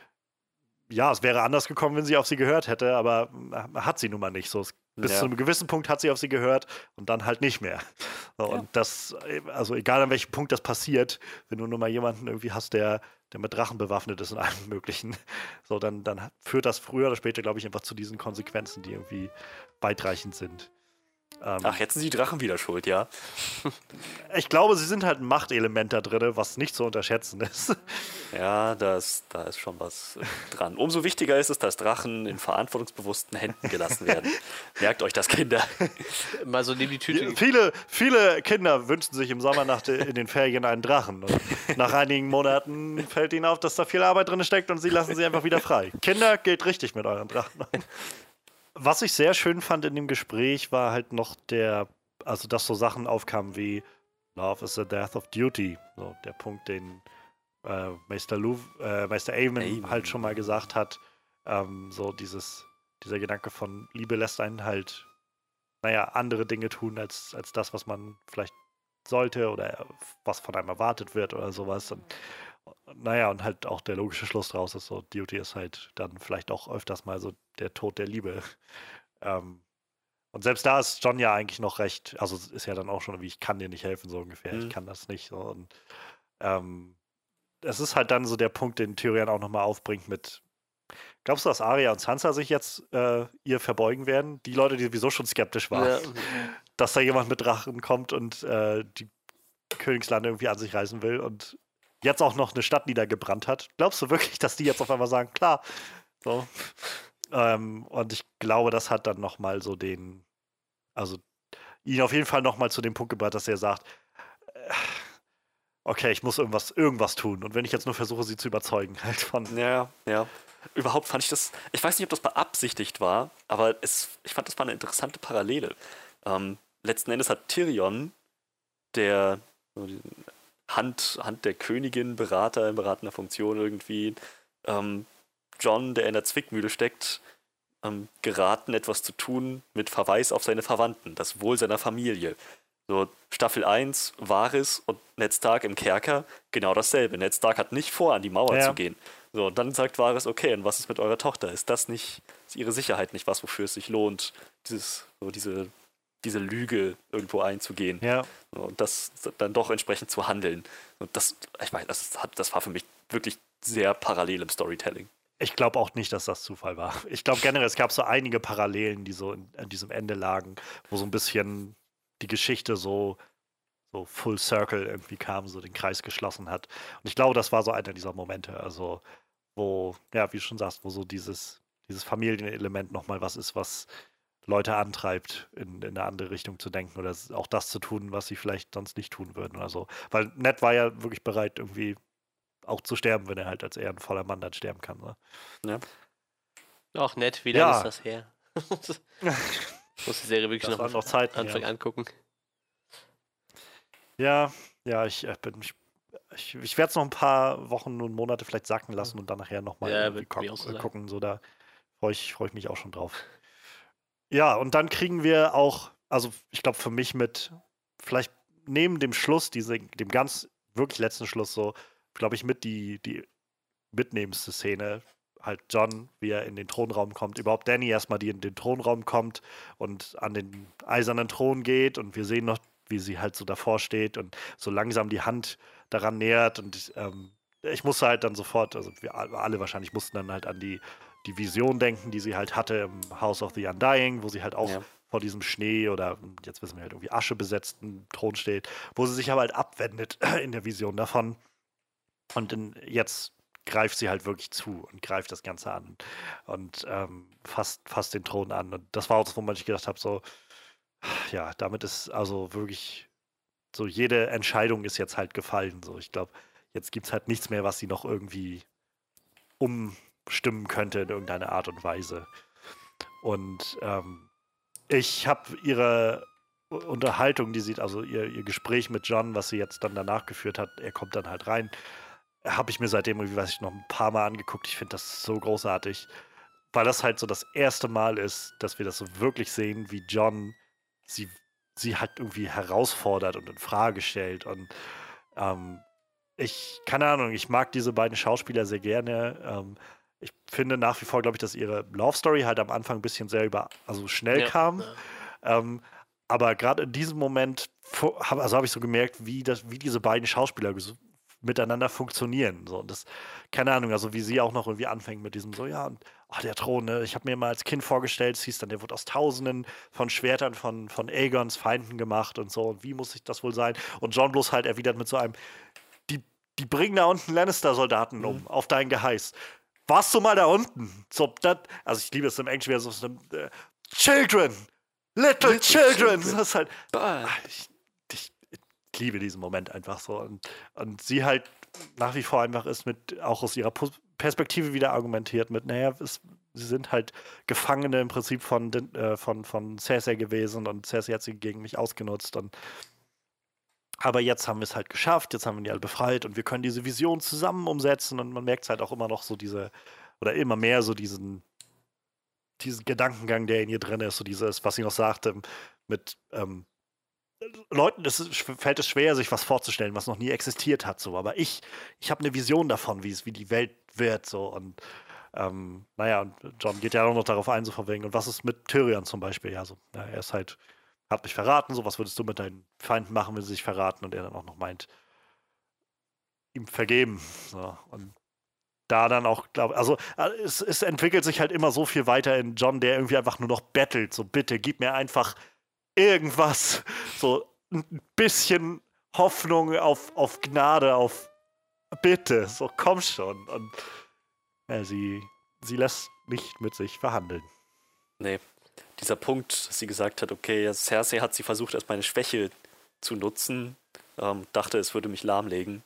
Speaker 1: ja, es wäre anders gekommen, wenn sie auf sie gehört hätte, aber hat sie nun mal nicht. So, bis ja. zu einem gewissen Punkt hat sie auf sie gehört und dann halt nicht mehr. So, ja. Und das, also egal an welchem Punkt das passiert, wenn du nur mal jemanden irgendwie hast, der, der mit Drachen bewaffnet ist und allem möglichen, so, dann, dann führt das früher oder später, glaube ich, einfach zu diesen Konsequenzen, die irgendwie weitreichend sind.
Speaker 2: Ähm, Ach, jetzt sind die Drachen wieder schuld, ja.
Speaker 1: ich glaube, sie sind halt ein Machtelement da drin, was nicht zu unterschätzen ist.
Speaker 2: Ja, das, da ist schon was äh, dran. Umso wichtiger ist es, dass Drachen in verantwortungsbewussten Händen gelassen werden. Merkt euch das, Kinder.
Speaker 3: Mal so neben die Tüte.
Speaker 1: Viele, viele Kinder wünschen sich im Sommer nach de, in den Ferien einen Drachen. Und nach einigen Monaten fällt ihnen auf, dass da viel Arbeit drin steckt und sie lassen sie einfach wieder frei. Kinder, geht richtig mit euren Drachen. Was ich sehr schön fand in dem Gespräch war halt noch der, also dass so Sachen aufkamen wie Love is the death of duty. So der Punkt, den äh, Meister, Lu, äh, Meister halt schon mal gesagt hat. Ähm, so dieses, dieser Gedanke von Liebe lässt einen halt, naja, andere Dinge tun als, als das, was man vielleicht sollte oder was von einem erwartet wird oder sowas. Und naja, und halt auch der logische Schluss draus ist so, Duty ist halt dann vielleicht auch öfters mal so der Tod der Liebe. Ähm, und selbst da ist John ja eigentlich noch recht, also ist ja dann auch schon wie, ich kann dir nicht helfen, so ungefähr, mhm. ich kann das nicht. So. Und ähm, es ist halt dann so der Punkt, den Tyrion auch nochmal aufbringt mit, glaubst du, dass Arya und Sansa sich jetzt äh, ihr verbeugen werden? Die Leute, die sowieso schon skeptisch waren, ja. dass da jemand mit Drachen kommt und äh, die Königslande irgendwie an sich reißen will und jetzt auch noch eine Stadt niedergebrannt hat. Glaubst du wirklich, dass die jetzt auf einmal sagen, klar, so. Ähm, und ich glaube, das hat dann nochmal so den, also ihn auf jeden Fall nochmal zu dem Punkt gebracht, dass er sagt, äh, okay, ich muss irgendwas, irgendwas tun. Und wenn ich jetzt nur versuche, sie zu überzeugen, halt von.
Speaker 2: Ja, ja. Überhaupt fand ich das, ich weiß nicht, ob das beabsichtigt war, aber es, ich fand, das war eine interessante Parallele. Ähm, letzten Endes hat Tyrion, der Hand, Hand der Königin, Berater in beratender Funktion irgendwie, ähm, John, der in der Zwickmühle steckt, ähm, geraten, etwas zu tun mit Verweis auf seine Verwandten, das Wohl seiner Familie. So, Staffel 1, Varys und Ned Stark im Kerker, genau dasselbe. Ned Stark hat nicht vor, an die Mauer ja. zu gehen. So, und dann sagt Varys, okay, und was ist mit eurer Tochter? Ist das nicht, ist ihre Sicherheit nicht was, wofür es sich lohnt, dieses, so diese diese Lüge irgendwo einzugehen.
Speaker 1: Ja.
Speaker 2: Und das dann doch entsprechend zu handeln. Und das, ich meine, das, das war für mich wirklich sehr parallel im Storytelling.
Speaker 1: Ich glaube auch nicht, dass das Zufall war. Ich glaube generell, es gab so einige Parallelen, die so in, in, diesem Ende lagen, wo so ein bisschen die Geschichte so, so full circle irgendwie kam, so den Kreis geschlossen hat. Und ich glaube, das war so einer dieser Momente, also wo, ja, wie du schon sagst, wo so dieses, dieses Familienelement nochmal was ist, was Leute antreibt, in, in eine andere Richtung zu denken oder auch das zu tun, was sie vielleicht sonst nicht tun würden oder so. Weil Ned war ja wirklich bereit, irgendwie auch zu sterben, wenn er halt als ehrenvoller Mann dann sterben kann. Ne?
Speaker 3: Ja. Ach, nett, wie lange ja. ist das her? ich muss die Serie wirklich das noch, noch Zeit, Anfang ja. angucken.
Speaker 1: Ja, ja, ich äh, bin. Ich, ich, ich werde es noch ein paar Wochen und Monate vielleicht sacken lassen und dann nachher nochmal ja, gucken. So gucken. So, da freue ich, freu ich mich auch schon drauf. Ja, und dann kriegen wir auch, also ich glaube für mich mit, vielleicht neben dem Schluss, diese, dem ganz wirklich letzten Schluss so, glaube ich, mit die, die mitnehmendste Szene. Halt John, wie er in den Thronraum kommt, überhaupt Danny erstmal, die in den Thronraum kommt und an den eisernen Thron geht und wir sehen noch, wie sie halt so davor steht und so langsam die Hand daran nähert. Und ähm, ich musste halt dann sofort, also wir alle wahrscheinlich mussten dann halt an die, die Vision denken, die sie halt hatte im House of the Undying, wo sie halt auch ja. vor diesem Schnee oder jetzt wissen wir halt irgendwie Asche besetzten Thron steht, wo sie sich aber halt abwendet in der Vision davon. Und in, jetzt greift sie halt wirklich zu und greift das Ganze an und ähm, fasst, fasst den Thron an. Und das war auch das, wo man sich gedacht habe, so, ja, damit ist also wirklich so jede Entscheidung ist jetzt halt gefallen. So, ich glaube, jetzt gibt es halt nichts mehr, was sie noch irgendwie umstimmen könnte in irgendeiner Art und Weise. Und ähm, ich habe ihre Unterhaltung, die sieht, also ihr, ihr Gespräch mit John, was sie jetzt dann danach geführt hat, er kommt dann halt rein, habe ich mir seitdem irgendwie, weiß ich, noch ein paar Mal angeguckt. Ich finde das so großartig, weil das halt so das erste Mal ist, dass wir das so wirklich sehen, wie John sie, sie halt irgendwie herausfordert und in Frage stellt. Und ähm, ich, keine Ahnung, ich mag diese beiden Schauspieler sehr gerne. Ähm, ich finde nach wie vor, glaube ich, dass ihre Love Story halt am Anfang ein bisschen sehr über, also schnell ja, kam. Ja. Ähm, aber gerade in diesem Moment, also habe ich so gemerkt, wie, das, wie diese beiden Schauspieler miteinander funktionieren. So, und das, keine Ahnung, also wie sie auch noch irgendwie anfängt mit diesem so, ja, und oh, der Thron, ne? ich habe mir mal als Kind vorgestellt, es hieß dann, der wurde aus Tausenden von Schwertern von, von Aegons Feinden gemacht und so, und wie muss ich das wohl sein? Und John bloß halt erwidert mit so einem, die, die bringen da unten Lannister-Soldaten mhm. um, auf dein Geheiß. Warst du mal da unten? So, dat, also ich liebe es im Englischen, so, so äh, Children! Little, Little Children! children. Das ist halt, ach, ich, ich liebe diesen Moment einfach so. Und, und sie halt nach wie vor einfach ist mit, auch aus ihrer Perspektive wieder argumentiert mit, naja, es, sie sind halt Gefangene im Prinzip von, äh, von, von Cersei gewesen und Cersei hat sie gegen mich ausgenutzt und aber jetzt haben wir es halt geschafft, jetzt haben wir die alle befreit und wir können diese Vision zusammen umsetzen und man merkt es halt auch immer noch so diese, oder immer mehr so diesen, diesen Gedankengang, der in ihr drin ist, so dieses, was sie noch sagte, mit, ähm, Leuten das fällt es schwer, sich was vorzustellen, was noch nie existiert hat. So. Aber ich, ich habe eine Vision davon, wie es, wie die Welt wird. So. Und ähm, naja, und John geht ja auch noch darauf ein, so von wegen, und was ist mit Tyrion zum Beispiel? Ja, so, ja, er ist halt, hat mich verraten, so, was würdest du mit deinen Feinden machen, wenn sie sich verraten? Und er dann auch noch meint, ihm vergeben. So. Und da dann auch, glaube also äh, es, es entwickelt sich halt immer so viel weiter in John, der irgendwie einfach nur noch bettelt, so bitte, gib mir einfach irgendwas, so ein bisschen Hoffnung auf, auf Gnade, auf Bitte, so komm schon. Und ja, sie, sie lässt nicht mit sich verhandeln.
Speaker 2: Nee, dieser Punkt, dass sie gesagt hat, okay, Cersei hat sie versucht, als meine Schwäche zu nutzen, ähm, dachte, es würde mich lahmlegen.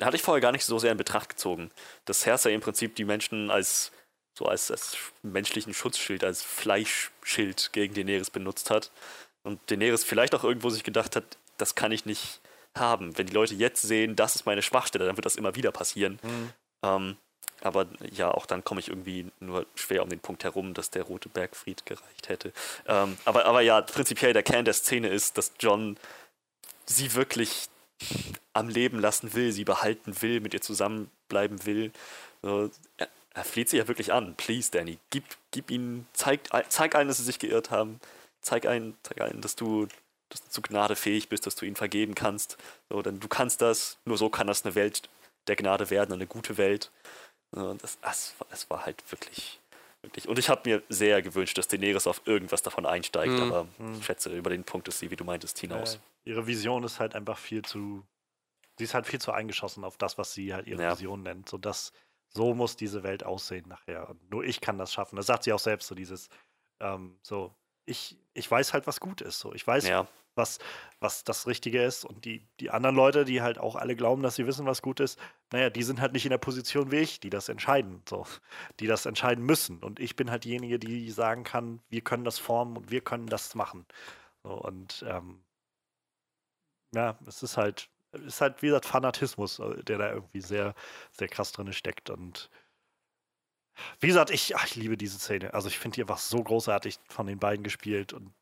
Speaker 2: Hatte ich vorher gar nicht so sehr in Betracht gezogen, dass Cersei im Prinzip die Menschen als so als, als menschlichen Schutzschild, als Fleischschild gegen Daenerys benutzt hat. Und Daenerys vielleicht auch irgendwo sich gedacht hat, das kann ich nicht haben. Wenn die Leute jetzt sehen, das ist meine Schwachstelle, dann wird das immer wieder passieren. Mhm. Ähm, aber ja, auch dann komme ich irgendwie nur schwer um den Punkt herum, dass der rote Bergfried gereicht hätte. Ähm, aber, aber ja, prinzipiell der Kern der Szene ist, dass John sie wirklich am Leben lassen will, sie behalten will, mit ihr zusammenbleiben will. So, er, er fleht sie ja wirklich an. Please, Danny, gib, gib ihnen, zeig, zeig allen, dass sie sich geirrt haben zeig ein, zeig ein, dass du, dass du zu Gnade fähig bist, dass du ihnen vergeben kannst. So, denn du kannst das, nur so kann das eine Welt der Gnade werden, eine gute Welt. Das, das, das war halt wirklich, wirklich. Und ich habe mir sehr gewünscht, dass Daenerys auf irgendwas davon einsteigt, mhm. aber ich mhm. schätze, über den Punkt ist sie, wie du meintest, hinaus.
Speaker 1: Äh, ihre Vision ist halt einfach viel zu. Sie ist halt viel zu eingeschossen auf das, was sie halt ihre ja. Vision nennt. So, das, so muss diese Welt aussehen nachher. Und nur ich kann das schaffen. Das sagt sie auch selbst, so dieses, ähm, so, ich, ich weiß halt, was gut ist. So. Ich weiß, ja. Was, was das Richtige ist. Und die, die anderen Leute, die halt auch alle glauben, dass sie wissen, was gut ist, naja, die sind halt nicht in der Position wie ich, die das entscheiden, so, die das entscheiden müssen. Und ich bin halt diejenige, die sagen kann, wir können das formen und wir können das machen. So, und ähm, ja, es ist halt, ist halt, wie gesagt, Fanatismus, äh, der da irgendwie sehr, sehr krass drin steckt. Und wie gesagt, ich, ach, ich liebe diese Szene. Also ich finde die einfach so großartig von den beiden gespielt und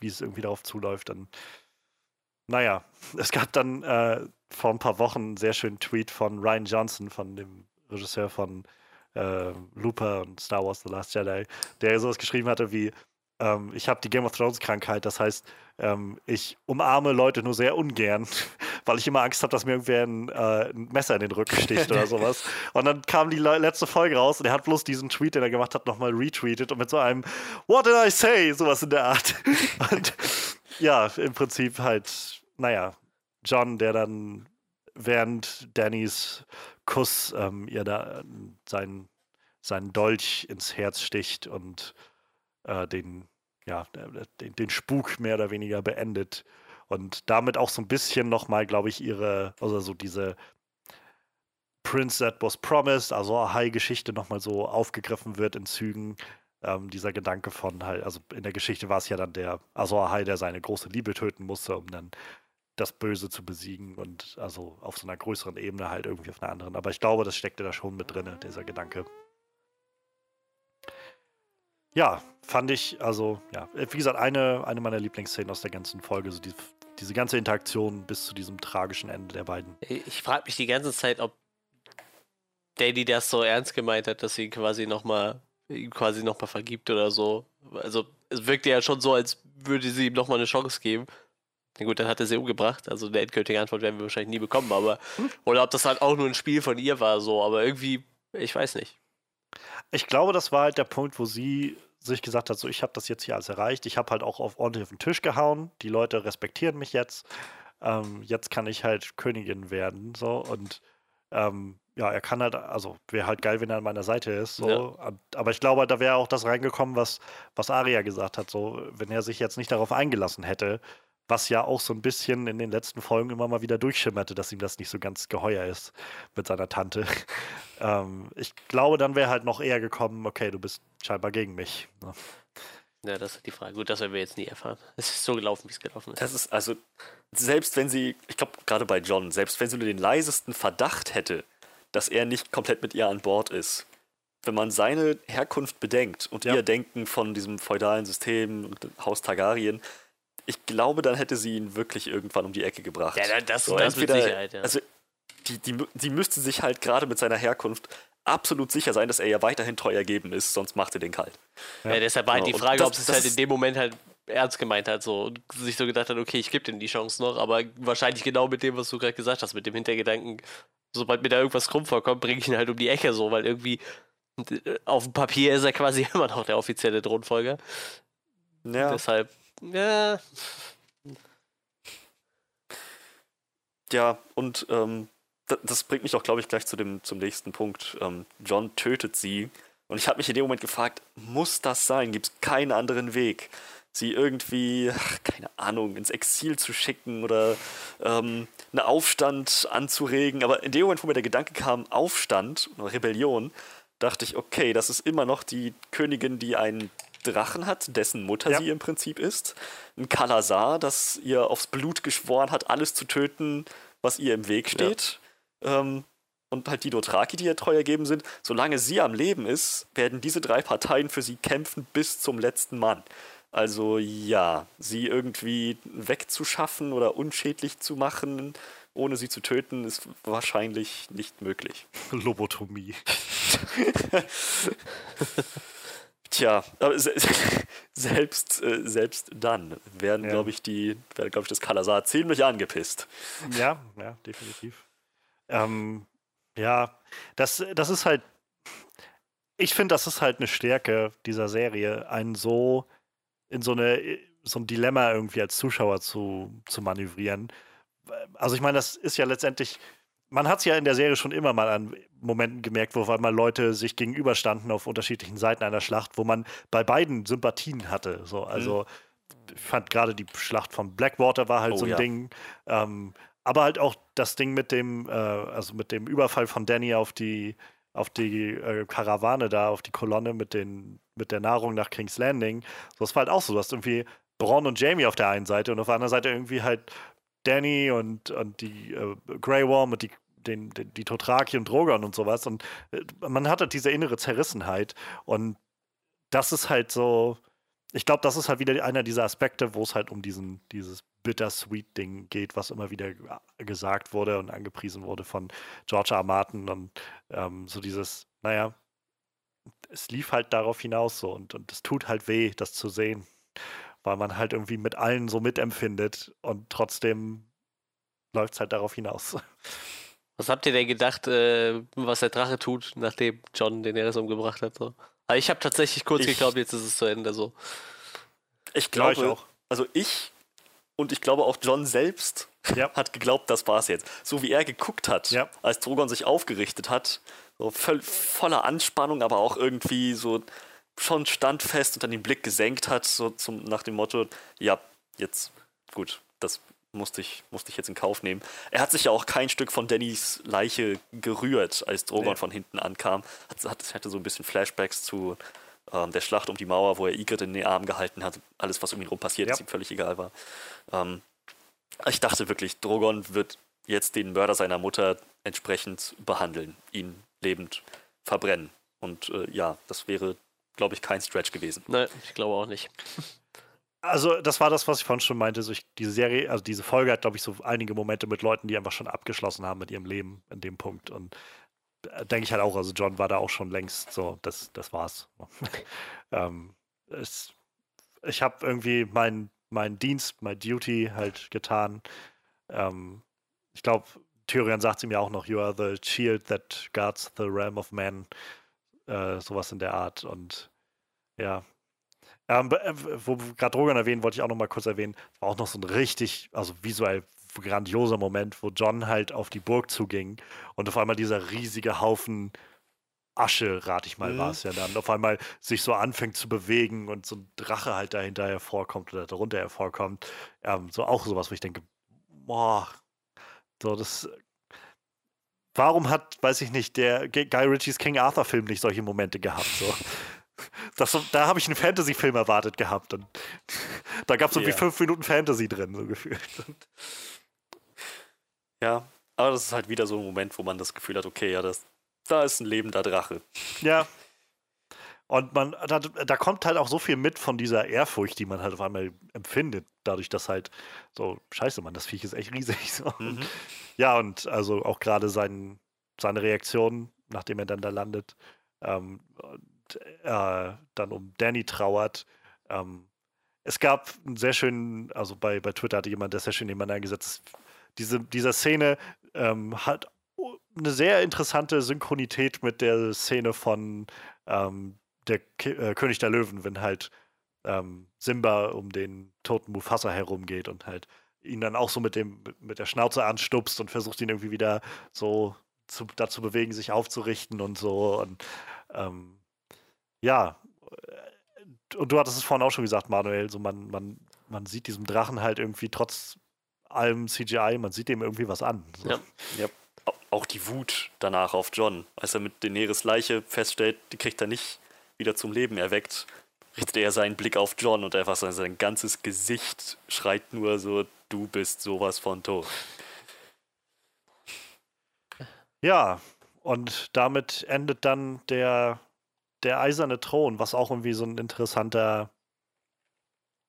Speaker 1: wie es irgendwie darauf zuläuft. Dann, naja, es gab dann äh, vor ein paar Wochen einen sehr schönen Tweet von Ryan Johnson, von dem Regisseur von äh, Looper und Star Wars The Last Jedi, der sowas geschrieben hatte wie ähm, ich habe die Game of Thrones Krankheit, das heißt, ähm, ich umarme Leute nur sehr ungern, weil ich immer Angst habe, dass mir irgendwer ein, äh, ein, Messer in den Rücken sticht oder sowas. Und dann kam die letzte Folge raus und er hat bloß diesen Tweet, den er gemacht hat, nochmal retweetet und mit so einem What did I say? Sowas in der Art. Und ja, im Prinzip halt, naja, John, der dann während Dannys Kuss ähm, ihr da seinen, seinen Dolch ins Herz sticht und äh, den, ja, den, den Spuk mehr oder weniger beendet. Und damit auch so ein bisschen nochmal, glaube ich, ihre, also so diese Prince That Was Promised, also Ahai-Geschichte nochmal so aufgegriffen wird in Zügen. Ähm, dieser Gedanke von halt, also in der Geschichte war es ja dann der Azor Ahai, der seine große Liebe töten musste, um dann das Böse zu besiegen und also auf so einer größeren Ebene halt irgendwie auf einer anderen. Aber ich glaube, das steckte da schon mit drin, dieser Gedanke ja, fand ich, also, ja, wie gesagt, eine, eine meiner Lieblingsszenen aus der ganzen Folge, so die, diese ganze Interaktion bis zu diesem tragischen Ende der beiden.
Speaker 3: Ich frage mich die ganze Zeit, ob Daddy das so ernst gemeint hat, dass sie quasi nochmal quasi noch mal vergibt oder so. Also es wirkte ja schon so, als würde sie ihm nochmal eine Chance geben. Na gut, dann hat er sie umgebracht. Also eine endgültige Antwort werden wir wahrscheinlich nie bekommen, aber hm. oder ob das halt auch nur ein Spiel von ihr war, so, aber irgendwie, ich weiß nicht.
Speaker 1: Ich glaube, das war halt der Punkt, wo sie sich gesagt hat, so ich habe das jetzt hier alles erreicht, ich habe halt auch auf ordentlich auf den Tisch gehauen, die Leute respektieren mich jetzt, ähm, jetzt kann ich halt Königin werden, so. Und ähm, ja, er kann halt, also wäre halt geil, wenn er an meiner Seite ist, so, ja. aber ich glaube, da wäre auch das reingekommen, was, was Aria gesagt hat, so, wenn er sich jetzt nicht darauf eingelassen hätte, was ja auch so ein bisschen in den letzten Folgen immer mal wieder durchschimmerte, dass ihm das nicht so ganz geheuer ist mit seiner Tante. ähm, ich glaube, dann wäre halt noch eher gekommen, okay, du bist scheinbar gegen mich.
Speaker 3: Ne? Ja, das ist die Frage. Gut, das werden wir jetzt nie erfahren. Es ist so gelaufen, wie es gelaufen ist.
Speaker 2: Das ist also, selbst wenn sie, ich glaube, gerade bei John, selbst wenn sie nur den leisesten Verdacht hätte, dass er nicht komplett mit ihr an Bord ist, wenn man seine Herkunft bedenkt und ja. ihr Denken von diesem feudalen System und Haus Targaryen, ich glaube, dann hätte sie ihn wirklich irgendwann um die Ecke gebracht.
Speaker 3: Ja, das, so, das entweder, mit Sicherheit, ja.
Speaker 2: Also, die, die, die müsste sich halt gerade mit seiner Herkunft absolut sicher sein, dass er ja weiterhin treu ergeben ist, sonst macht er den kalt.
Speaker 3: Ja, ja deshalb war halt genau. die Frage, das, ob es halt in dem Moment halt ernst gemeint hat so und sich so gedacht hat, okay, ich gebe dem die Chance noch, aber wahrscheinlich genau mit dem, was du gerade gesagt hast, mit dem Hintergedanken, sobald mir da irgendwas krumm vorkommt, bringe ich ihn halt um die Ecke so, weil irgendwie äh, auf dem Papier ist er quasi immer noch der offizielle Thronfolger. Ja. Deshalb ja.
Speaker 2: Ja, und ähm, das bringt mich auch, glaube ich, gleich zu dem, zum nächsten Punkt. Ähm, John tötet sie. Und ich habe mich in dem Moment gefragt, muss das sein? Gibt es keinen anderen Weg? Sie irgendwie, keine Ahnung, ins Exil zu schicken oder ähm, einen Aufstand anzuregen. Aber in dem Moment, wo mir der Gedanke kam, Aufstand Rebellion, dachte ich, okay, das ist immer noch die Königin, die einen Drachen hat, dessen Mutter ja. sie im Prinzip ist. Ein Kalasar, das ihr aufs Blut geschworen hat, alles zu töten, was ihr im Weg steht. Ja. Ähm, und halt die Dothraki, die ihr treu ergeben sind. Solange sie am Leben ist, werden diese drei Parteien für sie kämpfen bis zum letzten Mann. Also ja, sie irgendwie wegzuschaffen oder unschädlich zu machen, ohne sie zu töten, ist wahrscheinlich nicht möglich.
Speaker 1: Lobotomie.
Speaker 2: Tja, aber selbst, äh, selbst dann werden, ja. glaube ich, die, werden, glaube ich, das Kalasar ziemlich angepisst.
Speaker 1: Ja, ja, definitiv. Ähm, ja, das, das ist halt, ich finde, das ist halt eine Stärke dieser Serie, einen so in so eine, so ein Dilemma irgendwie als Zuschauer zu, zu manövrieren. Also ich meine, das ist ja letztendlich man hat es ja in der Serie schon immer mal an Momenten gemerkt, wo einmal Leute sich gegenüberstanden auf unterschiedlichen Seiten einer Schlacht, wo man bei beiden Sympathien hatte. So, also mhm. ich fand gerade die Schlacht von Blackwater war halt oh, so ein ja. Ding. Ähm, aber halt auch das Ding mit dem, äh, also mit dem Überfall von Danny auf die, auf die äh, Karawane da, auf die Kolonne mit den, mit der Nahrung nach King's Landing. So, das war halt auch so. Du hast irgendwie Braun und Jamie auf der einen Seite und auf der anderen Seite irgendwie halt Danny und, und die äh, Grey Worm und die, den, den, die Totraki und Drogon und sowas. Und äh, man hat halt diese innere Zerrissenheit. Und das ist halt so, ich glaube, das ist halt wieder einer dieser Aspekte, wo es halt um diesen, dieses Bittersweet-Ding geht, was immer wieder gesagt wurde und angepriesen wurde von George R. Martin und ähm, so dieses, naja, es lief halt darauf hinaus so und, und es tut halt weh, das zu sehen, weil man halt irgendwie mit allen so mitempfindet und trotzdem läuft es halt darauf hinaus.
Speaker 3: Was habt ihr denn gedacht, äh, was der Drache tut, nachdem John den Eris umgebracht hat? So? Also ich habe tatsächlich kurz ich, geglaubt, jetzt ist es zu Ende so.
Speaker 2: Ich glaube ja, auch. Also ich und ich glaube auch John selbst ja. hat geglaubt, das war es jetzt. So wie er geguckt hat, ja. als Drogon sich aufgerichtet hat, so voll, voller Anspannung, aber auch irgendwie so schon standfest und dann den Blick gesenkt hat, so zum, nach dem Motto, ja, jetzt, gut, das musste ich, musste ich jetzt in Kauf nehmen. Er hat sich ja auch kein Stück von Dannys Leiche gerührt, als Drogon nee. von hinten ankam. Hat, hat, hatte so ein bisschen Flashbacks zu ähm, der Schlacht um die Mauer, wo er Ygritte in den Arm gehalten hat. Alles, was um ihn rum passiert ja. ist, ihm völlig egal war. Ähm, ich dachte wirklich, Drogon wird jetzt den Mörder seiner Mutter entsprechend behandeln, ihn lebend verbrennen. Und äh, ja, das wäre, glaube ich, kein Stretch gewesen.
Speaker 3: Nein, ich glaube auch nicht.
Speaker 1: Also, das war das, was ich vorhin schon meinte. So ich, diese Serie, also diese Folge hat, glaube ich, so einige Momente mit Leuten, die einfach schon abgeschlossen haben mit ihrem Leben in dem Punkt. Und äh, denke ich halt auch, also John war da auch schon längst so, das, das war's. ähm, es, ich habe irgendwie meinen mein Dienst, mein Duty halt getan. Ähm, ich glaube, Tyrion sagt ihm ja auch noch, you are the shield that guards the realm of man. Äh, sowas in der Art. Und ja. Ähm, äh, wo gerade Drogon erwähnen, wollte ich auch noch mal kurz erwähnen, war auch noch so ein richtig, also visuell grandioser Moment, wo John halt auf die Burg zuging und auf einmal dieser riesige Haufen Asche, rate ich mal, mhm. war es ja dann, auf einmal sich so anfängt zu bewegen und so ein Drache halt dahinter hervorkommt oder darunter hervorkommt. Ähm, so auch sowas, wo ich denke, boah, so das. Warum hat, weiß ich nicht, der Guy Ritchies King Arthur Film nicht solche Momente gehabt? So. Das, da habe ich einen Fantasy-Film erwartet gehabt. Und da gab es irgendwie yeah. fünf Minuten Fantasy drin, so gefühlt.
Speaker 2: Ja, aber das ist halt wieder so ein Moment, wo man das Gefühl hat, okay, ja, das, da ist ein lebender Drache.
Speaker 1: Ja. Und man, da, da, kommt halt auch so viel mit von dieser Ehrfurcht, die man halt auf einmal empfindet, dadurch, dass halt so, scheiße, Mann, das Viech ist echt riesig. So. Mhm. Ja, und also auch gerade sein, seine Reaktion, nachdem er dann da landet, ähm, und, äh, dann um Danny trauert. Ähm, es gab einen sehr schönen, also bei, bei Twitter hatte jemand, der sehr schön jemand eingesetzt, diese, dieser Szene ähm, hat eine sehr interessante Synchronität mit der Szene von ähm, der K äh, König der Löwen, wenn halt ähm, Simba um den toten Mufasa herumgeht und halt ihn dann auch so mit dem mit der Schnauze anstupst und versucht ihn irgendwie wieder so zu, dazu bewegen, sich aufzurichten und so und ähm, ja und du hattest es vorhin auch schon gesagt, Manuel, so man man man sieht diesem Drachen halt irgendwie trotz allem CGI, man sieht dem irgendwie was an.
Speaker 2: So. Ja. ja. Auch die Wut danach auf John, als er mit Daenerys Leiche feststellt, die kriegt er nicht wieder zum Leben erweckt, richtet er seinen Blick auf John und einfach sein, sein ganzes Gesicht schreit nur so, du bist sowas von tot.
Speaker 1: Ja, und damit endet dann der, der eiserne Thron, was auch irgendwie so ein interessanter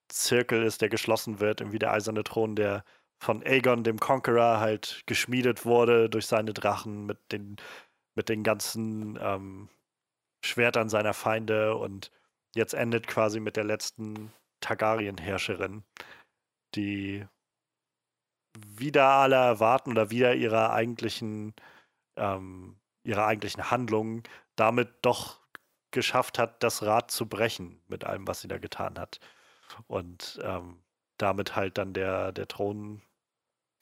Speaker 1: Zirkel ist, der geschlossen wird. Irgendwie der eiserne Thron, der von Aegon dem Conqueror halt geschmiedet wurde durch seine Drachen mit den, mit den ganzen ähm, Schwertern seiner Feinde und jetzt endet quasi mit der letzten Targaryen-Herrscherin, die wieder alle erwarten oder wieder ihrer eigentlichen, ähm, ihrer eigentlichen Handlungen damit doch geschafft hat, das Rad zu brechen mit allem, was sie da getan hat. Und ähm, damit halt dann der, der Thron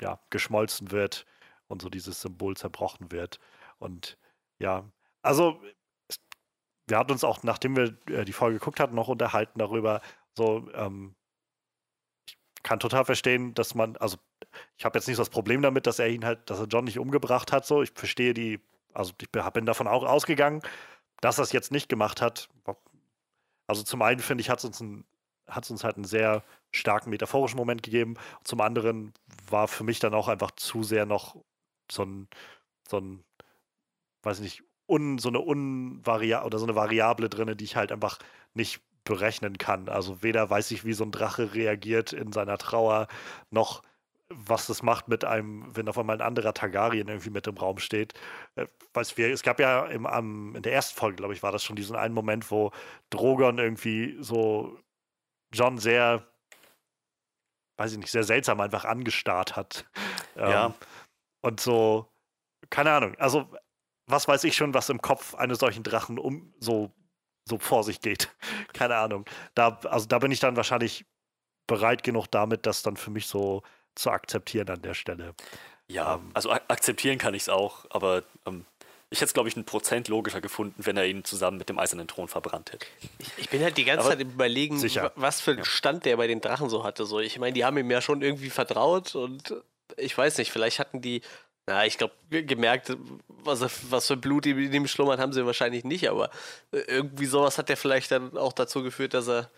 Speaker 1: ja, geschmolzen wird und so dieses Symbol zerbrochen wird. Und ja, also wir hatten uns auch, nachdem wir äh, die Folge geguckt hatten, noch unterhalten darüber, so, ähm, ich kann total verstehen, dass man, also ich habe jetzt nicht so das Problem damit, dass er ihn halt, dass er John nicht umgebracht hat, so, ich verstehe die, also ich bin davon auch ausgegangen, dass er es jetzt nicht gemacht hat. Also zum einen finde ich, hat es uns uns halt einen sehr starken metaphorischen Moment gegeben. Zum anderen war für mich dann auch einfach zu sehr noch so ein, so ein, weiß nicht, un, so eine Unvaria oder so eine Variable drin, die ich halt einfach nicht berechnen kann. Also weder weiß ich, wie so ein Drache reagiert in seiner Trauer, noch was das macht mit einem, wenn auf einmal ein anderer Targaryen irgendwie mit im Raum steht. Äh, weiß wir, es gab ja im, am, in der ersten Folge, glaube ich, war das schon diesen einen Moment, wo Drogon irgendwie so John sehr, weiß ich nicht, sehr seltsam einfach angestarrt hat.
Speaker 2: Ja.
Speaker 1: Ähm, und so, keine Ahnung, also was weiß ich schon, was im Kopf eines solchen Drachen um so, so vor sich geht. keine Ahnung. Da, also da bin ich dann wahrscheinlich bereit genug damit, das dann für mich so zu akzeptieren an der Stelle.
Speaker 2: Ja,
Speaker 1: Ähm.
Speaker 2: also ak akzeptieren kann ich es auch, aber ähm, ich hätte es, glaube ich, ein Prozent logischer gefunden, wenn er ihn zusammen mit dem eisernen Thron verbrannt hätte.
Speaker 3: Ich, ich bin halt die ganze
Speaker 2: Aber-
Speaker 3: Zeit im Überlegen,
Speaker 1: Sicher.
Speaker 3: wa- was für einen Stand der bei den Drachen so hatte. So, ich meine, die haben ihm ja schon irgendwie vertraut und ich weiß nicht, vielleicht hatten die, na, ich glaube, gemerkt, was, was für Blut in ihm schlummert, haben sie wahrscheinlich nicht, aber äh, irgendwie sowas hat der vielleicht dann auch dazu geführt, dass er,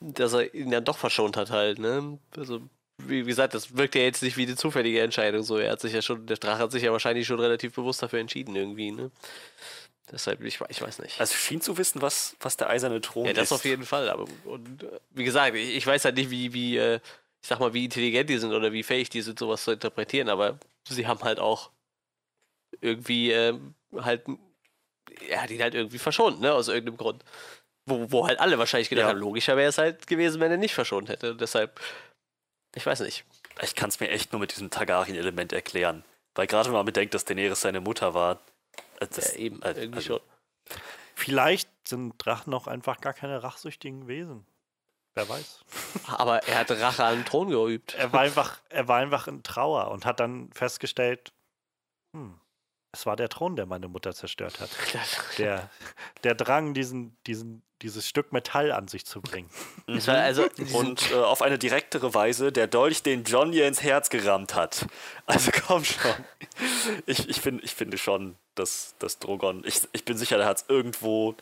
Speaker 3: dass er ihn dann doch verschont hat halt, ne? Also, wie, gesagt, das wirkt ja jetzt nicht wie eine zufällige Entscheidung. So, er hat sich ja schon, der Drache hat sich ja wahrscheinlich schon relativ bewusst dafür entschieden, irgendwie, ne? Deshalb, ich, ich weiß nicht.
Speaker 2: Also schien zu wissen, was, was der eiserne Thron
Speaker 3: Ja, das
Speaker 2: ist.
Speaker 3: auf jeden Fall. Aber und, wie gesagt, ich, ich weiß halt nicht, wie, wie, äh, ich sag mal, wie intelligent die sind oder wie fähig die sind, sowas zu interpretieren, aber sie haben halt auch irgendwie ähm, halt, er hat ihn halt irgendwie verschont, ne, aus irgendeinem Grund. Wo, wo halt alle wahrscheinlich gedacht
Speaker 2: Ja.
Speaker 3: haben, logischer wäre es halt gewesen, wenn er nicht verschont hätte. Deshalb, ich weiß nicht.
Speaker 2: Ich kann es mir echt nur mit diesem Targaryen-Element erklären. Weil gerade wenn man bedenkt, dass Daenerys seine Mutter war. äh, Das,
Speaker 3: ja, eben, irgendwie
Speaker 2: also,
Speaker 3: schon.
Speaker 1: Vielleicht sind Drachen auch einfach gar keine rachsüchtigen Wesen. Wer weiß.
Speaker 3: Aber er hat Rache an den Thron geübt.
Speaker 1: Er war einfach, er war einfach in Trauer und hat dann festgestellt, hm, es war der Thron, der meine Mutter zerstört hat. Der, der Drang, diesen, diesen, dieses Stück Metall an sich zu bringen.
Speaker 3: Es war also,
Speaker 2: Und äh, auf eine direktere Weise der Dolch, den John ihr ins Herz gerammt hat. Also komm schon. Ich, ich, find, ich finde schon, dass, dass Drogon, ich, ich bin sicher, der hat es irgendwo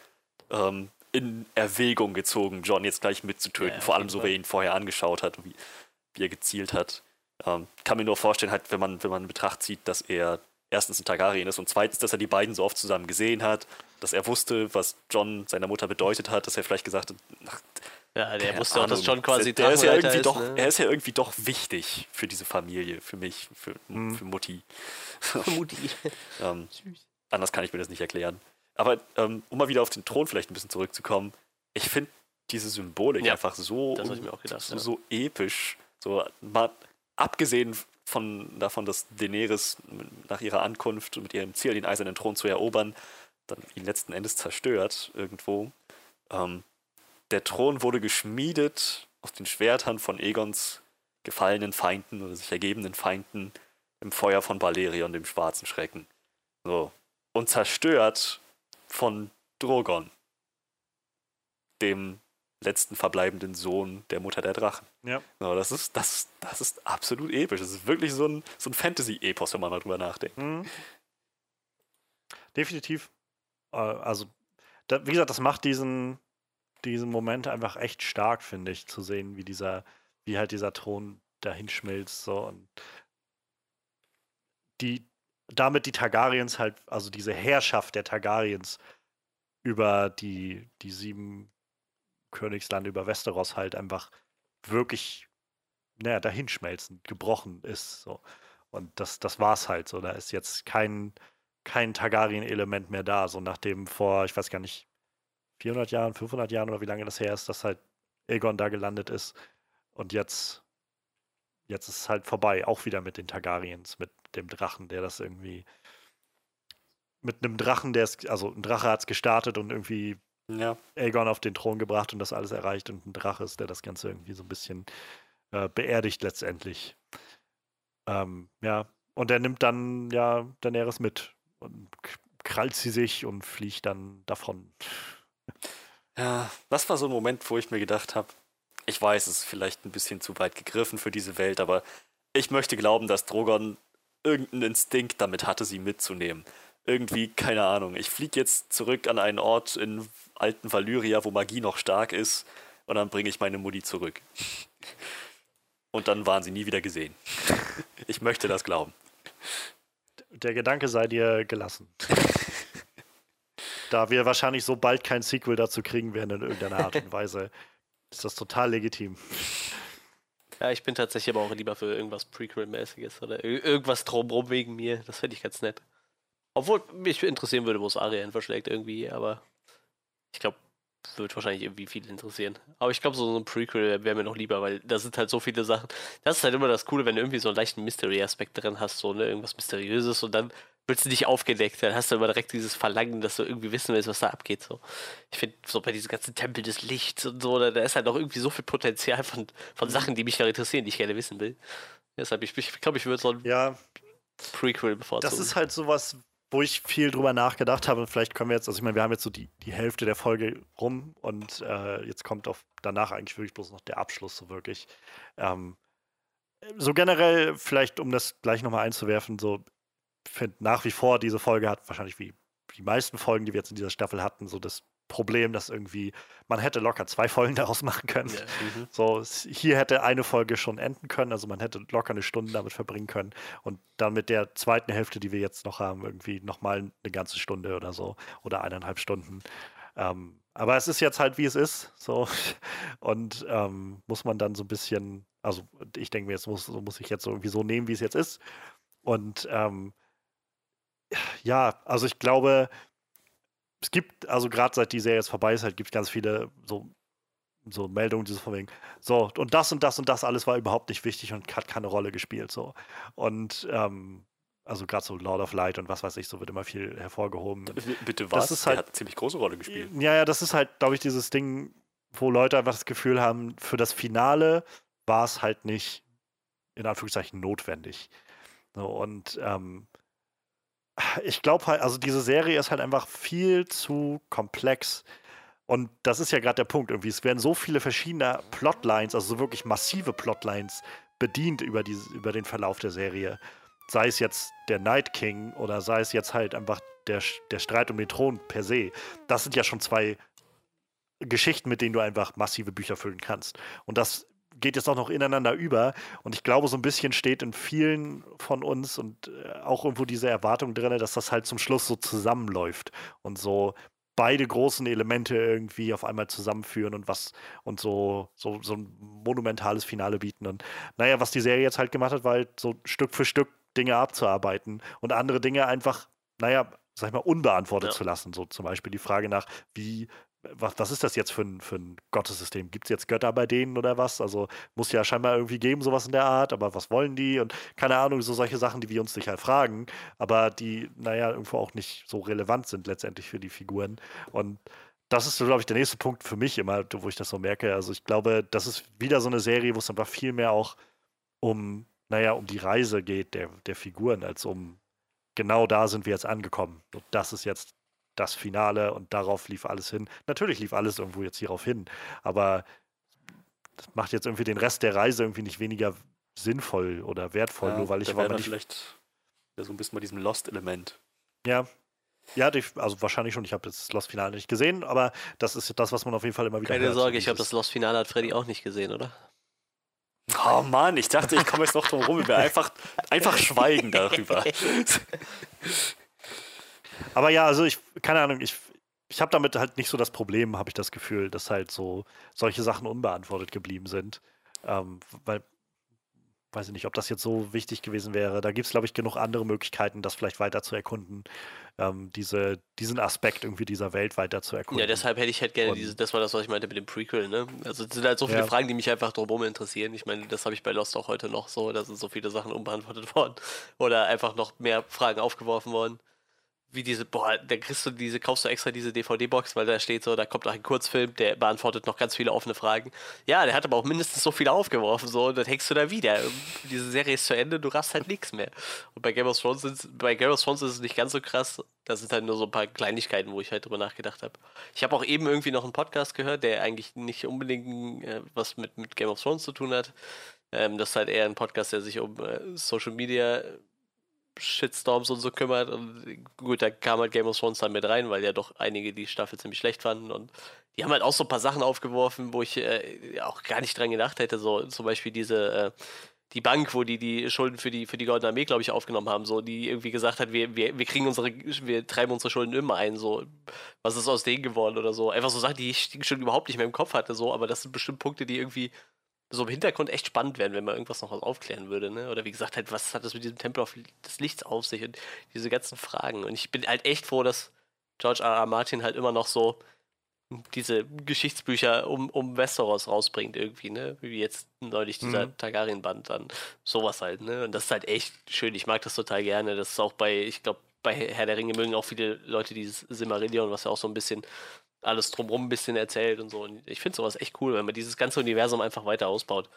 Speaker 2: ähm, in Erwägung gezogen, John jetzt gleich mitzutöten.
Speaker 3: Ja,
Speaker 2: Vor allem so, wie er ihn vorher angeschaut hat und wie, wie er gezielt hat. Ähm, kann mir nur vorstellen, halt, wenn man, wenn man in Betracht zieht, dass er erstens ein Targaryen ist und zweitens, dass er die beiden so oft zusammen gesehen hat, dass er wusste, was John seiner Mutter bedeutet hat, dass er vielleicht gesagt hat, ach,
Speaker 3: ja, der wusste auch, dass
Speaker 2: Ahnung.
Speaker 3: John quasi
Speaker 2: der ist ja irgendwie
Speaker 3: ist,
Speaker 2: doch,
Speaker 3: ne?
Speaker 2: er ist ja irgendwie doch wichtig für diese Familie, für mich, für,
Speaker 1: Mhm.
Speaker 2: für Mutti.
Speaker 3: Mutti.
Speaker 2: ähm, anders kann ich mir das nicht erklären. Aber um, um mal wieder auf den Thron vielleicht ein bisschen zurückzukommen, ich finde diese Symbolik
Speaker 3: Ja,
Speaker 2: einfach so,
Speaker 3: gedacht.
Speaker 2: so,
Speaker 3: ja.
Speaker 2: so episch. So, mal abgesehen von, davon, dass Daenerys nach ihrer Ankunft mit ihrem Ziel, den eisernen Thron zu erobern, dann ihn letzten Endes zerstört irgendwo. Ähm, der Thron wurde geschmiedet aus den Schwertern von Egons gefallenen Feinden oder sich ergebenden Feinden im Feuer von Balerion, dem schwarzen Schrecken. So. Und zerstört von Drogon, dem letzten verbleibenden Sohn der Mutter der Drachen.
Speaker 1: Ja.
Speaker 2: So, das, ist, das, das ist absolut episch. Das ist wirklich so ein, so ein Fantasy-Epos, wenn man mal drüber nachdenkt.
Speaker 1: Mhm. Definitiv. Äh, Also, da, wie gesagt, das macht diesen, diesen Moment einfach echt stark, finde ich, zu sehen, wie dieser, wie halt dieser Thron dahin schmilzt. So und die, damit die Targaryens halt, also diese Herrschaft der Targaryens über die, die sieben Königslande, über Westeros halt einfach wirklich, naja, dahinschmelzend, gebrochen ist. So. Und das, das war's halt so. Da ist jetzt kein, kein Targaryen-Element mehr da. So nachdem vor, ich weiß gar nicht, 400 Jahren, 500 Jahren oder wie lange das her ist, dass halt Aegon da gelandet ist. Und jetzt, jetzt ist es halt vorbei. Auch wieder mit den Targaryens, mit dem Drachen, der das irgendwie. Mit einem Drachen, der es, also ein Drache hat es gestartet und irgendwie
Speaker 2: Ja.
Speaker 1: Aegon auf den Thron gebracht und das alles erreicht und ein Drache ist, der das Ganze irgendwie so ein bisschen äh, beerdigt letztendlich. Ähm, ja, und er nimmt dann ja Daenerys mit und krallt sie sich und fliegt dann davon.
Speaker 2: Ja, das war so ein Moment, wo ich mir gedacht habe, ich weiß, es ist vielleicht ein bisschen zu weit gegriffen für diese Welt, aber ich möchte glauben, dass Drogon irgendeinen Instinkt damit hatte, sie mitzunehmen. Irgendwie, keine Ahnung. Ich fliege jetzt zurück an einen Ort in alten Valyria, wo Magie noch stark ist, und dann bringe ich meine Mutti zurück. Und dann waren sie nie wieder gesehen. Ich möchte das glauben.
Speaker 1: Der Gedanke sei dir gelassen. da wir wahrscheinlich so bald kein Sequel dazu kriegen werden in irgendeiner Art und Weise, ist das total legitim.
Speaker 3: Ja, ich bin tatsächlich aber auch lieber für irgendwas Prequel-mäßiges oder irgendwas drumrum wegen mir. Das fände ich ganz nett. Obwohl mich interessieren würde, wo es Arya hin verschlägt irgendwie, aber ich glaube, wird wahrscheinlich irgendwie viel interessieren. Aber ich glaube, so ein Prequel wäre mir noch lieber, weil da sind halt so viele Sachen. Das ist halt immer das Coole, wenn du irgendwie so einen leichten Mystery-Aspekt drin hast, so, ne, irgendwas Mysteriöses und dann willst du dich aufgedeckt, dann hast du immer direkt dieses Verlangen, dass du irgendwie wissen willst, was da abgeht. So. Ich finde, so bei diesen ganzen Tempel des Lichts und so, da, da, ist halt noch irgendwie so viel Potenzial von, von Sachen, die mich da interessieren, die ich gerne wissen will. Deshalb, ich, ich glaube, ich würde so ein
Speaker 1: ja,
Speaker 3: Prequel bevorzugen.
Speaker 1: Das ist halt sowas, wo ich viel drüber nachgedacht habe. Vielleicht können wir jetzt, also ich meine, wir haben jetzt so die, die Hälfte der Folge rum und äh, jetzt kommt auf danach eigentlich wirklich bloß noch der Abschluss, so wirklich. Ähm, so generell, vielleicht um das gleich nochmal einzuwerfen, so finde nach wie vor, diese Folge hat wahrscheinlich wie die meisten Folgen, die wir jetzt in dieser Staffel hatten, so das Problem, dass irgendwie, man hätte locker zwei Folgen daraus machen können. Ja. Mhm. So, hier hätte eine Folge schon enden können, also man hätte locker eine Stunde damit verbringen können und dann mit der zweiten Hälfte, die wir jetzt noch haben, irgendwie nochmal eine ganze Stunde oder so oder eineinhalb Stunden. Ähm, aber es ist jetzt halt, wie es ist, so und ähm, muss man dann so ein bisschen, also ich denke mir, jetzt muss, muss ich jetzt so irgendwie so nehmen, wie es jetzt ist und ähm, ja, also ich glaube, es gibt, also gerade seit die Serie jetzt vorbei ist, halt, gibt es ganz viele so, so Meldungen, die so von wegen, so, und das und das und das alles war überhaupt nicht wichtig und hat keine Rolle gespielt. So. Und ähm, also gerade so Lord of Light und was weiß ich, so wird immer viel hervorgehoben.
Speaker 2: Bitte was? Das ist halt, Der hat eine ziemlich große Rolle gespielt.
Speaker 1: Ja, ja, das ist halt, glaube ich, dieses Ding, wo Leute einfach das Gefühl haben, für das Finale war es halt nicht in Anführungszeichen notwendig. So, und ähm, ich glaube halt, also diese Serie ist halt einfach viel zu komplex. Und das ist ja gerade der Punkt irgendwie. Es werden so viele verschiedene Plotlines, also so wirklich massive Plotlines bedient über, diese, über den Verlauf der Serie. Sei es jetzt der Night King oder sei es jetzt halt einfach der, der Streit um den Thron per se. Das sind ja schon zwei Geschichten, mit denen du einfach massive Bücher füllen kannst. Und das geht jetzt auch noch ineinander über. Und ich glaube, so ein bisschen steht in vielen von uns und äh, auch irgendwo diese Erwartung drin, dass das halt zum Schluss so zusammenläuft und so beide großen Elemente irgendwie auf einmal zusammenführen und was und so, so, so ein monumentales Finale bieten. Und naja, was die Serie jetzt halt gemacht hat, war halt so Stück für Stück Dinge abzuarbeiten und andere Dinge einfach, naja, sag ich mal, unbeantwortet ja. zu lassen. So zum Beispiel die Frage nach, wie was, was ist das jetzt für ein, für ein Gottessystem? Gibt es jetzt Götter bei denen oder was? Also muss ja scheinbar irgendwie geben, sowas in der Art, aber was wollen die? Und keine Ahnung, so solche Sachen, die wir uns sicher fragen, aber die, naja, irgendwo auch nicht so relevant sind letztendlich für die Figuren. Und das ist, glaube ich, der nächste Punkt für mich immer, wo ich das so merke. Also ich glaube, das ist wieder so eine Serie, wo es einfach viel mehr auch um, naja, um die Reise geht der, der Figuren, als um genau da sind wir jetzt angekommen. Und das ist jetzt das Finale und darauf lief alles hin. Natürlich lief alles irgendwo jetzt hierauf hin, aber das macht jetzt irgendwie den Rest der Reise irgendwie nicht weniger sinnvoll oder wertvoll, ja, nur weil ich
Speaker 2: war nicht vielleicht ja, so ein bisschen bei diesem Lost-Element.
Speaker 1: Ja. Ja, also wahrscheinlich schon. Ich habe das Lost-Finale nicht gesehen, aber das ist das, was man auf jeden Fall immer wieder
Speaker 3: Keine hört. Sorge, ich habe das Lost-Finale hat Freddy auch nicht gesehen, oder?
Speaker 2: Oh Mann, ich dachte, ich komme jetzt noch drum rum. Wir einfach, einfach schweigen darüber.
Speaker 1: Aber ja, also ich, keine Ahnung, ich, ich habe damit halt nicht so das Problem, habe ich das Gefühl, dass halt so solche Sachen unbeantwortet geblieben sind. Ähm, weil, weiß ich nicht, ob das jetzt so wichtig gewesen wäre. Da gibt es, glaube ich, genug andere Möglichkeiten, das vielleicht weiter zu erkunden. Ähm, diese, diesen Aspekt irgendwie dieser Welt weiter zu erkunden.
Speaker 3: Ja, deshalb hätte ich halt gerne diese, das war das, was ich meinte mit dem Prequel, ne? Also es sind halt so viele ja. Fragen, die mich einfach drumherum interessieren. Ich meine, das habe ich bei Lost auch heute noch so, da sind so viele Sachen unbeantwortet worden. Oder einfach noch mehr Fragen aufgeworfen worden wie diese, boah, da kriegst du diese, kaufst du extra diese DVD-Box, weil da steht so, da kommt noch ein Kurzfilm, der beantwortet noch ganz viele offene Fragen. Ja, der hat aber auch mindestens so viele aufgeworfen, so, und dann hängst du da wieder. Diese Serie ist zu Ende, du raffst halt nichts mehr. Und bei Game of Thrones ist, bei Game of Thrones ist es nicht ganz so krass. Das sind halt nur so ein paar Kleinigkeiten, wo ich halt drüber nachgedacht habe. Ich habe auch eben irgendwie noch einen Podcast gehört, der eigentlich nicht unbedingt äh, was mit, mit Game of Thrones zu tun hat. Ähm, das ist halt eher ein Podcast, der sich um äh, Social Media Shitstorms und so kümmert. Und gut, da kam halt Game of Thrones dann mit rein, weil ja doch einige die Staffel ziemlich schlecht fanden. Und die haben halt auch so ein paar Sachen aufgeworfen, wo ich äh, auch gar nicht dran gedacht hätte. So zum Beispiel diese, äh, die Bank, wo die die Schulden für die, für die Goldene Armee, glaube ich, aufgenommen haben, so, die irgendwie gesagt hat, wir, wir, wir kriegen unsere, wir treiben unsere Schulden immer ein, so, was ist aus denen geworden oder so. Einfach so Sachen, die ich schon überhaupt nicht mehr im Kopf hatte, so, aber das sind bestimmt Punkte, die irgendwie so im Hintergrund echt spannend werden, wenn man irgendwas noch was aufklären würde, ne? Oder wie gesagt, halt, was hat das mit diesem Tempel auf des Lichts auf sich und diese ganzen Fragen. Und ich bin halt echt froh, dass George R. R. Martin halt immer noch so diese Geschichtsbücher um, um Westeros rausbringt irgendwie, ne? Wie jetzt neulich dieser mhm. Targaryen-Band dann. Sowas halt, ne? Und das ist halt echt schön. Ich mag das total gerne. Das ist auch bei, ich glaube, bei Herr der Ringe mögen auch viele Leute dieses Simmerillion, was ja auch so ein bisschen alles drumherum ein bisschen erzählt und so. Und ich finde sowas echt cool, wenn man dieses ganze Universum einfach weiter ausbaut.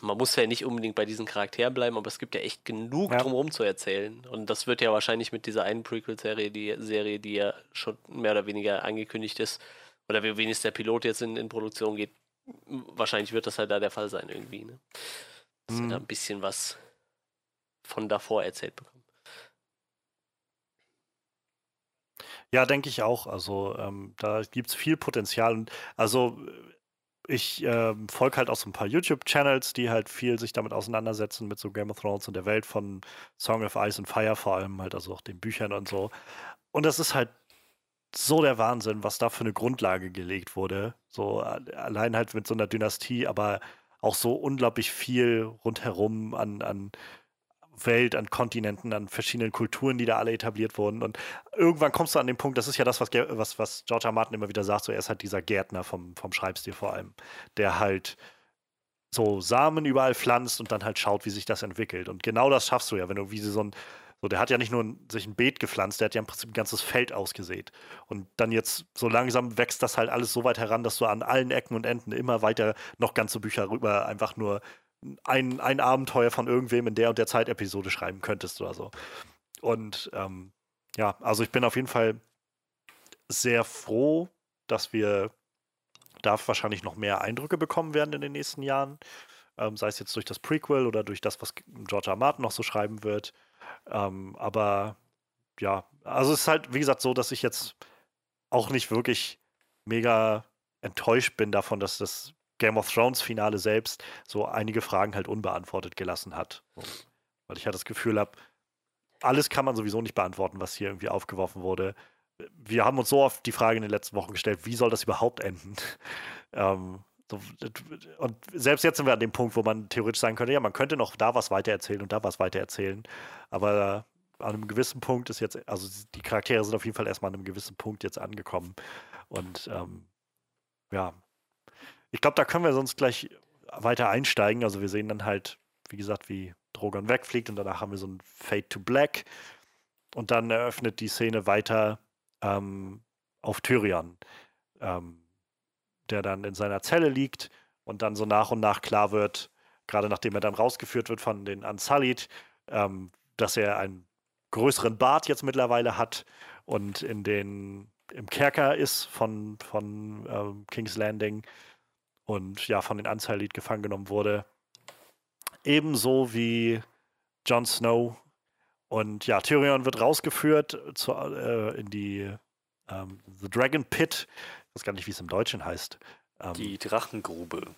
Speaker 3: Man muss ja nicht unbedingt bei diesen Charakteren bleiben, aber es gibt ja echt genug ja. drumherum zu erzählen. Und das wird ja wahrscheinlich mit dieser einen Prequel-Serie, die Serie, die ja schon mehr oder weniger angekündigt ist, oder wie wenigstens der Pilot jetzt in, in Produktion geht, wahrscheinlich wird das halt da der Fall sein irgendwie. Ne? Dass mhm. wir da ein bisschen was von davor erzählt bekommen.
Speaker 1: Ja, denke ich auch. Also ähm, da gibt es viel Potenzial. Und also ich äh, folge halt auch so ein paar YouTube-Channels, die halt viel sich damit auseinandersetzen, mit so Game of Thrones und der Welt von Song of Ice and Fire vor allem, halt also auch den Büchern und so. Und das ist halt so der Wahnsinn, was da für eine Grundlage gelegt wurde. So allein halt mit so einer Dynastie, aber auch so unglaublich viel rundherum an, an Welt, an Kontinenten, an verschiedenen Kulturen, die da alle etabliert wurden. Und irgendwann kommst du an den Punkt, das ist ja das, was, was, was George R. Martin immer wieder sagt, so er ist halt dieser Gärtner vom, vom Schreibstil vor allem, der halt so Samen überall pflanzt und dann halt schaut, wie sich das entwickelt. Und genau das schaffst du ja, wenn du wie so ein, so der hat ja nicht nur ein, sich ein Beet gepflanzt, der hat ja im Prinzip ein ganzes Feld ausgesät. Und dann jetzt so langsam wächst das halt alles so weit heran, dass du an allen Ecken und Enden immer weiter noch ganze Bücher rüber einfach nur ein, ein Abenteuer von irgendwem in der und der Zeitepisode schreiben könntest oder so. Und ähm, ja, also ich bin auf jeden Fall sehr froh, dass wir da wahrscheinlich noch mehr Eindrücke bekommen werden in den nächsten Jahren. Ähm, sei es jetzt durch das Prequel oder durch das, was George R. Martin noch so schreiben wird. Ähm, aber ja, also es ist halt, wie gesagt, so, dass ich jetzt auch nicht wirklich mega enttäuscht bin davon, dass das Game of Thrones Finale selbst so einige Fragen halt unbeantwortet gelassen hat. So. Weil ich halt das Gefühl habe, alles kann man sowieso nicht beantworten, was hier irgendwie aufgeworfen wurde. Wir haben uns so oft die Frage in den letzten Wochen gestellt, wie soll das überhaupt enden? ähm, so, und selbst jetzt sind wir an dem Punkt, wo man theoretisch sagen könnte, ja, man könnte noch da was weitererzählen und da was weitererzählen. Aber an einem gewissen Punkt ist jetzt, also die Charaktere sind auf jeden Fall erstmal an einem gewissen Punkt jetzt angekommen. Und ähm, ja, ich glaube, da können wir sonst gleich weiter einsteigen. Also wir sehen dann halt, wie gesagt, wie Drogon wegfliegt und danach haben wir so ein Fade to Black. Und dann eröffnet die Szene weiter ähm, auf Tyrion, ähm, der dann in seiner Zelle liegt und dann so nach und nach klar wird, gerade nachdem er dann rausgeführt wird von den Unsullied, ähm, dass er einen größeren Bart jetzt mittlerweile hat und in den im Kerker ist von, von ähm, King's Landing und ja von den Unsullied gefangen genommen wurde. Ebenso wie Jon Snow. Und ja, Tyrion wird rausgeführt zu, äh, in die ähm, The Dragon Pit. Ich weiß gar nicht, wie es im Deutschen heißt.
Speaker 2: Ähm, die Drachengrube.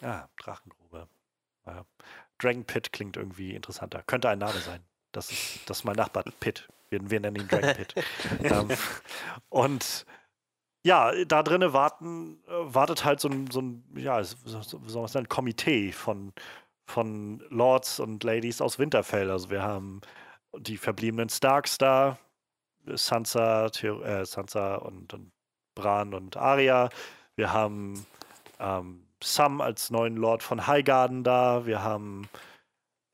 Speaker 1: Ja, Drachengrube. Ja. Dragon Pit klingt irgendwie interessanter. Könnte ein Name sein. Das ist, das ist mein Nachbar, Pit. Wir, wir nennen ihn Dragon Pit. ähm, und ja, da drinnen warten, äh, wartet halt so ein, so ein ja, so, sagen, Komitee von, von Lords und Ladies aus Winterfell. Also wir haben die verbliebenen Starks da, Sansa, äh, Sansa und, und Bran und Arya. Wir haben ähm, Sam als neuen Lord von Highgarden da. Wir haben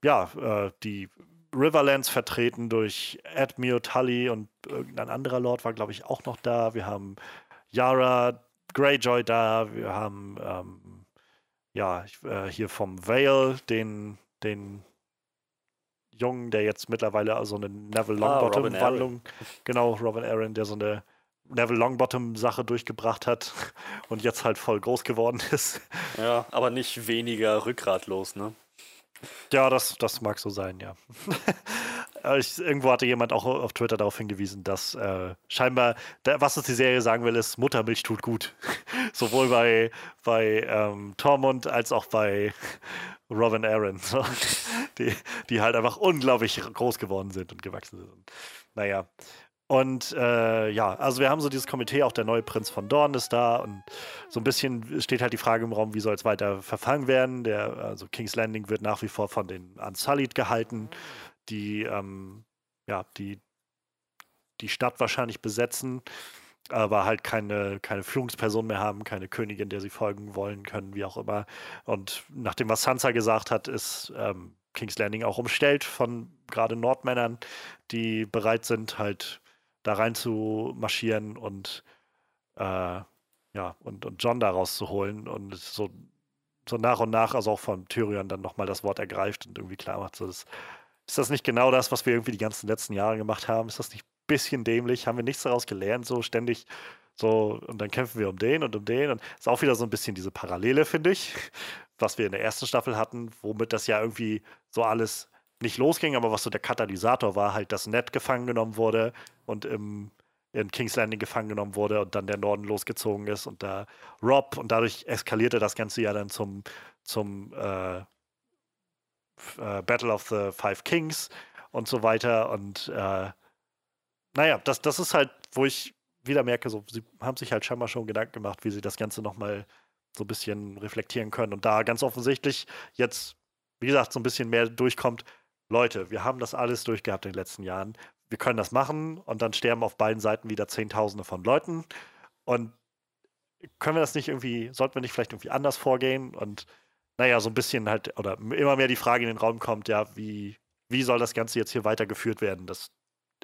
Speaker 1: ja äh, die Riverlands vertreten durch Edmure Tully und irgendein anderer Lord war, glaube ich, auch noch da. Wir haben Yara Greyjoy da, wir haben ähm, ja äh, hier vom Vale den, den Jungen, der jetzt mittlerweile so eine Neville Longbottom-Wandlung, ah, genau, Robin Aaron, der so eine Neville Longbottom-Sache durchgebracht hat und jetzt halt voll groß geworden ist.
Speaker 2: Ja, aber nicht weniger rückgratlos, ne?
Speaker 1: Ja, das, das mag so sein, ja. Äh, ich, irgendwo hatte jemand auch auf Twitter darauf hingewiesen, dass äh, scheinbar, der, was uns die Serie sagen will, ist, Muttermilch tut gut. Sowohl bei, bei ähm, Tormund als auch bei Robin Aaron. Die, die halt einfach unglaublich groß geworden sind und gewachsen sind. Naja. Und äh, ja, also wir haben so dieses Komitee, auch der neue Prinz von Dorn ist da und so ein bisschen steht halt die Frage im Raum, wie soll es weiter verfangen werden. Der, also King's Landing wird nach wie vor von den Unsullied gehalten, die ähm, ja, die die Stadt wahrscheinlich besetzen, aber halt keine, keine Führungsperson mehr haben, keine Königin, der sie folgen wollen können, wie auch immer. Und nachdem, was Sansa gesagt hat, ist ähm, King's Landing auch umstellt von gerade Nordmännern, die bereit sind, halt da rein zu marschieren und äh, ja, und, und John da rauszuholen und so, so nach und nach, also auch von Tyrion dann nochmal das Wort ergreift und irgendwie klar macht, so das, ist das nicht genau das, was wir irgendwie die ganzen letzten Jahre gemacht haben? Ist das nicht ein bisschen dämlich? Haben wir nichts daraus gelernt, so ständig so, und dann kämpfen wir um den und um den. Und ist auch wieder so ein bisschen diese Parallele, finde ich, was wir in der ersten Staffel hatten, womit das ja irgendwie so alles nicht losging, aber was so der Katalysator war, halt, dass Ned gefangen genommen wurde und im, in King's Landing gefangen genommen wurde und dann der Norden losgezogen ist und da Rob und dadurch eskalierte das Ganze ja dann zum, zum äh, äh, Battle of the Five Kings und so weiter und äh, naja, das, das ist halt, wo ich wieder merke, so, sie haben sich halt scheinbar schon Gedanken gemacht, wie sie das Ganze nochmal so ein bisschen reflektieren können und da ganz offensichtlich jetzt, wie gesagt, so ein bisschen mehr durchkommt, Leute, wir haben das alles durchgehabt in den letzten Jahren. Wir können das machen und dann sterben auf beiden Seiten wieder Zehntausende von Leuten. Und können wir das nicht irgendwie, sollten wir nicht vielleicht irgendwie anders vorgehen? Und naja, so ein bisschen halt, oder immer mehr die Frage in den Raum kommt, ja, wie, wie soll das Ganze jetzt hier weitergeführt werden, das,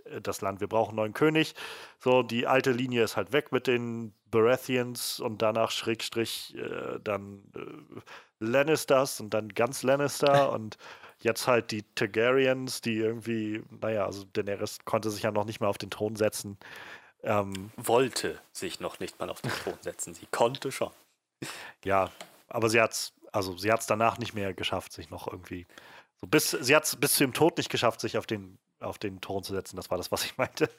Speaker 1: äh, das Land? Wir brauchen einen neuen König. So, die alte Linie ist halt weg mit den Baratheons und danach Schrägstrich äh, dann äh, Lannisters und dann ganz Lannister und Jetzt halt die Targaryens, die irgendwie, naja, also Daenerys konnte sich ja noch nicht mal auf den Thron setzen.
Speaker 2: Ähm, Wollte sich noch nicht mal auf den Thron setzen. Sie konnte schon.
Speaker 1: Ja, aber sie hat's, also sie hat's danach nicht mehr geschafft, sich noch irgendwie. So bis, sie hat es bis zu ihrem Tod nicht geschafft, sich auf den, auf den Thron zu setzen. Das war das, was ich meinte.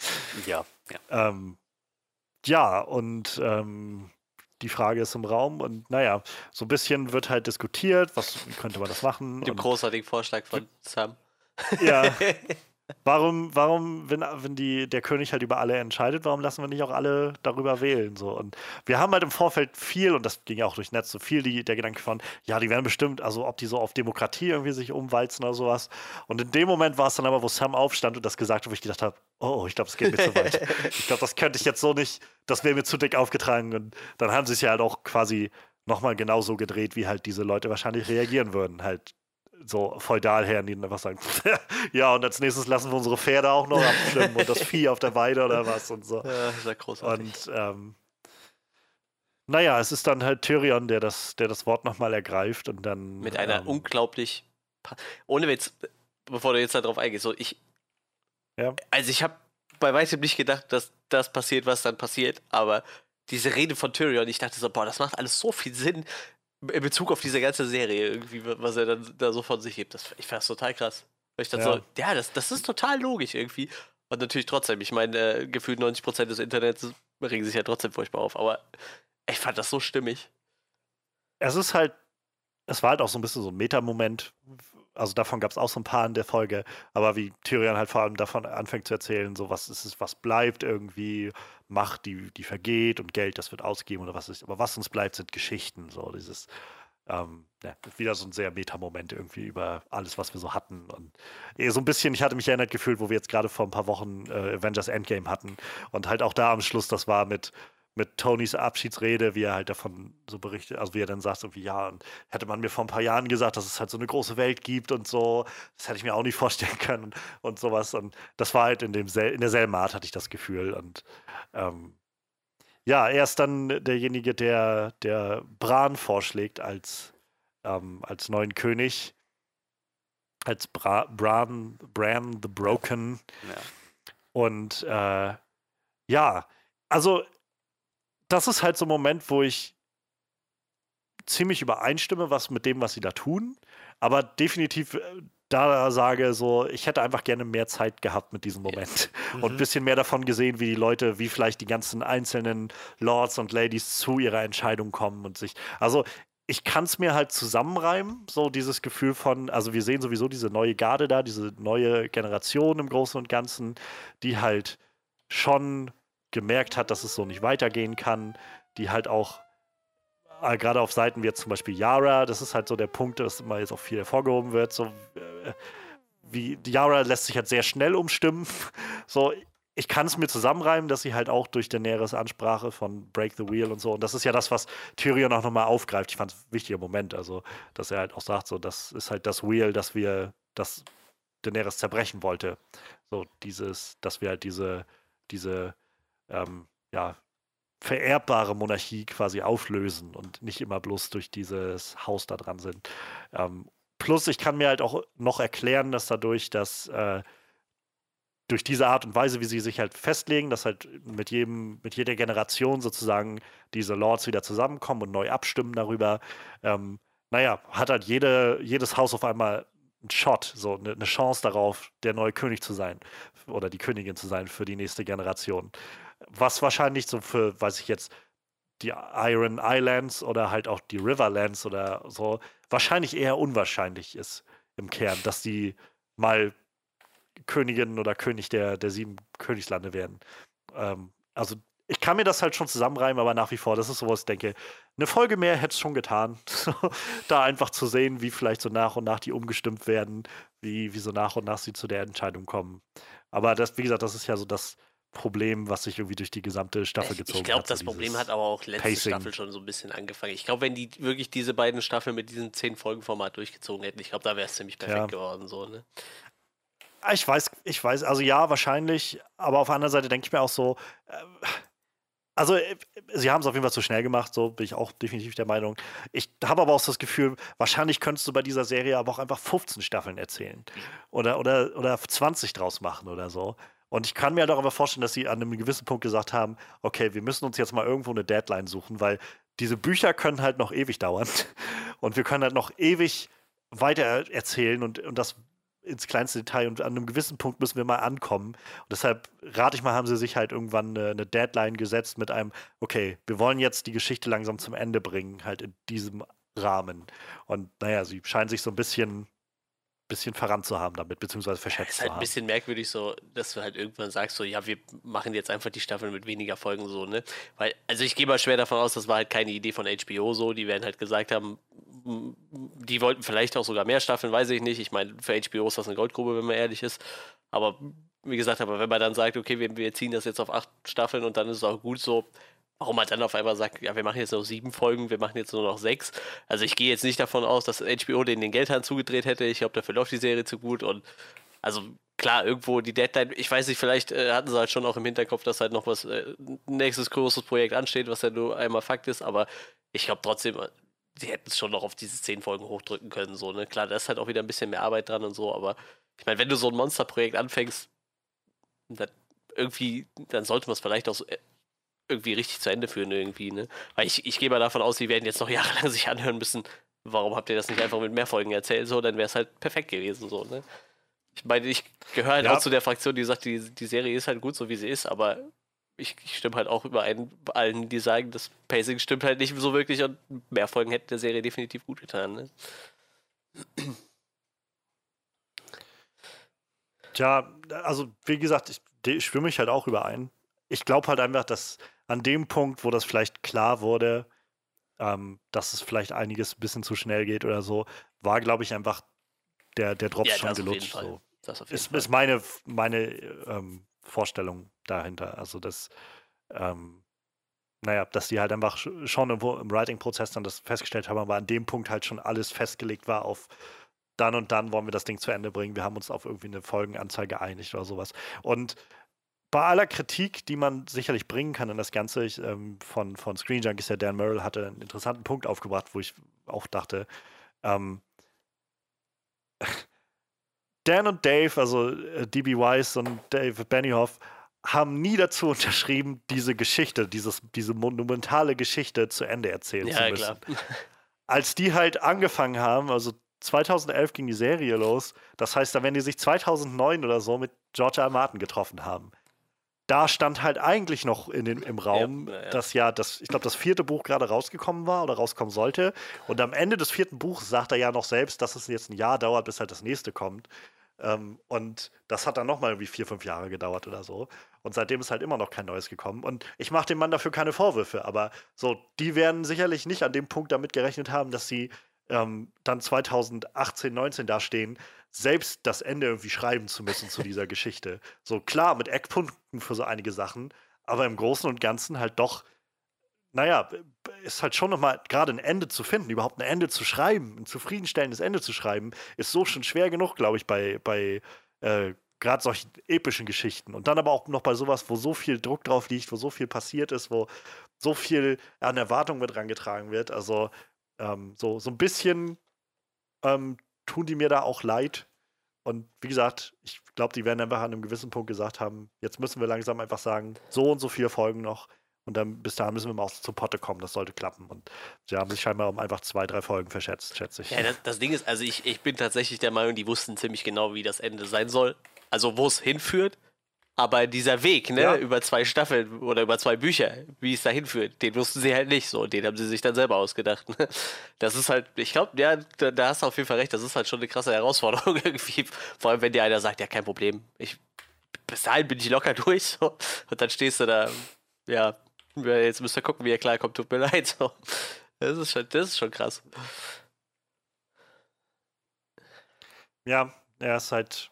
Speaker 2: Ja, ja.
Speaker 1: Ähm, ja, und ähm, die Frage ist im Raum und naja, so ein bisschen wird halt diskutiert, was könnte man das machen.
Speaker 3: Mit dem großartigen Vorschlag von Sam.
Speaker 1: Ja. Warum, warum, wenn, wenn die, der König halt über alle entscheidet, warum lassen wir nicht auch alle darüber wählen? So? Und wir haben halt im Vorfeld viel, und das ging ja auch durch Netz, so viel die, der Gedanke von, ja, die werden bestimmt, also ob die so auf Demokratie irgendwie sich umwalzen oder sowas. Und in dem Moment war es dann aber, wo Sam aufstand und das gesagt hat, wo ich gedacht habe, oh, ich glaube, es geht mir zu weit. ich glaube, das könnte ich jetzt so nicht, das wäre mir zu dick aufgetragen. Und dann haben sie es ja halt auch quasi nochmal genauso gedreht, wie halt diese Leute wahrscheinlich reagieren würden. Halt so Feudalherren, die dann einfach sagen, ja, und als nächstes lassen wir unsere Pferde auch noch abschwimmen und das Vieh auf der Weide oder was und so.
Speaker 3: Ja, sehr großartig.
Speaker 1: Und ähm, naja, es ist dann halt Tyrion, der das, der das Wort nochmal ergreift und dann.
Speaker 3: Mit einer ähm, unglaublich. Ohne Witz, bevor du jetzt darauf eingehst, so ich. Ja. Also ich habe bei weitem nicht gedacht, dass das passiert, was dann passiert, aber diese Rede von Tyrion, ich dachte so, boah, das macht alles so viel Sinn, in Bezug auf diese ganze Serie, irgendwie, was er dann da so von sich gibt. Das, ich fand das total krass. Weil ich dann ja. so, ja, das, das ist total logisch irgendwie. Und natürlich trotzdem, ich meine, äh, gefühlt 90% des Internets regen sich ja trotzdem furchtbar auf, aber ich fand das so stimmig.
Speaker 1: Es ist halt, es war halt auch so ein bisschen so ein Metamoment. Also davon gab es auch so ein paar in der Folge, aber wie Tyrion halt vor allem davon anfängt zu erzählen, so was ist es, was bleibt irgendwie Macht, die, die vergeht und Geld, das wird ausgegeben oder was ist. Aber was uns bleibt, sind Geschichten. So dieses, ähm, ja, wieder so ein sehr Meta-Moment irgendwie über alles, was wir so hatten. Und eh, so ein bisschen, ich hatte mich erinnert gefühlt, wo wir jetzt gerade vor ein paar Wochen äh, Avengers Endgame hatten. Und halt auch da am Schluss, das war mit, mit Tonys Abschiedsrede, wie er halt davon so berichtet, also wie er dann sagt, so wie, ja, und hätte man mir vor ein paar Jahren gesagt, dass es halt so eine große Welt gibt und so, das hätte ich mir auch nicht vorstellen können und, und sowas. Und das war halt in, dem in derselben Art, hatte ich das Gefühl. Und ähm, ja, er ist dann derjenige, der, der Bran vorschlägt als, ähm, als neuen König. Als Bra Bran, Bran the Broken. Ja. Und äh, ja, also das ist halt so ein Moment, wo ich ziemlich übereinstimme, was mit dem, was sie da tun, aber definitiv äh, da sage so, ich hätte einfach gerne mehr Zeit gehabt mit diesem Moment. Mhm. und ein bisschen mehr davon gesehen, wie die Leute, wie vielleicht die ganzen einzelnen Lords und Ladies zu ihrer Entscheidung kommen und sich, also ich kann es mir halt zusammenreimen, so dieses Gefühl von, also wir sehen sowieso diese neue Garde da, diese neue Generation im Großen und Ganzen, die halt schon gemerkt hat, dass es so nicht weitergehen kann, die halt auch äh, gerade auf Seiten wie jetzt zum Beispiel Yara, das ist halt so der Punkt, dass immer jetzt auch viel hervorgehoben wird, so äh, wie Yara lässt sich halt sehr schnell umstimmen. So, ich kann es mir zusammenreimen, dass sie halt auch durch Daenerys Ansprache von Break the Wheel und so, und das ist ja das, was Tyrion auch nochmal aufgreift. Ich fand es ein wichtiger Moment, also, dass er halt auch sagt, so, das ist halt das Wheel, dass wir, das Daenerys zerbrechen wollte. So, dieses, dass wir halt diese, diese, ähm, ja, vererbbare Monarchie quasi auflösen und nicht immer bloß durch dieses Haus da dran sind. Ähm, plus, ich kann mir halt auch noch erklären, dass dadurch, dass äh, durch diese Art und Weise, wie sie sich halt festlegen, dass halt mit jedem, mit jeder Generation sozusagen diese Lords wieder zusammenkommen und neu abstimmen darüber, ähm, naja, hat halt jede, jedes Haus auf einmal einen Shot, so eine, eine Chance darauf, der neue König zu sein oder die Königin zu sein für die nächste Generation. Was wahrscheinlich so für, weiß ich jetzt, die Iron Islands oder halt auch die Riverlands oder so, wahrscheinlich eher unwahrscheinlich ist im Kern, dass die mal Königin oder König der, der sieben Königslande werden. Ähm, also ich kann mir das halt schon zusammenreimen, aber nach wie vor, das ist so, was ich denke, eine Folge mehr hätte es schon getan. da einfach zu sehen, wie vielleicht so nach und nach die umgestimmt werden, wie, wie so nach und nach sie zu der Entscheidung kommen. Aber das, wie gesagt, das ist ja so das Problem, was sich irgendwie durch die gesamte Staffel
Speaker 3: ich,
Speaker 1: gezogen
Speaker 3: ich glaub,
Speaker 1: hat.
Speaker 3: Ich glaube, das Problem hat aber auch letzte Pacing. Staffel schon so ein bisschen angefangen. Ich glaube, wenn die wirklich diese beiden Staffeln mit diesem zehn Folgen Format durchgezogen hätten, ich glaube, da wäre es ziemlich perfekt ja. geworden. So, ne?
Speaker 1: Ich weiß, ich weiß, also ja, wahrscheinlich, aber auf der anderen Seite denke ich mir auch so, äh, also äh, sie haben es auf jeden Fall zu schnell gemacht, so bin ich auch definitiv der Meinung. Ich habe aber auch das Gefühl, wahrscheinlich könntest du bei dieser Serie aber auch einfach 15 Staffeln erzählen oder, oder, oder 20 draus machen oder so. Und ich kann mir halt auch aber vorstellen, dass sie an einem gewissen Punkt gesagt haben, okay, wir müssen uns jetzt mal irgendwo eine Deadline suchen, weil diese Bücher können halt noch ewig dauern und wir können halt noch ewig weiter erzählen und, und das ins kleinste Detail und an einem gewissen Punkt müssen wir mal ankommen. Und deshalb rate ich mal, haben sie sich halt irgendwann eine, eine, Deadline gesetzt mit einem, okay, wir wollen jetzt die Geschichte langsam zum Ende bringen, halt in diesem Rahmen. Und naja, sie scheinen sich so ein bisschen bisschen verrannt zu haben damit, beziehungsweise verschätzt
Speaker 3: ist halt
Speaker 1: zu haben.
Speaker 3: ein bisschen merkwürdig so, dass du halt irgendwann sagst so, ja, wir machen jetzt einfach die Staffel mit weniger Folgen so, ne? Weil, also ich gehe mal schwer davon aus, das war halt keine Idee von HBO so, die werden halt gesagt haben, die wollten vielleicht auch sogar mehr Staffeln, weiß ich nicht. Ich meine, für HBO ist das eine Goldgrube, wenn man ehrlich ist. Aber wie gesagt, aber wenn man dann sagt, okay, wir, wir ziehen das jetzt auf acht Staffeln und dann ist es auch gut so, warum man dann auf einmal sagt, ja, wir machen jetzt noch sieben Folgen, wir machen jetzt nur noch sechs. Also ich gehe jetzt nicht davon aus, dass HBO den den Geldhahn zugedreht hätte. Ich glaube, dafür läuft die Serie zu gut und also klar, irgendwo die Deadline, ich weiß nicht, vielleicht äh, hatten sie halt schon auch im Hinterkopf, dass halt noch was, äh, nächstes großes Projekt ansteht, was ja nur einmal Fakt ist, aber ich glaube trotzdem, sie hätten es schon noch auf diese zehn Folgen hochdrücken können, so, ne? Klar, da ist halt auch wieder ein bisschen mehr Arbeit dran und so, aber ich meine, wenn du so ein Monsterprojekt anfängst, dann irgendwie, dann sollte man es vielleicht auch so äh, irgendwie richtig zu Ende führen irgendwie, ne? Weil ich, ich gehe mal davon aus, sie werden jetzt noch jahrelang sich anhören müssen, warum habt ihr das nicht einfach mit mehr Folgen erzählt, so, dann wäre es halt perfekt gewesen, so, ne? Ich meine, ich gehöre halt ja. auch zu der Fraktion, die sagt, die, die Serie ist halt gut, so wie sie ist, aber ich, ich stimme halt auch überein bei allen, die sagen, das Pacing stimmt halt nicht so wirklich und mehr Folgen hätten der Serie definitiv gut getan, ne?
Speaker 1: Tja, also wie gesagt, ich, ich stimme mich halt auch überein. Ich glaube halt einfach, dass an dem Punkt, wo das vielleicht klar wurde, ähm, dass es vielleicht einiges ein bisschen zu schnell geht oder so, war, glaube ich, einfach der, der Drops ja, schon gelutscht. So. ist, ist meine, meine ähm, Vorstellung dahinter. Also, dass, ähm, naja, dass die halt einfach schon im, im Writing-Prozess dann das festgestellt haben, aber an dem Punkt halt schon alles festgelegt war auf dann und dann wollen wir das Ding zu Ende bringen. Wir haben uns auf irgendwie eine Folgenanzahl geeinigt oder sowas. Und bei aller Kritik, die man sicherlich bringen kann in das Ganze, ich, ähm, von, von Screen Junkies, der Dan Merrill hatte einen interessanten Punkt aufgebracht, wo ich auch dachte, ähm, Dan und Dave, also äh, DB Weiss und Dave Benioff, haben nie dazu unterschrieben, diese Geschichte, dieses, diese monumentale Geschichte zu Ende erzählen ja, zu müssen. Klar. Als die halt angefangen haben, also 2011 ging die Serie los, das heißt, da werden die sich 2009 oder so mit George R. Martin getroffen haben da stand halt eigentlich noch in den, im Raum, ja, ja. dass ja das, ich glaube, das vierte Buch gerade rausgekommen war oder rauskommen sollte. Und am Ende des vierten Buchs sagt er ja noch selbst, dass es jetzt ein Jahr dauert, bis halt das nächste kommt. Ähm, und das hat dann nochmal irgendwie vier, fünf Jahre gedauert oder so. Und seitdem ist halt immer noch kein neues gekommen. Und ich mache dem Mann dafür keine Vorwürfe, aber so, die werden sicherlich nicht an dem Punkt damit gerechnet haben, dass sie ähm, dann 2018, 19 da stehen, selbst das Ende irgendwie schreiben zu müssen zu dieser Geschichte. So klar, mit Eckpunkten für so einige Sachen, aber im Großen und Ganzen halt doch, naja, ist halt schon nochmal gerade ein Ende zu finden, überhaupt ein Ende zu schreiben, ein zufriedenstellendes Ende zu schreiben, ist so schon schwer genug, glaube ich, bei, bei äh, gerade solchen epischen Geschichten. Und dann aber auch noch bei sowas, wo so viel Druck drauf liegt, wo so viel passiert ist, wo so viel an Erwartungen mit rangetragen wird. Also ähm, so, so ein bisschen ähm, tun die mir da auch leid. Und wie gesagt, ich glaube, die werden einfach an einem gewissen Punkt gesagt haben, jetzt müssen wir langsam einfach sagen, so und so viele Folgen noch. Und dann bis dahin müssen wir mal aus zur Potte kommen, das sollte klappen. Und sie haben sich scheinbar um einfach zwei, drei Folgen verschätzt, schätze ich.
Speaker 3: Ja, das, das Ding ist, also ich, ich bin tatsächlich der Meinung, die wussten ziemlich genau, wie das Ende sein soll. Also wo es hinführt. Aber dieser Weg, ne, ja. über zwei Staffeln oder über zwei Bücher, wie es dahin führt, den wussten sie halt nicht so. Den haben sie sich dann selber ausgedacht. Ne? Das ist halt, ich glaube, ja, da, da, hast du auf jeden Fall recht. Das ist halt schon eine krasse Herausforderung irgendwie. Vor allem, wenn dir einer sagt, ja, kein Problem. Ich, bis dahin bin ich locker durch. So. Und dann stehst du da, ja, jetzt müsst ihr gucken, wie ihr klarkommt. Tut mir leid. So. Das ist schon, das ist schon krass.
Speaker 1: Ja, er ist halt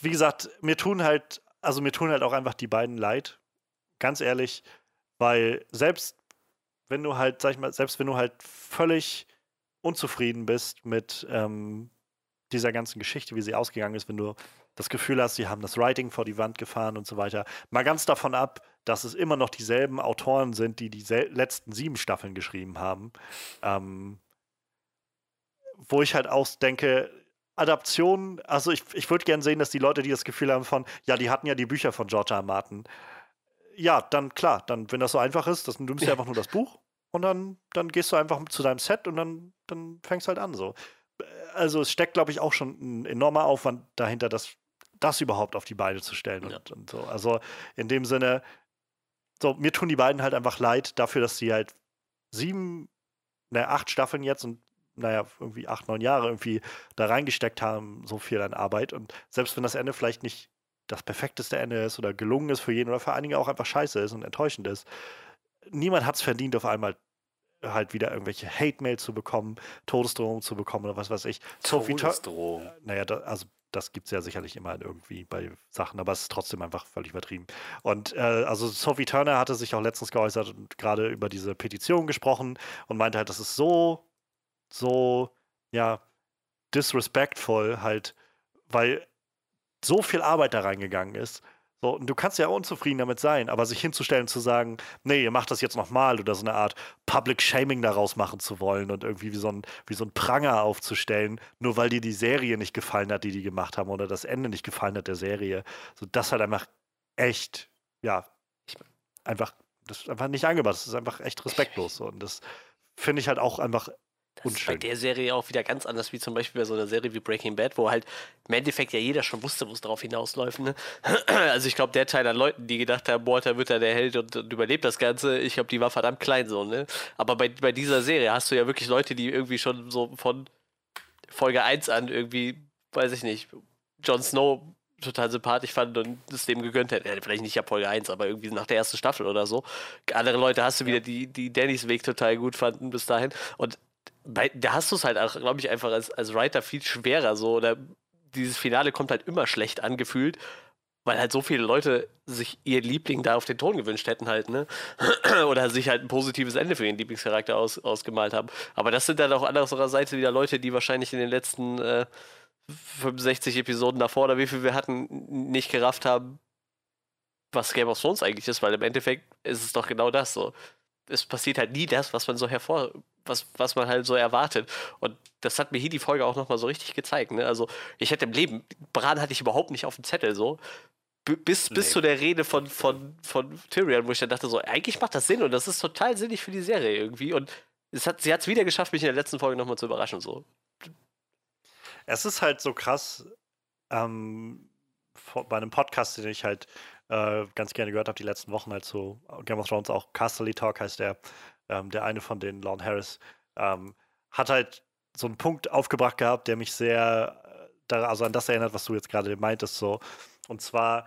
Speaker 1: wie gesagt, mir tun halt, also mir tun halt auch einfach die beiden leid. Ganz ehrlich, weil selbst wenn du halt, sag ich mal, selbst wenn du halt völlig unzufrieden bist mit ähm, dieser ganzen Geschichte, wie sie ausgegangen ist, wenn du das Gefühl hast, sie haben das Writing vor die Wand gefahren und so weiter. Mal ganz davon ab, dass es immer noch dieselben Autoren sind, die die letzten sieben Staffeln geschrieben haben. Ähm, wo ich halt auch denke, Adaptionen, also ich, ich würde gerne sehen, dass die Leute, die das Gefühl haben von, ja, die hatten ja die Bücher von George R. Martin. Ja, dann klar, dann, wenn das so einfach ist, das, du nimmst ja einfach nur das Buch und dann, dann gehst du einfach zu deinem Set und dann, dann fängst halt an so. Also es steckt, glaube ich, auch schon ein enormer Aufwand dahinter, das, das überhaupt auf die Beine zu stellen und, ja. und so. Also in dem Sinne, so, mir tun die beiden halt einfach leid dafür, dass sie halt sieben, ne, acht Staffeln jetzt und naja, irgendwie acht, neun Jahre irgendwie da reingesteckt haben, so viel an Arbeit. Und selbst wenn das Ende vielleicht nicht das perfekteste Ende ist oder gelungen ist für jeden oder für einige auch einfach scheiße ist und enttäuschend ist, niemand hat es verdient, auf einmal halt wieder irgendwelche Hate-Mail zu bekommen, Todesdrohungen zu bekommen oder was weiß ich.
Speaker 2: Todesdrohung.
Speaker 1: Naja, da, also das gibt es ja sicherlich immer irgendwie bei Sachen, aber es ist trotzdem einfach völlig übertrieben. Und äh, also Sophie Turner hatte sich auch letztens geäußert und gerade über diese Petition gesprochen und meinte halt, das ist so so, ja, disrespectful halt, weil so viel Arbeit da reingegangen ist. So, und du kannst ja unzufrieden damit sein, aber sich hinzustellen zu sagen, nee, ihr macht das jetzt nochmal oder so eine Art Public Shaming daraus machen zu wollen und irgendwie wie so, ein, wie so ein Pranger aufzustellen, nur weil dir die Serie nicht gefallen hat, die die gemacht haben oder das Ende nicht gefallen hat der Serie. So, das halt einfach echt, ja, einfach, das ist einfach nicht angebracht. Das ist einfach echt respektlos. So. Und das finde ich halt auch einfach
Speaker 3: das ist bei der Serie auch wieder ganz anders, wie zum Beispiel bei so einer Serie wie Breaking Bad, wo halt im Endeffekt ja jeder schon wusste, wo es darauf hinausläuft. Ne? Also ich glaube, der Teil an Leuten, die gedacht haben, Walter wird da der Held und, und überlebt das Ganze, ich glaube, die war verdammt klein so. Ne? Aber bei, bei dieser Serie hast du ja wirklich Leute, die irgendwie schon so von Folge 1 an irgendwie, weiß ich nicht, Jon Snow total sympathisch fanden und es dem gegönnt hätten. Ja, vielleicht nicht ab Folge 1, aber irgendwie nach der ersten Staffel oder so. Andere Leute hast du wieder, die, die Dannys Weg total gut fanden bis dahin. Und bei, da hast du es halt auch, glaube ich, einfach als, als Writer viel schwerer so. Oder dieses Finale kommt halt immer schlecht angefühlt, weil halt so viele Leute sich ihr Liebling da auf den Ton gewünscht hätten halt, ne? Oder sich halt ein positives Ende für ihren Lieblingscharakter aus, ausgemalt haben. Aber das sind dann auch andererseits wieder Leute, die wahrscheinlich in den letzten äh, 65 Episoden davor oder wie viel wir hatten, nicht gerafft haben, was Game of Thrones eigentlich ist, weil im Endeffekt ist es doch genau das so. Es passiert halt nie das, was man so hervor, was, was man halt so erwartet. Und das hat mir hier die Folge auch nochmal so richtig gezeigt. Ne? Also, ich hätte im Leben, Bran hatte ich überhaupt nicht auf dem Zettel so. Bis, nee. bis zu der Rede von, von, von Tyrion, wo ich dann dachte, so, eigentlich macht das Sinn und das ist total sinnig für die Serie irgendwie. Und es hat, sie hat es wieder geschafft, mich in der letzten Folge nochmal zu überraschen. So.
Speaker 1: Es ist halt so krass, ähm, bei einem Podcast, den ich halt äh, ganz gerne gehört habe, die letzten Wochen halt so Game of Thrones, auch Casterly Talk heißt der, ähm, der eine von den Lorne Harris, ähm, hat halt so einen Punkt aufgebracht gehabt, der mich sehr da, also an das erinnert, was du jetzt gerade meintest, so. Und zwar,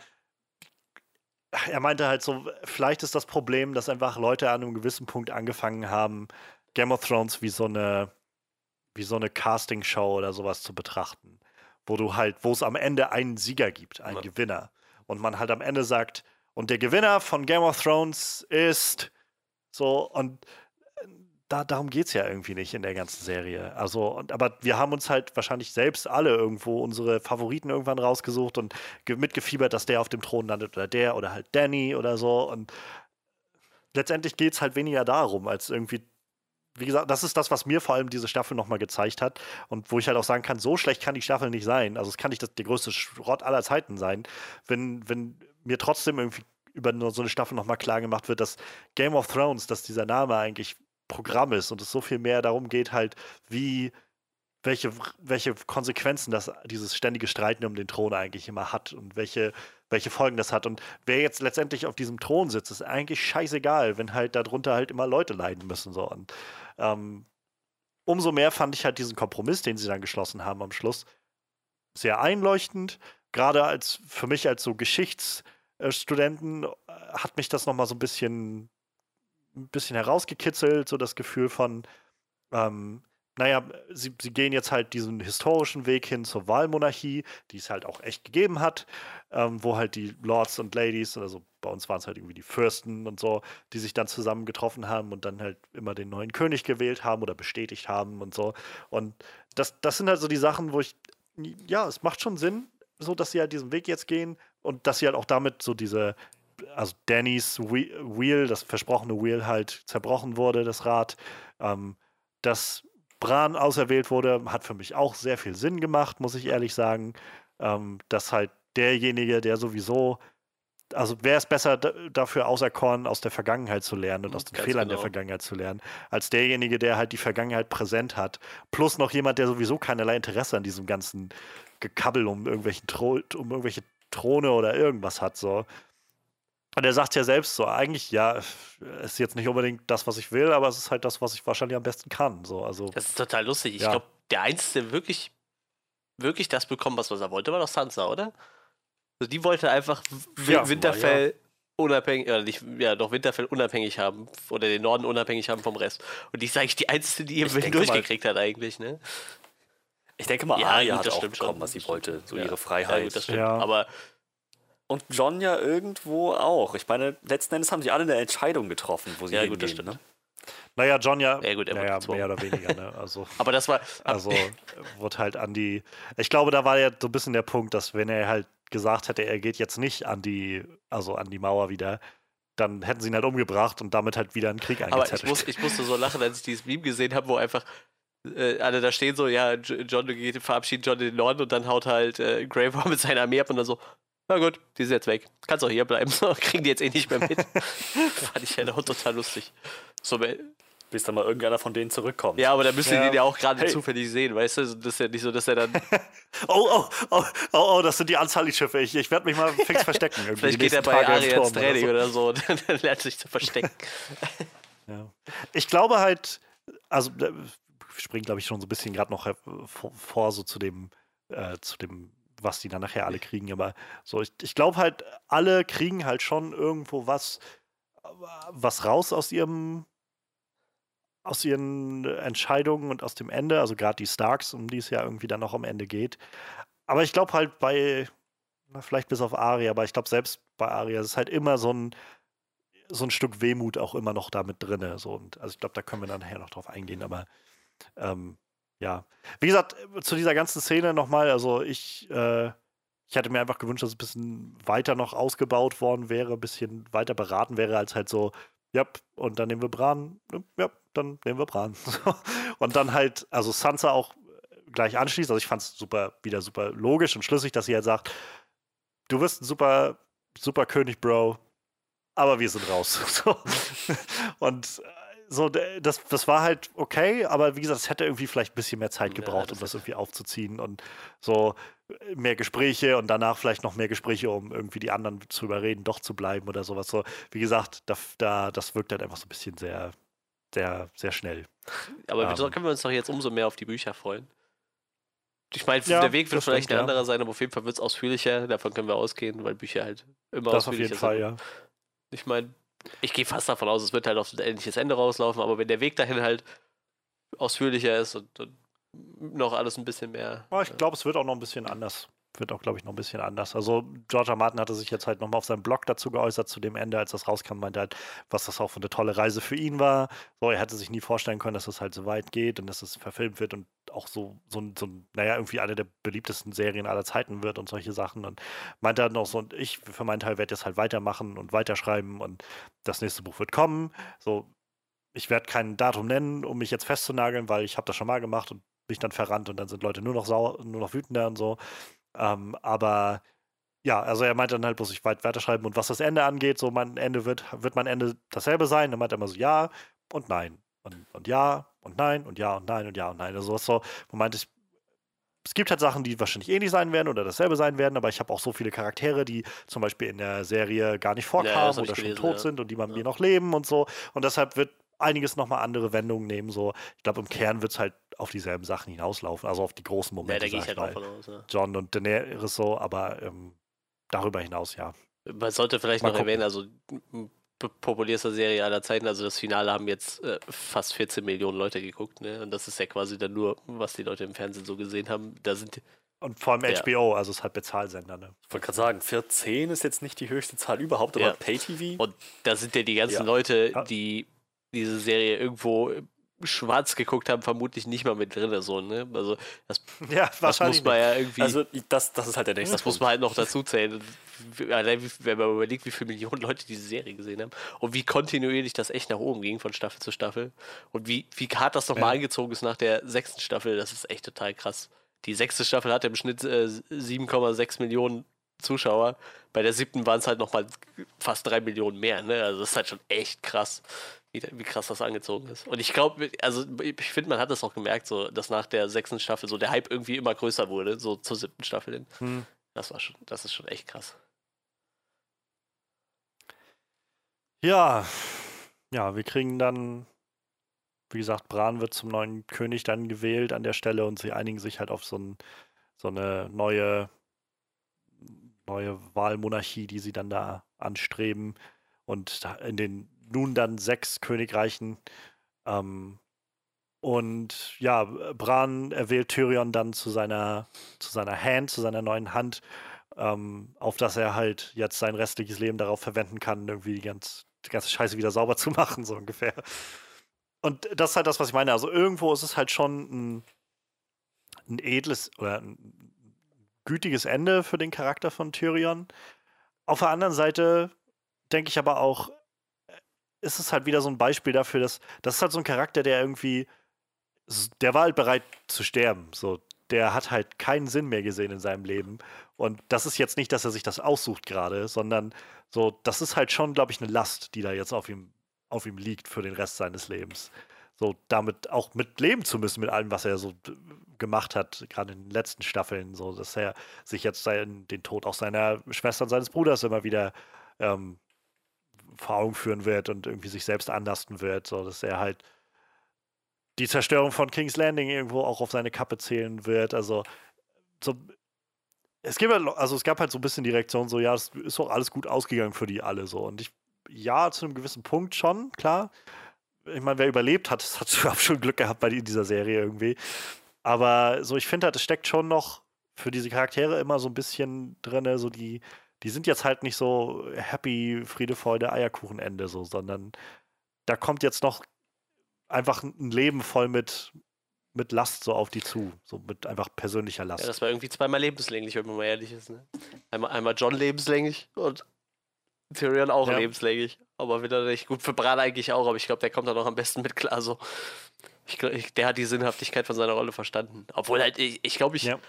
Speaker 1: er meinte halt so, vielleicht ist das Problem, dass einfach Leute an einem gewissen Punkt angefangen haben, Game of Thrones wie so eine, wie so eine Castingshow oder sowas zu betrachten. Wo du halt, wo es am Ende einen Sieger gibt, einen ja. Gewinner. Und man halt am Ende sagt, und der Gewinner von Game of Thrones ist so, und da, darum geht es ja irgendwie nicht in der ganzen Serie. Also, und, aber wir haben uns halt wahrscheinlich selbst alle irgendwo unsere Favoriten irgendwann rausgesucht und mitgefiebert, dass der auf dem Thron landet oder der oder halt Danny oder so. Und letztendlich geht es halt weniger darum, als irgendwie wie gesagt, das ist das, was mir vor allem diese Staffel nochmal gezeigt hat und wo ich halt auch sagen kann, so schlecht kann die Staffel nicht sein. Also es kann nicht das, der größte Schrott aller Zeiten sein, wenn, wenn mir trotzdem irgendwie über so eine Staffel nochmal klar gemacht wird, dass Game of Thrones, dass dieser Name eigentlich Programm ist und es so viel mehr darum geht, halt, wie, welche, welche Konsequenzen das, dieses ständige Streiten um den Thron eigentlich immer hat und welche, welche Folgen das hat. Und wer jetzt letztendlich auf diesem Thron sitzt, ist eigentlich scheißegal, wenn halt darunter halt immer Leute leiden müssen. So. Und ähm, umso mehr fand ich halt diesen Kompromiss, den sie dann geschlossen haben am Schluss, sehr einleuchtend. Gerade als für mich als so Geschichtsstudenten äh, hat mich das nochmal so ein bisschen ein bisschen herausgekitzelt, so das Gefühl von, ähm, naja, sie, sie gehen jetzt halt diesen historischen Weg hin zur Wahlmonarchie, die es halt auch echt gegeben hat, ähm, wo halt die Lords und Ladies, also bei uns waren es halt irgendwie die Fürsten und so, die sich dann zusammen getroffen haben und dann halt immer den neuen König gewählt haben oder bestätigt haben und so. Und das, das sind halt so die Sachen, wo ich, ja, es macht schon Sinn, so dass sie halt diesen Weg jetzt gehen und dass sie halt auch damit so diese also Dannys Wheel, das versprochene Wheel halt zerbrochen wurde, das Rad. Ähm, dass Bran auserwählt wurde, hat für mich auch sehr viel Sinn gemacht, muss ich ehrlich sagen. Ähm, dass halt derjenige, der sowieso, also wäre es besser dafür auserkoren, aus der Vergangenheit zu lernen und aus den Ganz Fehlern genau. der Vergangenheit zu lernen, als derjenige, der halt die Vergangenheit präsent hat. Plus noch jemand, der sowieso keinerlei Interesse an diesem ganzen Gekabbel um, irgendwelchen Tro um irgendwelche Throne oder irgendwas hat. So. Und er sagt ja selbst so, eigentlich, ja, ist jetzt nicht unbedingt das, was ich will, aber es ist halt das, was ich wahrscheinlich am besten kann. So, also,
Speaker 3: das ist total lustig. Ich ja. glaube, der Einzige, der wirklich, wirklich das bekommen, was, was er wollte, war doch Sansa, oder? Also die wollte einfach ja, Winterfell ja. unabhängig, oder nicht, ja, doch Winterfell unabhängig haben, oder den Norden unabhängig haben vom Rest. Und die ist eigentlich die Einzige, die ihn durchgekriegt mal, hat, eigentlich, ne?
Speaker 2: Ich denke mal, ja, Arya hat auch bekommen, was sie wollte, so ihre Freiheit. Ja, gut,
Speaker 3: das stimmt. Aber
Speaker 2: und John ja irgendwo auch. Ich meine, letzten Endes haben sie alle eine Entscheidung getroffen, wo sie ja, hingehen, gut, das stimmt. Ne?
Speaker 1: Naja, John ja,
Speaker 3: ja, gut,
Speaker 1: naja mehr oder weniger. Ne? Also,
Speaker 3: Aber das war.
Speaker 1: Also wurde halt an die. Ich glaube, da war ja so ein bisschen der Punkt, dass wenn er halt gesagt hätte, er geht jetzt nicht an die, also an die Mauer wieder, dann hätten sie ihn halt umgebracht und damit halt wieder einen Krieg
Speaker 3: eingezettelt. Aber ich, muss, ich musste so lachen, als ich dieses Meme gesehen habe, wo einfach äh, alle da stehen so, ja, John geht, verabschiedet John in den Norden und dann haut halt äh, Grey Worm mit seiner Armee ab und dann so, na gut, die ist jetzt weg. Kannst auch hier bleiben. Kriegen die jetzt eh nicht mehr mit. Fand ich ja auch total lustig. So,
Speaker 2: bis dann mal irgendeiner von denen zurückkommt.
Speaker 3: Ja, aber da müssen ja. die den ja auch gerade hey. zufällig sehen, weißt du? Das ist ja nicht so, dass er dann.
Speaker 1: oh, oh, oh, oh, oh, das sind die Anzahl-Schiffe. Ich, ich werde mich mal fix verstecken.
Speaker 3: Vielleicht geht er bei Aria ins Training oder so, oder so und dann lernt sich zu verstecken.
Speaker 1: ja. Ich glaube halt, also wir springen, glaube ich, schon so ein bisschen gerade noch vor, so zu dem, äh, zu dem was die dann nachher alle kriegen. Aber so, ich, ich glaube halt, alle kriegen halt schon irgendwo was, was raus aus ihrem, aus ihren Entscheidungen und aus dem Ende. Also gerade die Starks, um die es ja irgendwie dann noch am Ende geht. Aber ich glaube halt bei, na, vielleicht bis auf Aria, aber ich glaube selbst bei Aria ist halt immer so ein, so ein Stück Wehmut auch immer noch damit drin. So, also ich glaube, da können wir dann nachher noch drauf eingehen, aber ähm, ja. Wie gesagt, zu dieser ganzen Szene nochmal, also ich, äh, ich hätte mir einfach gewünscht, dass es ein bisschen weiter noch ausgebaut worden wäre, ein bisschen weiter beraten wäre, als halt so, ja, und dann nehmen wir Bran, ja, dann nehmen wir Bran. und dann halt, also Sansa auch gleich anschließt, also ich fand es super, wieder super logisch und schlüssig, dass sie halt sagt, du wirst ein super, super König, Bro, aber wir sind raus. und so, das, das war halt okay, aber wie gesagt, es hätte irgendwie vielleicht ein bisschen mehr Zeit gebraucht, ja, um das irgendwie aufzuziehen und so äh, mehr Gespräche und danach vielleicht noch mehr Gespräche, um irgendwie die anderen zu überreden, doch zu bleiben oder sowas. So, wie gesagt, da, da, das wirkt halt einfach so ein bisschen sehr, sehr, sehr schnell.
Speaker 3: Aber ähm, können wir uns doch jetzt umso mehr auf die Bücher freuen. Ich meine,
Speaker 1: Ja,
Speaker 3: der Weg wird
Speaker 1: das
Speaker 3: vielleicht
Speaker 1: stimmt,
Speaker 3: ein
Speaker 1: ja.
Speaker 3: anderer sein, aber auf jeden Fall wird es ausführlicher. Davon können wir ausgehen, weil Bücher halt immer
Speaker 1: Das auf
Speaker 3: ausführlicher
Speaker 1: jeden Fall,
Speaker 3: sind.
Speaker 1: ja.
Speaker 3: Ich meine, ich gehe fast davon aus, es wird halt auf ein ähnliches Ende rauslaufen, aber wenn der Weg dahin halt ausführlicher ist und, und noch alles ein bisschen mehr.
Speaker 1: Aber ich glaube, es wird auch noch ein bisschen anders. Wird auch, glaube ich, noch ein bisschen anders. Also, George R. Martin hatte sich jetzt halt nochmal auf seinem Blog dazu geäußert, zu dem Ende, als das rauskam, meinte halt, was das auch für eine tolle Reise für ihn war. So, er hätte sich nie vorstellen können, dass es halt so weit geht und dass es verfilmt wird und auch so, so, so naja, irgendwie eine der beliebtesten Serien aller Zeiten wird und solche Sachen. Und meinte halt noch so, und ich für meinen Teil werde jetzt halt weitermachen und weiterschreiben und das nächste Buch wird kommen. So, ich werde kein Datum nennen, um mich jetzt festzunageln, weil ich habe das schon mal gemacht und mich dann verrannt und dann sind Leute nur noch sauer, nur noch wütender und so. Ähm, aber ja, also er meinte dann halt bloß, ich weit weiterschreiben und was das Ende angeht, so mein Ende wird, wird mein Ende dasselbe sein. Dann meinte er immer so ja und nein und, und ja und nein und ja und nein und ja und nein. Also so, wo meinte ich, es gibt halt Sachen, die wahrscheinlich ähnlich sein werden oder dasselbe sein werden, aber ich habe auch so viele Charaktere, die zum Beispiel in der Serie gar nicht vorkamen
Speaker 3: ich
Speaker 1: oder schon
Speaker 3: gelesen,
Speaker 1: tot
Speaker 3: ja.
Speaker 1: sind und die bei
Speaker 3: Ja.
Speaker 1: mir noch leben und so. Und deshalb wird einiges nochmal andere Wendungen nehmen. So, ich glaube, im Kern wird es halt auf dieselben Sachen hinauslaufen, also auf die großen
Speaker 3: Ja,
Speaker 1: Momente.
Speaker 3: da gehe ich halt auch von aus. Ja.
Speaker 1: John und Daenerys so, aber ähm, darüber hinaus ja.
Speaker 3: Man sollte vielleicht
Speaker 1: Mal
Speaker 3: noch
Speaker 1: gucken.
Speaker 3: erwähnen, also populärste Serie aller Zeiten, also das Finale haben jetzt äh, fast 14 Millionen Leute geguckt, ne? Und das ist ja quasi dann nur, was die Leute im Fernsehen so gesehen haben. Da sind
Speaker 1: Und vor allem
Speaker 3: Ja.
Speaker 1: HBO, also es ist halt Bezahlsender, ne?
Speaker 2: Ich wollte gerade sagen, 14 ist jetzt nicht die höchste Zahl überhaupt, aber
Speaker 3: Ja.
Speaker 2: Pay-TV.
Speaker 3: Und da sind ja die ganzen
Speaker 2: Ja.
Speaker 3: Leute,
Speaker 1: Ja.
Speaker 3: die diese Serie irgendwo schwarz geguckt haben, vermutlich nicht mal mit drin. So, ne? Also das,
Speaker 1: Ja,
Speaker 3: das muss man ja irgendwie,
Speaker 2: Also, das, das ist halt der nächste
Speaker 3: das muss man halt noch dazu zählen. Allein, wenn man überlegt, wie viele Millionen Leute diese Serie gesehen haben und wie kontinuierlich das echt nach oben ging von Staffel zu Staffel und wie, wie hart das nochmal
Speaker 1: Ja.
Speaker 3: angezogen ist nach der sechsten Staffel, das ist echt total krass. Die sechste Staffel hatte im Schnitt äh, 7,6 Millionen Zuschauer. Bei der siebten waren es halt nochmal fast drei Millionen mehr. Ne? Also das ist halt schon echt krass, wie, wie krass das angezogen ist. Und ich glaube, also ich finde, man hat das auch gemerkt, so, dass nach der sechsten Staffel so der Hype irgendwie immer größer wurde, so zur siebten Staffel hin.
Speaker 1: Hm.
Speaker 3: Das war schon, das ist schon echt krass.
Speaker 1: Ja, ja, wir kriegen dann, wie gesagt, Bran wird zum neuen König dann gewählt an der Stelle und sie einigen sich halt auf so, ein, so eine neue, neue Wahlmonarchie, die sie dann da anstreben. Und in den nun dann sechs Königreichen. Ähm, und ja, Bran erwählt Tyrion dann zu seiner, zu seiner Hand, zu seiner neuen Hand, ähm, auf dass er halt jetzt sein restliches Leben darauf verwenden kann, irgendwie die, ganz, die ganze Scheiße wieder sauber zu machen, so ungefähr. Und das ist halt das, was ich meine. Also irgendwo ist es halt schon ein, ein edles oder ein gütiges Ende für den Charakter von Tyrion. Auf der anderen Seite denke ich aber auch, ist es halt wieder so ein Beispiel dafür, dass das ist halt so ein Charakter, der irgendwie, der war halt bereit zu sterben. So, der hat halt keinen Sinn mehr gesehen in seinem Leben. Und das ist jetzt nicht, dass er sich das aussucht gerade, sondern so, das ist halt schon, glaube ich, eine Last, die da jetzt auf ihm, auf ihm liegt für den Rest seines Lebens. So, damit auch mit leben zu müssen, mit allem, was er so gemacht hat, gerade in den letzten Staffeln, so, dass er sich jetzt sein, den Tod auch seiner Schwester und seines Bruders immer wieder ähm, vor Augen führen wird und irgendwie sich selbst anlasten wird, so dass er halt die Zerstörung von King's Landing irgendwo auch auf seine Kappe zählen wird. Also so, es gibt halt, also es gab halt so ein bisschen die Reaktion, so ja, es ist doch alles gut ausgegangen für die alle so. Und ich, ja, zu einem gewissen Punkt schon, klar. Ich meine, wer überlebt hat, hat überhaupt schon Glück gehabt bei dieser Serie irgendwie. Aber so, ich finde halt, es steckt schon noch für diese Charaktere immer so ein bisschen drin, so die, die sind jetzt halt nicht so happy, Friede, Freude, Eierkuchenende, so, sondern da kommt jetzt noch einfach ein Leben voll mit, mit Last so auf die zu, so mit einfach persönlicher Last.
Speaker 3: Ja, das war irgendwie zweimal lebenslänglich, wenn man mal ehrlich ist. Ne? Einmal, einmal John lebenslänglich und Tyrion auch
Speaker 1: Ja.
Speaker 3: lebenslänglich. Aber wieder nicht gut für Bran eigentlich auch, aber ich glaube, der kommt da noch am besten mit klar. So. Ich, glaub, ich, der hat die Sinnhaftigkeit von seiner Rolle verstanden. Obwohl halt, ich, ich glaube, ich,
Speaker 1: Ja.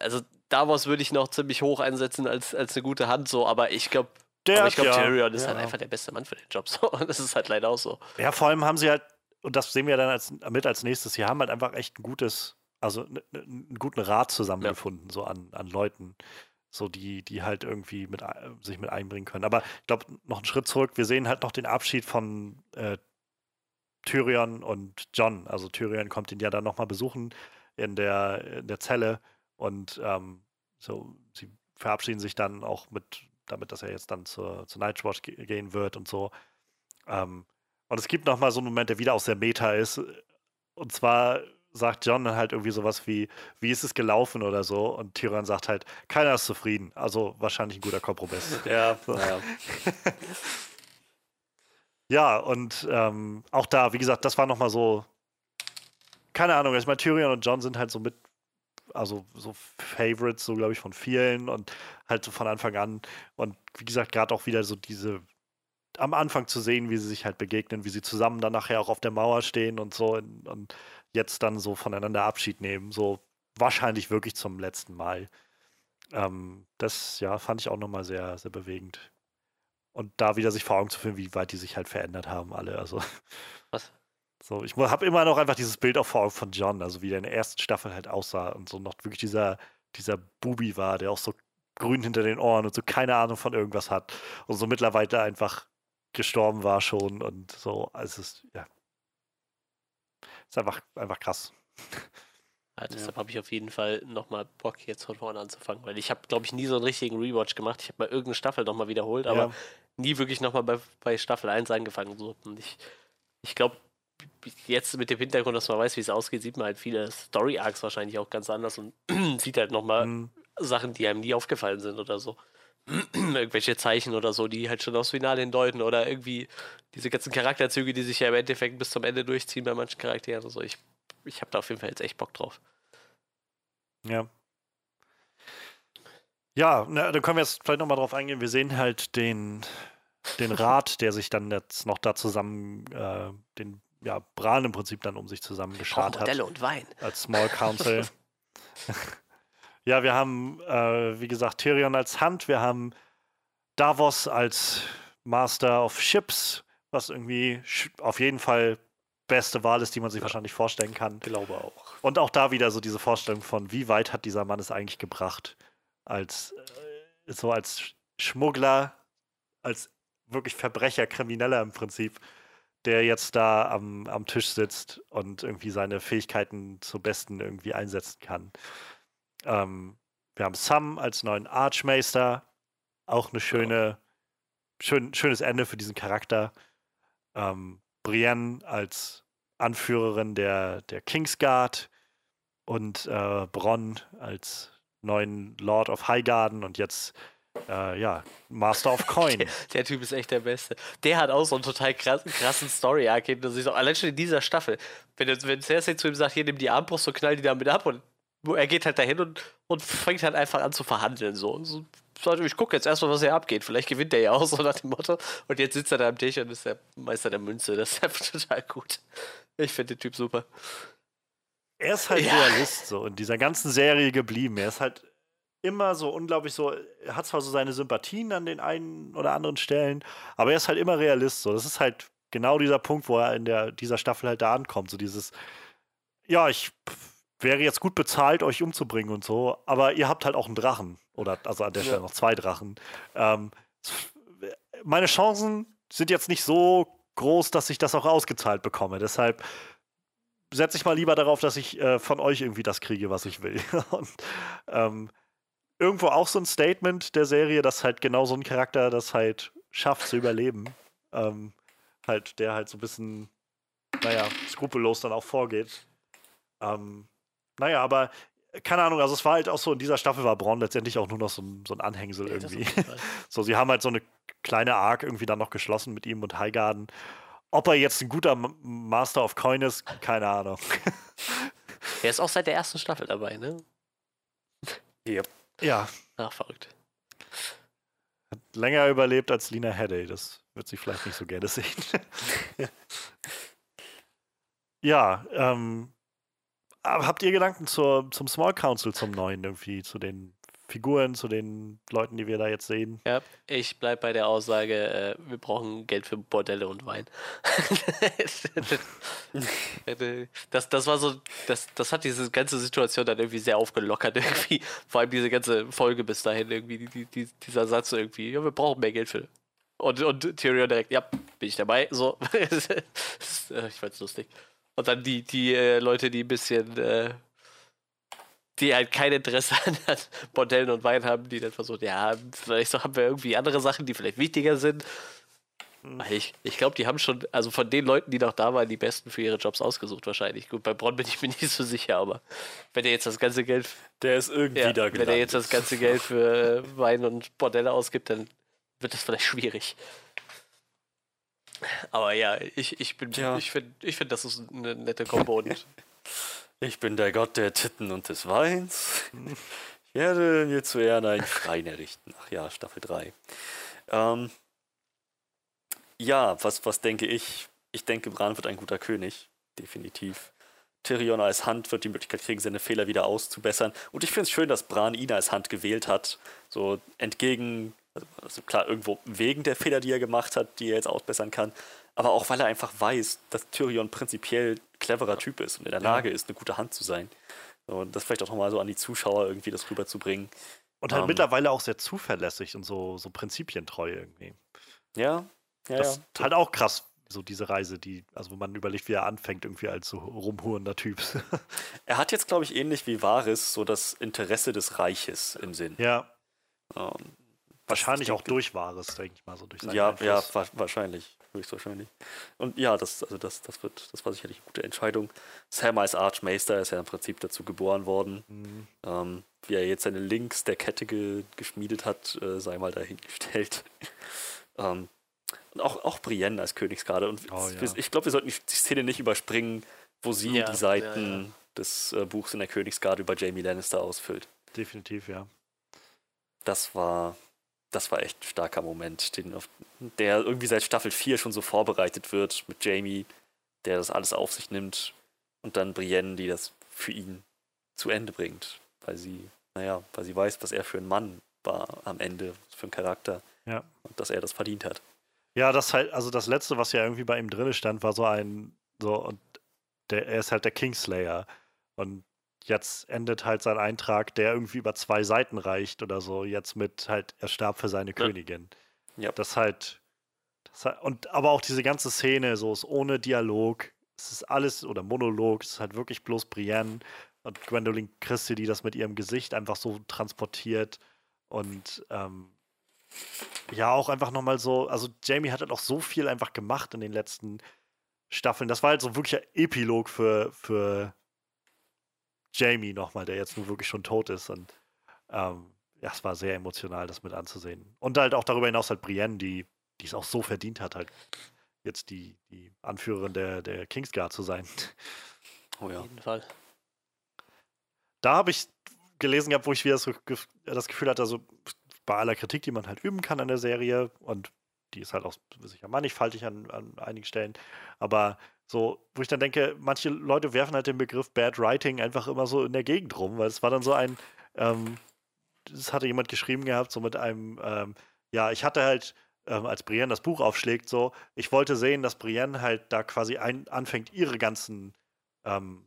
Speaker 3: Also Davos würde ich noch ziemlich hoch einsetzen als, als eine gute Hand, so, aber ich glaube,
Speaker 1: Der
Speaker 3: aber ich glaube,
Speaker 1: ja-
Speaker 3: Tyrion ist
Speaker 1: ja.
Speaker 3: halt einfach der beste Mann für den Job. So. Und das ist halt leider auch so.
Speaker 1: Ja, vor allem haben sie halt, und das sehen wir dann als, mit als nächstes, sie haben halt einfach echt ein gutes, also einen guten Rat zusammengefunden, so an, an Leuten, so die, die halt irgendwie mit, ein- sich mit einbringen können. Aber ich glaube, noch einen Schritt zurück, wir sehen halt noch den Abschied von äh, Tyrion und John. Also Tyrion kommt ihn ja dann nochmal besuchen in der, in der Zelle Und ähm, so, sie verabschieden sich dann auch mit, damit, dass er jetzt dann zur, zur Nightwatch ge gehen wird und so. Ähm, und es gibt nochmal so einen Moment, der wieder aus der Meta ist. Und zwar sagt John dann halt irgendwie sowas wie, wie ist es gelaufen oder so? Und Tyrion sagt halt, keiner ist zufrieden. Also wahrscheinlich ein guter Kompromiss.
Speaker 2: Ja, naja.
Speaker 1: ja, und ähm, auch da, wie gesagt, das war nochmal so, keine Ahnung, ich meine, Tyrion und John sind halt so mit, also so Favorites, so glaube ich, von vielen und halt so von Anfang an. Und wie gesagt, gerade auch wieder so diese am Anfang zu sehen, wie sie sich halt begegnen, wie sie zusammen dann nachher auch auf der Mauer stehen und so und, und jetzt dann so voneinander Abschied nehmen, so wahrscheinlich wirklich zum letzten Mal. Ähm, das, ja, fand ich auch nochmal sehr, sehr bewegend. Und da wieder sich vor Augen zu führen, wie weit die sich halt verändert haben, alle. Also.
Speaker 3: Was?
Speaker 1: So, ich habe immer noch einfach dieses Bild auch vor Augen von John, also wie der in der ersten Staffel halt aussah und so noch wirklich dieser, dieser Bubi war, der auch so grün hinter den Ohren und so keine Ahnung von irgendwas hat und so mittlerweile einfach gestorben war schon und so. Also es ist, ja. Ist einfach, einfach krass.
Speaker 3: Ja, deshalb ja. habe ich auf jeden Fall nochmal Bock, jetzt von vorne anzufangen, weil ich habe, glaube ich, nie so einen richtigen Rewatch gemacht. Ich habe mal irgendeine Staffel nochmal wiederholt, aber ja. nie wirklich nochmal bei, bei Staffel 1 angefangen. So. Und ich, ich glaube, jetzt mit dem Hintergrund, dass man weiß, wie es ausgeht, sieht man halt viele Story-Arcs wahrscheinlich auch ganz anders und sieht halt nochmal mhm. Sachen, die einem nie aufgefallen sind oder so. irgendwelche Zeichen oder so, die halt schon aufs Finale hindeuten oder irgendwie diese ganzen Charakterzüge, die sich ja im Endeffekt bis zum Ende durchziehen bei manchen Charakteren und so. Ich, ich habe da auf jeden Fall jetzt echt Bock drauf.
Speaker 1: Ja. Ja, na, dann können wir jetzt vielleicht nochmal drauf eingehen. Wir sehen halt den, den Rat, der sich dann jetzt noch da zusammen, äh, den ja, Bran im Prinzip dann um sich zusammen geschart hat.
Speaker 3: und Wein.
Speaker 1: Als Small Council. Ja, wir haben, äh, wie gesagt, Tyrion als Hand, wir haben Davos als Master of Ships, was irgendwie auf jeden Fall beste Wahl ist, die man sich wahrscheinlich vorstellen kann.
Speaker 2: Glaube auch.
Speaker 1: Und auch da wieder so diese Vorstellung von, wie weit hat dieser Mann es eigentlich gebracht, als äh, so als Schmuggler, als wirklich Verbrecher, Krimineller im Prinzip, der jetzt da am, am Tisch sitzt und irgendwie seine Fähigkeiten zum Besten irgendwie einsetzen kann. Ähm, wir haben Sam als neuen Archmeister. Auch eine schöne, schön, schönes Ende für diesen Charakter. Ähm, Brienne als Anführerin der, der Kingsguard und äh, Bronn als neuen Lord of Highgarden und jetzt äh, ja, Master of Coin.
Speaker 3: der, der, Typ ist echt der Beste. Der hat auch so einen total krass, krassen Story-Arc hinter sich. Allein schon in dieser Staffel. Wenn, wenn Cersei zu ihm sagt, hier nimm die Armbrust, so knall die damit ab und er geht halt dahin und, und fängt halt einfach an zu verhandeln. So. so ich gucke jetzt erstmal, was hier abgeht. Vielleicht gewinnt er ja auch so nach dem Motto. Und jetzt sitzt er da am Tisch und ist der Meister der Münze. Das ist einfach total gut. Ich finde den Typ super.
Speaker 1: Er ist halt ja. Realist so in dieser ganzen Serie geblieben. Er ist halt immer so unglaublich so, er hat zwar so seine Sympathien an den einen oder anderen Stellen, aber er ist halt immer Realist so. Das ist halt genau dieser Punkt, wo er in der, dieser Staffel halt da ankommt. So dieses, ja, ich wäre jetzt gut bezahlt, euch umzubringen und so, aber ihr habt halt auch einen Drachen. Oder also an der Stelle ja. noch zwei Drachen. Ähm, meine Chancen sind jetzt nicht so groß, dass ich das auch ausgezahlt bekomme. Deshalb setze ich mal lieber darauf, dass ich äh, von euch irgendwie das kriege, was ich will. und ähm, irgendwo auch so ein Statement der Serie, dass halt genau so ein Charakter das halt schafft zu überleben. Ähm, halt, der halt so ein bisschen, naja, skrupellos dann auch vorgeht. Ähm, naja, aber keine Ahnung, also es war halt auch so, in dieser Staffel war Braun letztendlich auch nur noch so ein, so ein Anhängsel ja, irgendwie. so, sie haben halt so eine kleine Arc irgendwie dann noch geschlossen mit ihm und Highgarden. Ob er jetzt ein guter Master of Coin ist, keine Ahnung.
Speaker 3: Er ist auch seit der ersten Staffel dabei, ne?
Speaker 1: Yep. Ja.
Speaker 3: Ach, verrückt.
Speaker 1: Hat länger überlebt als Lina Headey, das wird sie vielleicht nicht so gerne sehen. ja, ähm, habt ihr Gedanken zur, zum Small Council, zum neuen irgendwie, zu den Figuren, zu den Leuten, die wir da jetzt sehen?
Speaker 3: Ja, ich bleibe bei der Aussage, äh, wir brauchen Geld für Bordelle und Wein. das, das war so, das, das hat diese ganze Situation dann irgendwie sehr aufgelockert irgendwie. Vor allem diese ganze Folge bis dahin irgendwie, die, die, dieser Satz irgendwie, ja, wir brauchen mehr Geld für. Und, und Tyrion direkt, ja, bin ich dabei. So, ich fand's lustig. Und dann die, die äh, Leute, die ein bisschen, äh, die halt kein Interesse an Bordellen und Wein haben, die dann versuchen, ja, vielleicht so haben wir irgendwie andere Sachen, die vielleicht wichtiger sind. Hm. Ich, ich glaube, die haben schon, also von den Leuten, die noch da waren, die besten für ihre Jobs ausgesucht wahrscheinlich. Gut, bei Bronn bin ich mir nicht so sicher, aber wenn er jetzt das ganze Geld.
Speaker 2: Der ist irgendwie ja, da
Speaker 3: Wenn er jetzt das ganze Geld für Wein und Bordelle ausgibt, dann wird das vielleicht schwierig. Aber ja, ich, ich bin, ja. ich finde, ich find, das ist eine nette Kombo.
Speaker 2: ich bin der Gott der Titten und des Weins. Ich werde mir zu Ehren einen Schrein errichten. Ach ja, Staffel 3. Ähm, ja, was, was denke ich? Ich denke, Bran wird ein guter König. Definitiv. Tyrion als Hand wird die Möglichkeit kriegen, seine Fehler wieder auszubessern. Und ich finde es schön, dass Bran ihn als Hand gewählt hat. So entgegen, also klar, irgendwo wegen der Fehler, die er gemacht hat, die er jetzt ausbessern kann. Aber auch, weil er einfach weiß, dass Tyrion prinzipiell cleverer Typ ist und in der Lage ist, eine gute Hand zu sein. Und das vielleicht auch nochmal so an die Zuschauer irgendwie das rüberzubringen.
Speaker 1: Und halt um, ähm, mittlerweile auch sehr zuverlässig und so, so prinzipientreu irgendwie.
Speaker 2: Ja, ja,
Speaker 1: das
Speaker 2: ja.
Speaker 1: ist halt auch krass, so diese Reise, die, also wo man überlegt, wie er anfängt, irgendwie als so rumhurender Typ.
Speaker 2: er hat jetzt, glaube ich, ähnlich wie Varys so das Interesse des Reiches im Sinn.
Speaker 1: Ja. Um, ähm, wahrscheinlich auch durch Varys, denke ich mal, so durch
Speaker 2: seinen Ja, Einfluss. ja, wa wahrscheinlich. Höchstwahrscheinlich. Und ja, das, also das, das wird, das war sicherlich eine gute Entscheidung. Sam als Archmeister ist ja im Prinzip dazu geboren worden. Mhm. Ähm, wie er jetzt seine Links der Kette ge geschmiedet hat, äh, sei mal dahingestellt. ähm, und auch, auch Brienne als Königsgarde. Und oh, ja. ich glaube, wir sollten die Szene nicht überspringen, wo sie ja, die Seiten ja, des äh, Buchs in der Königsgarde über Jamie Lannister ausfüllt.
Speaker 1: Definitiv, ja.
Speaker 2: Das war, das war echt ein starker Moment, den, der irgendwie seit Staffel 4 schon so vorbereitet wird mit Jamie, der das alles auf sich nimmt und dann Brienne, die das für ihn zu Ende bringt, weil sie, naja, weil sie weiß, was er für ein Mann war am Ende, für ein Charakter.
Speaker 1: Ja.
Speaker 2: Und dass er das verdient hat.
Speaker 1: Ja, das halt, also das letzte, was ja irgendwie bei ihm drin stand, war so ein, so, und der, er ist halt der Kingslayer. Und jetzt endet halt sein Eintrag, der irgendwie über zwei Seiten reicht oder so, jetzt mit halt, er starb für seine ja. Königin. Ja. Das halt, das halt, und aber auch diese ganze Szene, so ist ohne Dialog, es ist alles, oder Monolog, es ist halt wirklich bloß Brienne und Gwendolyn Christie, die das mit ihrem Gesicht einfach so transportiert und ähm, ja, auch einfach nochmal so, also Jamie hat halt auch so viel einfach gemacht in den letzten Staffeln. Das war halt so wirklich ein Epilog für, für Jamie nochmal, der jetzt nun wirklich schon tot ist. Und ähm, ja, es war sehr emotional, das mit anzusehen. Und halt auch darüber hinaus halt Brienne, die, die es auch so verdient hat, halt jetzt die, die Anführerin der, der Kingsguard zu sein.
Speaker 3: Oh ja. Auf jeden Fall.
Speaker 1: Da habe ich gelesen gehabt, wo ich wieder so das Gefühl hatte, also bei aller Kritik, die man halt üben kann an der Serie und die ist halt auch sicher mannigfaltig an, an einigen Stellen, aber so, wo ich dann denke, manche Leute werfen halt den Begriff Bad Writing einfach immer so in der Gegend rum, weil es war dann so ein, ähm, das hatte jemand geschrieben gehabt, so mit einem, ähm, ja, ich hatte halt, ähm, als Brienne das Buch aufschlägt, so, ich wollte sehen, dass Brienne halt da quasi ein, anfängt, ihre ganzen ähm,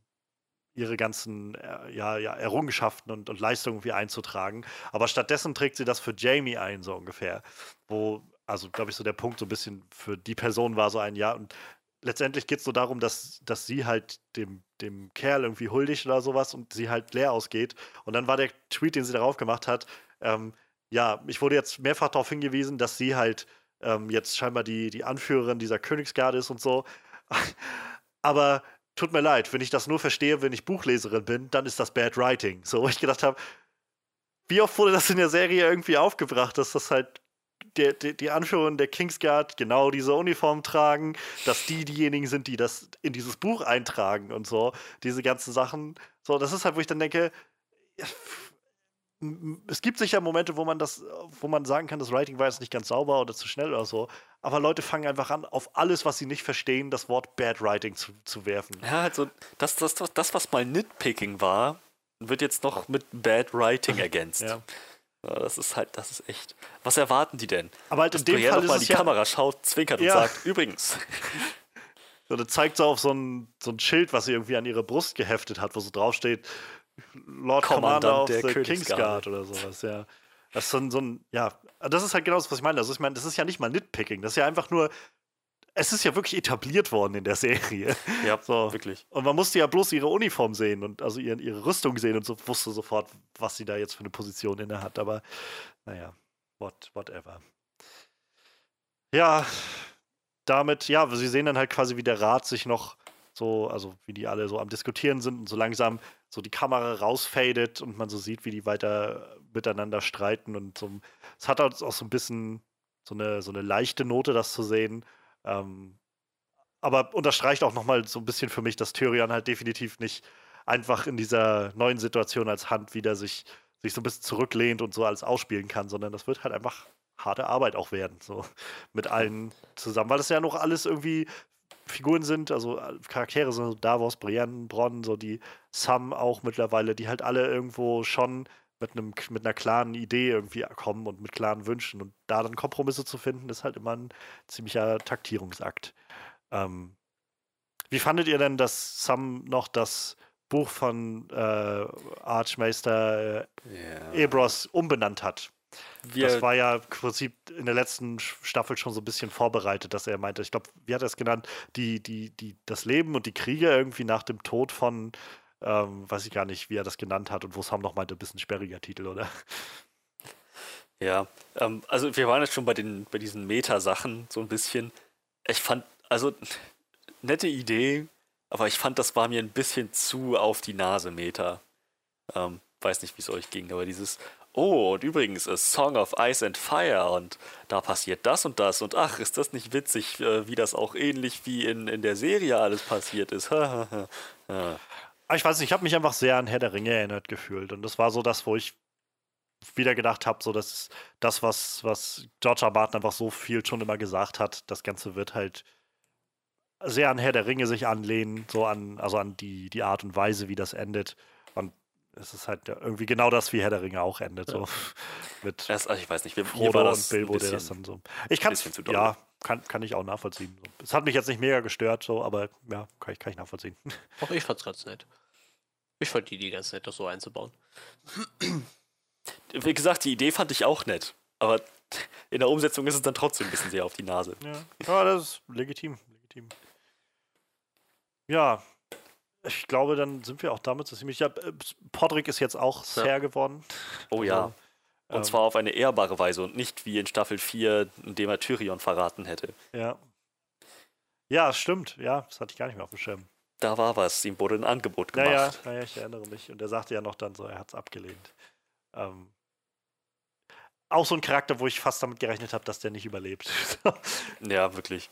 Speaker 1: ihre ganzen äh, ja, ja, Errungenschaften und, und Leistungen irgendwie einzutragen. Aber stattdessen trägt sie das für Jamie ein, so ungefähr. Wo, also glaube ich, so der Punkt so ein bisschen für die Person war so ein Ja. Und letztendlich geht es so darum, dass, dass sie halt dem, dem Kerl irgendwie huldigt oder sowas und sie halt leer ausgeht. Und dann war der Tweet, den sie darauf gemacht hat, ähm, ja, ich wurde jetzt mehrfach darauf hingewiesen, dass sie halt ähm, jetzt scheinbar die, die Anführerin dieser Königsgarde ist und so. Aber tut mir leid, wenn ich das nur verstehe, wenn ich Buchleserin bin, dann ist das Bad Writing. So, wo ich gedacht habe, wie oft wurde das in der Serie irgendwie aufgebracht, dass das halt der, der, die Anführerin der Kingsguard genau diese Uniform tragen, dass die diejenigen sind, die das in dieses Buch eintragen und so, diese ganzen Sachen. So, das ist halt, wo ich dann denke, es gibt sicher Momente, wo man das, wo man sagen kann, das Writing war jetzt nicht ganz sauber oder zu schnell oder so. Aber Leute fangen einfach an, auf alles, was sie nicht verstehen, das Wort Bad Writing zu, zu werfen.
Speaker 2: Ja, also das, das, das, das, was mal Nitpicking war, wird jetzt noch mit Bad Writing ergänzt. ja. Ja. Das ist halt, das ist echt. Was erwarten die denn?
Speaker 1: Aber halt in dem Fall
Speaker 2: ist mal die ja Kamera schaut, zwinkert ja. und sagt, übrigens.
Speaker 1: So, das zeigt so auf so ein, so ein Schild, was sie irgendwie an ihre Brust geheftet hat, wo so draufsteht, Lord Commander of the Kingsguard oder sowas, ja. Das ist so ein, so ein, ja, das ist halt genau das, was ich meine. Also ich meine, das ist ja nicht mal Nitpicking, das ist ja einfach nur, es ist ja wirklich etabliert worden in der Serie.
Speaker 2: Ja,
Speaker 1: So.
Speaker 2: wirklich.
Speaker 1: Und man musste ja bloß ihre Uniform sehen und also ihre, ihre Rüstung sehen und so wusste sofort, was sie da jetzt für eine Position inne hat. Aber naja, what, whatever. Ja, damit, ja, sie sehen dann halt quasi, wie der Rat sich noch so, also wie die alle so am Diskutieren sind und so langsam so die Kamera rausfadet und man so sieht, wie die weiter miteinander streiten und so. Es hat halt auch so ein bisschen so eine, so eine leichte Note, das zu sehen. Ähm, aber unterstreicht auch nochmal so ein bisschen für mich, dass Tyrion halt definitiv nicht einfach in dieser neuen Situation als Hand wieder sich, sich so ein bisschen zurücklehnt und so alles ausspielen kann, sondern das wird halt einfach harte Arbeit auch werden, so mit allen zusammen, weil das ja noch alles irgendwie Figuren sind, also Charaktere so Davos, Brienne, Bronn, so die Sam auch mittlerweile, die halt alle irgendwo schon mit einem mit einer klaren Idee irgendwie kommen und mit klaren Wünschen und da dann Kompromisse zu finden, ist halt immer ein ziemlicher Taktierungsakt. Ähm, wie fandet ihr denn, dass Sam noch das Buch von äh, Archmeister äh,
Speaker 2: Ja.
Speaker 1: Ebros umbenannt hat?
Speaker 2: Wir,
Speaker 1: das war ja im Prinzip in der letzten Staffel schon so ein bisschen vorbereitet, dass er meinte, ich glaube, wie hat er es genannt, die, die, die, das Leben und die Kriege irgendwie nach dem Tod von, ähm, weiß ich gar nicht, wie er das genannt hat und wo Sam noch meinte, ein bisschen sperriger Titel, oder?
Speaker 2: Ja, ähm, also wir waren jetzt schon bei den bei diesen Meta-Sachen so ein bisschen. Ich fand, also nette Idee, aber ich fand, das war mir ein bisschen zu auf die Nase Meta. Ähm, weiß nicht, wie es euch ging, aber dieses, oh, und übrigens, a Song of Ice and Fire und da passiert das und das und ach, ist das nicht witzig, äh, wie das auch ähnlich wie in, in der Serie alles passiert ist. Ja.
Speaker 1: Aber ich weiß nicht, ich habe mich einfach sehr an Herr der Ringe erinnert gefühlt und das war so das, wo ich wieder gedacht habe, so dass das, was, was George R. Martin einfach so viel schon immer gesagt hat, das Ganze wird halt sehr an Herr der Ringe sich anlehnen, so an, also an die, die Art und Weise, wie das endet. Und es ist halt irgendwie genau das, wie Herr der Ringe auch endet. So mit
Speaker 2: Das, also ich weiß nicht, mir
Speaker 1: Frodo und
Speaker 2: das
Speaker 1: Bilbo,
Speaker 2: ein
Speaker 1: der das dann so. Ich kann
Speaker 2: doll.
Speaker 1: ja, kann, kann ich auch nachvollziehen. Es hat mich jetzt nicht mega gestört, so, aber ja, kann ich, kann ich nachvollziehen.
Speaker 3: Auch ich fand's ganz nett. Ich fand die Idee ganz nett, das so einzubauen.
Speaker 2: Wie gesagt, die Idee fand ich auch nett, aber in der Umsetzung ist es dann trotzdem ein bisschen sehr auf die Nase.
Speaker 1: Ja, ja das ist legitim. legitim. Ja, ich glaube, dann sind wir auch damit so ziemlich. Ja, äh, Podrick ist jetzt auch
Speaker 3: Ja.
Speaker 1: Ser geworden.
Speaker 2: Oh ja.
Speaker 1: Also,
Speaker 2: Und
Speaker 1: ähm,
Speaker 2: zwar auf eine ehrbare Weise und nicht wie in Staffel 4, in dem er Tyrion verraten hätte.
Speaker 1: Ja. Ja, stimmt. Ja, das hatte ich gar nicht mehr auf dem Schirm.
Speaker 2: Da war was, ihm wurde ein Angebot gemacht.
Speaker 1: ja, ja, ich erinnere mich. Und er sagte ja noch dann so, er hat es abgelehnt. Ähm, auch so ein Charakter, wo ich fast damit gerechnet habe, dass der nicht überlebt.
Speaker 2: Ja, wirklich.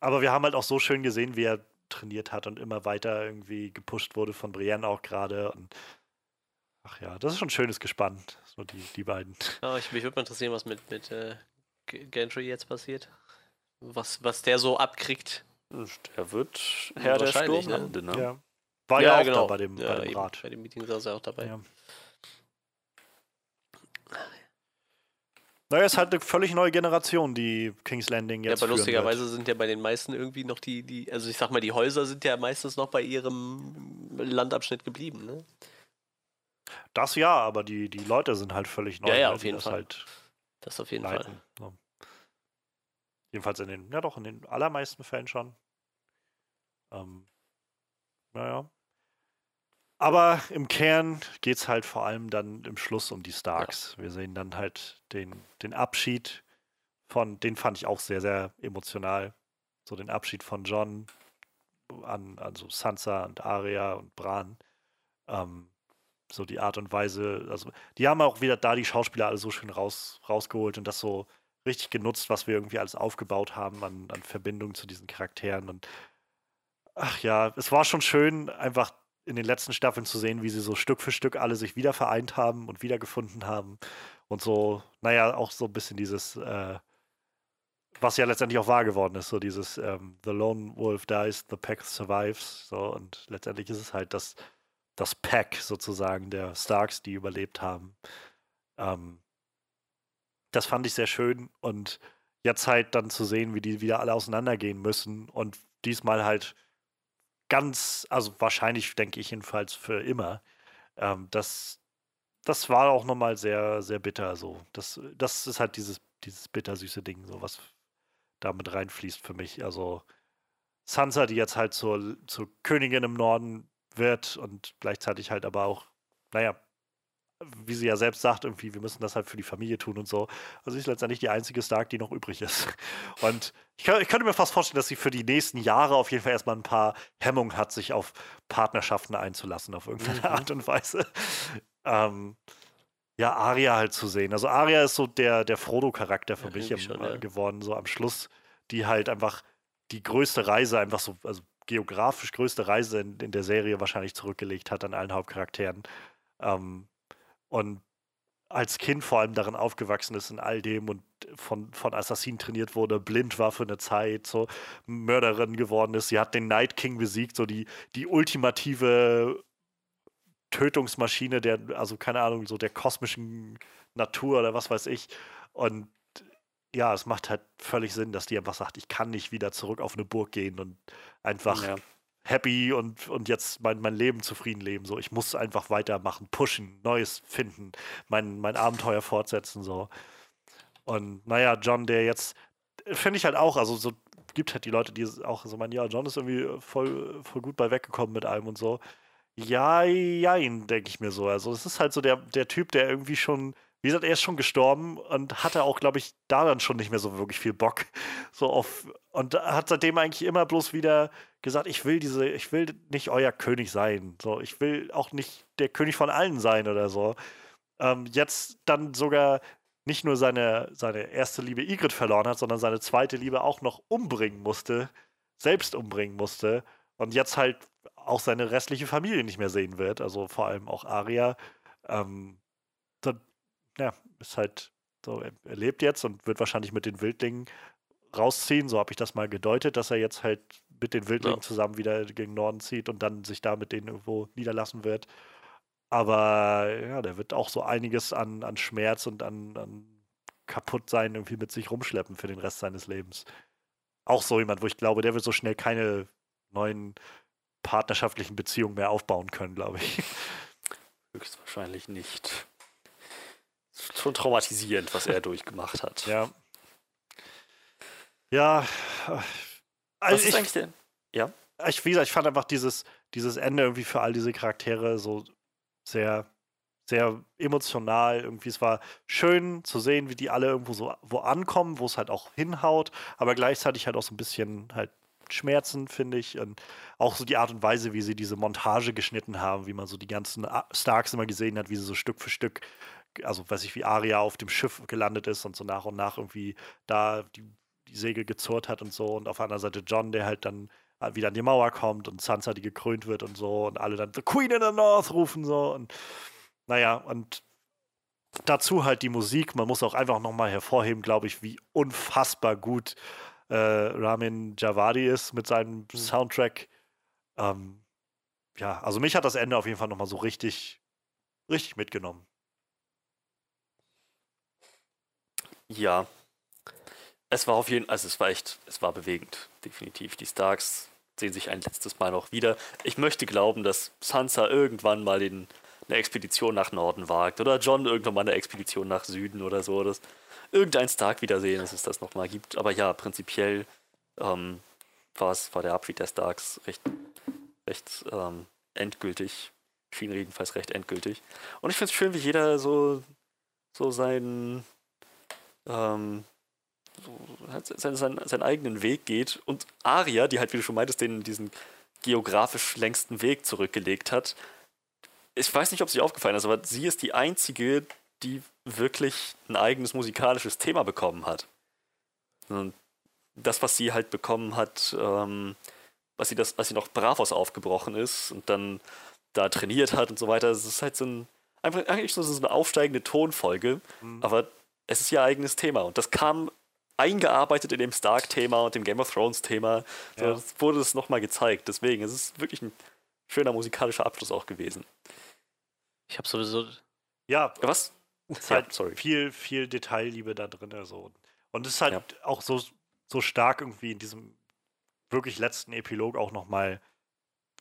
Speaker 1: Aber wir haben halt auch so schön gesehen, wie er trainiert hat und immer weiter irgendwie gepusht wurde von Brienne auch gerade. Und ach ja, das ist schon ein schönes Gespann. So die, die beiden.
Speaker 3: Ja, ich, mich würde mal interessieren, was mit, mit äh, Gentry jetzt passiert. Was, was der so abkriegt.
Speaker 2: Er wird Herr der
Speaker 3: Wahrscheinlich, ne?
Speaker 2: Ne?
Speaker 1: Ja. War ja, auch da bei dem, bei dem
Speaker 3: eben.
Speaker 1: Rat.
Speaker 3: Bei dem Meeting saß er auch dabei.
Speaker 1: Ja. Naja, es ist halt eine völlig neue Generation, die King's Landing
Speaker 3: Ja,
Speaker 1: jetzt
Speaker 3: aber
Speaker 1: führen
Speaker 3: lustigerweise
Speaker 1: wird.
Speaker 3: sind ja bei den meisten irgendwie noch die, die, also ich sag mal, die Häuser sind ja meistens noch bei ihrem Landabschnitt geblieben, ne?
Speaker 1: Das ja, aber die, die Leute sind halt völlig neu.
Speaker 3: Ja, ja,
Speaker 1: weil
Speaker 3: auf jeden
Speaker 1: das
Speaker 3: Fall.
Speaker 1: Halt
Speaker 3: Das auf jeden Fall.
Speaker 1: leiten. So. Jedenfalls in den, ja doch, in den allermeisten Fällen schon. Ähm, naja. Aber im Kern geht es halt vor allem dann im Schluss um die Starks. Wir sehen dann halt den, den Abschied von, den fand ich auch sehr, sehr emotional. So den Abschied von John an also Sansa und Arya und Bran. Ähm, so die Art und Weise, also die haben auch wieder da die Schauspieler alle so schön raus, rausgeholt und das so richtig genutzt, was wir irgendwie alles aufgebaut haben an, an Verbindung zu diesen Charakteren. Und ach ja, es war schon schön, einfach in den letzten Staffeln zu sehen, wie sie so Stück für Stück alle sich wieder vereint haben und wiedergefunden haben. Und so, naja, auch so ein bisschen dieses, äh, was ja letztendlich auch wahr geworden ist, so dieses ähm, The Lone Wolf dies, the pack survives. So, und letztendlich ist es halt das, das Pack sozusagen der Starks, die überlebt haben. Ähm, das fand ich sehr schön und jetzt halt dann zu sehen, wie die wieder alle auseinandergehen müssen und diesmal halt ganz, also wahrscheinlich denke ich jedenfalls für immer. Ähm, das, das war auch nochmal sehr, sehr bitter so. Das, das ist halt dieses, dieses bittersüße Ding, so was damit reinfließt für mich. Also Sansa, die jetzt halt zur, zur Königin im Norden wird und gleichzeitig halt aber auch, naja, wie sie ja selbst sagt, irgendwie, wir müssen das halt für die Familie tun und so. Also sie ist letztendlich die einzige Stark, die noch übrig ist. Und ich, ich, könnte mir fast vorstellen, dass sie für die nächsten Jahre auf jeden Fall erstmal ein paar Hemmungen hat, sich auf Partnerschaften einzulassen, auf irgendeine mhm. Art und Weise. Ähm, ja, Arya halt zu sehen. Also Arya ist so der, der Frodo-Charakter für ja, mich im, schon, ja. geworden, so am Schluss, die halt einfach die größte Reise, einfach so, also geografisch größte Reise in, in der Serie wahrscheinlich zurückgelegt hat an allen Hauptcharakteren. Ähm, und als Kind vor allem darin aufgewachsen ist in all dem und von, von Assassinen trainiert wurde, blind war für eine Zeit, so Mörderin geworden ist. Sie hat den Night King besiegt, so die, die ultimative Tötungsmaschine der, also keine Ahnung, so der kosmischen Natur oder was weiß ich. Und ja, es macht halt völlig Sinn, dass die einfach sagt, ich kann nicht wieder zurück auf eine Burg gehen und einfach ja happy und, und jetzt mein, mein Leben zufrieden leben. So, ich muss einfach weitermachen, pushen, Neues finden, mein, mein Abenteuer fortsetzen. So. Und naja, John, der jetzt, finde ich halt auch, also so gibt halt die Leute, die auch so meinen, ja, John ist irgendwie voll, voll gut bei weggekommen mit allem und so. Ja, jein, denke ich mir so. Also es ist halt so der, der Typ, der irgendwie schon wie gesagt, er ist schon gestorben und hatte auch, glaube ich, da dann schon nicht mehr so wirklich viel Bock. So auf, und hat seitdem eigentlich immer bloß wieder gesagt, ich will diese, ich will nicht euer König sein. So, ich will auch nicht der König von allen sein oder so. Ähm, jetzt dann sogar nicht nur seine, seine erste Liebe Igrit verloren hat, sondern seine zweite Liebe auch noch umbringen musste, selbst umbringen musste und jetzt halt auch seine restliche Familie nicht mehr sehen wird, also vor allem auch Aria. Ähm, ja, ist halt so, er, lebt jetzt und wird wahrscheinlich mit den Wildlingen rausziehen. So habe ich das mal gedeutet, dass er jetzt halt mit den Wildlingen ja. zusammen wieder gegen Norden zieht und dann sich da mit denen irgendwo niederlassen wird. Aber ja, der wird auch so einiges an, an Schmerz und an, an Kaputtsein irgendwie mit sich rumschleppen für den Rest seines Lebens. Auch so jemand, wo ich glaube, der wird so schnell keine neuen partnerschaftlichen Beziehungen mehr aufbauen können, glaube ich.
Speaker 2: Höchstwahrscheinlich nicht schon traumatisierend, was er durchgemacht hat.
Speaker 1: Ja. Ja.
Speaker 2: Also was ist ich, eigentlich denn? Ja.
Speaker 1: Ich, wie gesagt, ich fand einfach dieses, dieses Ende irgendwie für all diese Charaktere so sehr, sehr emotional. Irgendwie, es war schön zu sehen, wie die alle irgendwo so wo ankommen, wo es halt auch hinhaut, aber gleichzeitig halt auch so ein bisschen halt Schmerzen, finde ich. Und auch so die Art und Weise, wie sie diese Montage geschnitten haben, wie man so die ganzen Starks immer gesehen hat, wie sie so Stück für Stück also weiß ich, wie Aria auf dem Schiff gelandet ist und so nach und nach irgendwie da die, die Segel gezurrt hat und so. Und auf der anderen Seite John, der halt dann äh, wieder an die Mauer kommt und Sansa, die gekrönt wird und so und alle dann The Queen in the North rufen so und naja, und dazu halt die Musik. Man muss auch einfach nochmal hervorheben, glaube ich, wie unfassbar gut äh, Ramin Javadi ist mit seinem mhm. Soundtrack. Ähm, ja, also mich hat das Ende auf jeden Fall nochmal so richtig, richtig mitgenommen.
Speaker 2: Ja. Es war auf jeden Fall, also es war echt, es war bewegend, definitiv. Die Starks sehen sich ein letztes Mal noch wieder. Ich möchte glauben, dass Sansa irgendwann mal in eine Expedition nach Norden wagt oder John irgendwann mal eine Expedition nach Süden oder so, dass irgendein Stark wiedersehen, dass es das nochmal gibt. Aber ja, prinzipiell ähm, war es, war der Abschied der Starks recht, recht ähm, endgültig. Schien jedenfalls recht endgültig. Und ich finde es schön, wie jeder so, so seinen ähm, so, halt seinen, seinen, seinen eigenen Weg geht und Aria, die halt, wie du schon meintest, den, diesen geografisch längsten Weg zurückgelegt hat. Ich weiß nicht, ob sie aufgefallen ist, aber sie ist die einzige, die wirklich ein eigenes musikalisches Thema bekommen hat. Und das, was sie halt bekommen hat, ähm, was sie das, was sie noch Bravos aufgebrochen ist und dann da trainiert hat und so weiter, das ist halt so ein einfach eigentlich so eine aufsteigende Tonfolge, mhm. aber es ist ihr eigenes Thema. Und das kam eingearbeitet in dem Stark-Thema und dem Game of Thrones-Thema. Ja. So, wurde es nochmal gezeigt. Deswegen, es ist wirklich ein schöner musikalischer Abschluss auch gewesen.
Speaker 3: Ich habe sowieso.
Speaker 1: Ja, was? Es ist halt sorry. viel, viel Detailliebe da drin. Also. Und es ist halt ja. auch so, so stark irgendwie in diesem wirklich letzten Epilog auch nochmal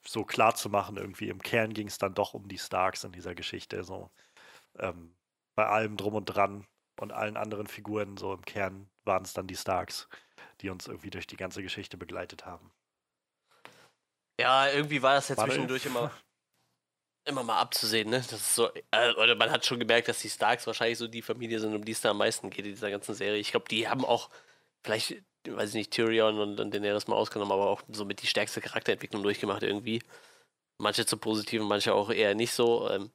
Speaker 1: so klar zu machen. Irgendwie im Kern ging es dann doch um die Starks in dieser Geschichte. So. Ähm, bei allem drum und dran und allen anderen Figuren so im Kern waren es dann die Starks, die uns irgendwie durch die ganze Geschichte begleitet haben.
Speaker 3: Ja, irgendwie war das ja
Speaker 1: War
Speaker 3: zwischendurch immer, immer mal abzusehen, ne? Das ist so, äh, oder man hat schon gemerkt, dass die Starks wahrscheinlich so die Familie sind, um die es da am meisten geht in dieser ganzen Serie. Ich glaube, die haben auch vielleicht, weiß ich nicht, Tyrion und, und Daenerys mal ausgenommen, aber auch so mit die stärkste Charakterentwicklung durchgemacht irgendwie. Manche zu positiven, manche auch eher nicht so. Ähm,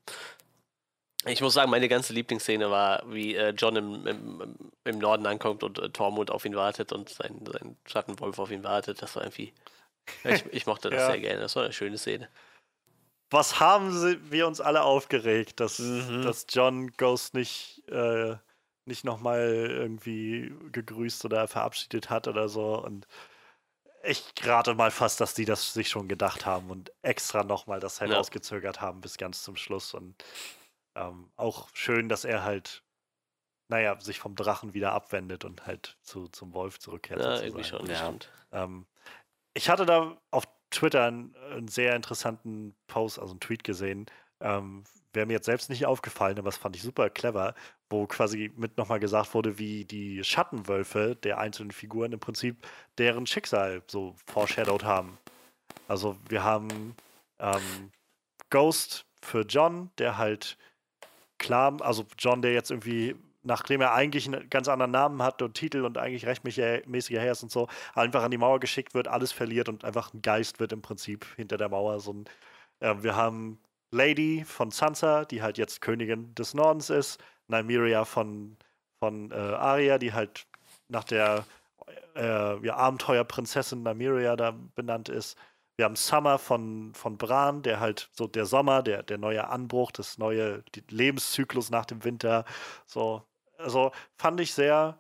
Speaker 3: ich muss sagen, meine ganze Lieblingsszene war, wie äh, John im, im, im Norden ankommt und äh, Tormund auf ihn wartet und sein, sein Schattenwolf auf ihn wartet. Das war irgendwie. Ich, ich mochte das
Speaker 1: Ja.
Speaker 3: sehr gerne. Das war eine schöne Szene.
Speaker 1: Was haben sie, wir uns alle aufgeregt, dass,
Speaker 2: Mhm.
Speaker 1: dass John Ghost nicht, äh, nicht nochmal irgendwie gegrüßt oder verabschiedet hat oder so. Und ich rate mal fast, dass die das sich schon gedacht haben und extra nochmal das
Speaker 3: Ja.
Speaker 1: herausgezögert haben bis ganz zum Schluss. Und ähm, auch schön, dass er halt, naja, sich vom Drachen wieder abwendet und halt zu, zum Wolf zurückkehrt.
Speaker 3: Ja,
Speaker 1: sozusagen.
Speaker 3: irgendwie schon.
Speaker 2: Ja.
Speaker 3: stimmt.
Speaker 1: Ähm, ich hatte da auf Twitter einen, einen sehr interessanten Post, also einen Tweet gesehen. Ähm, Wäre mir jetzt selbst nicht aufgefallen, aber das fand ich super clever, wo quasi mit nochmal gesagt wurde, wie die Schattenwölfe der einzelnen Figuren im Prinzip deren Schicksal so foreshadowed haben. Also wir haben ähm, Ghost für John, der halt klar, also John, der jetzt irgendwie, nachdem er eigentlich einen ganz anderen Namen hat und Titel und eigentlich rechtmäßiger Herr ist und so, einfach an die Mauer geschickt wird, alles verliert und einfach ein Geist wird im Prinzip hinter der Mauer. So ein, äh, wir haben Lady von Sansa, die halt jetzt Königin des Nordens ist, Nymeria von, von äh, Arya, die halt nach der äh, ja, Abenteuerprinzessin Nymeria da benannt ist. Wir haben Summer von, von Bran, der halt so der Sommer, der, der neue Anbruch, das neue Lebenszyklus nach dem Winter. So, also fand ich sehr,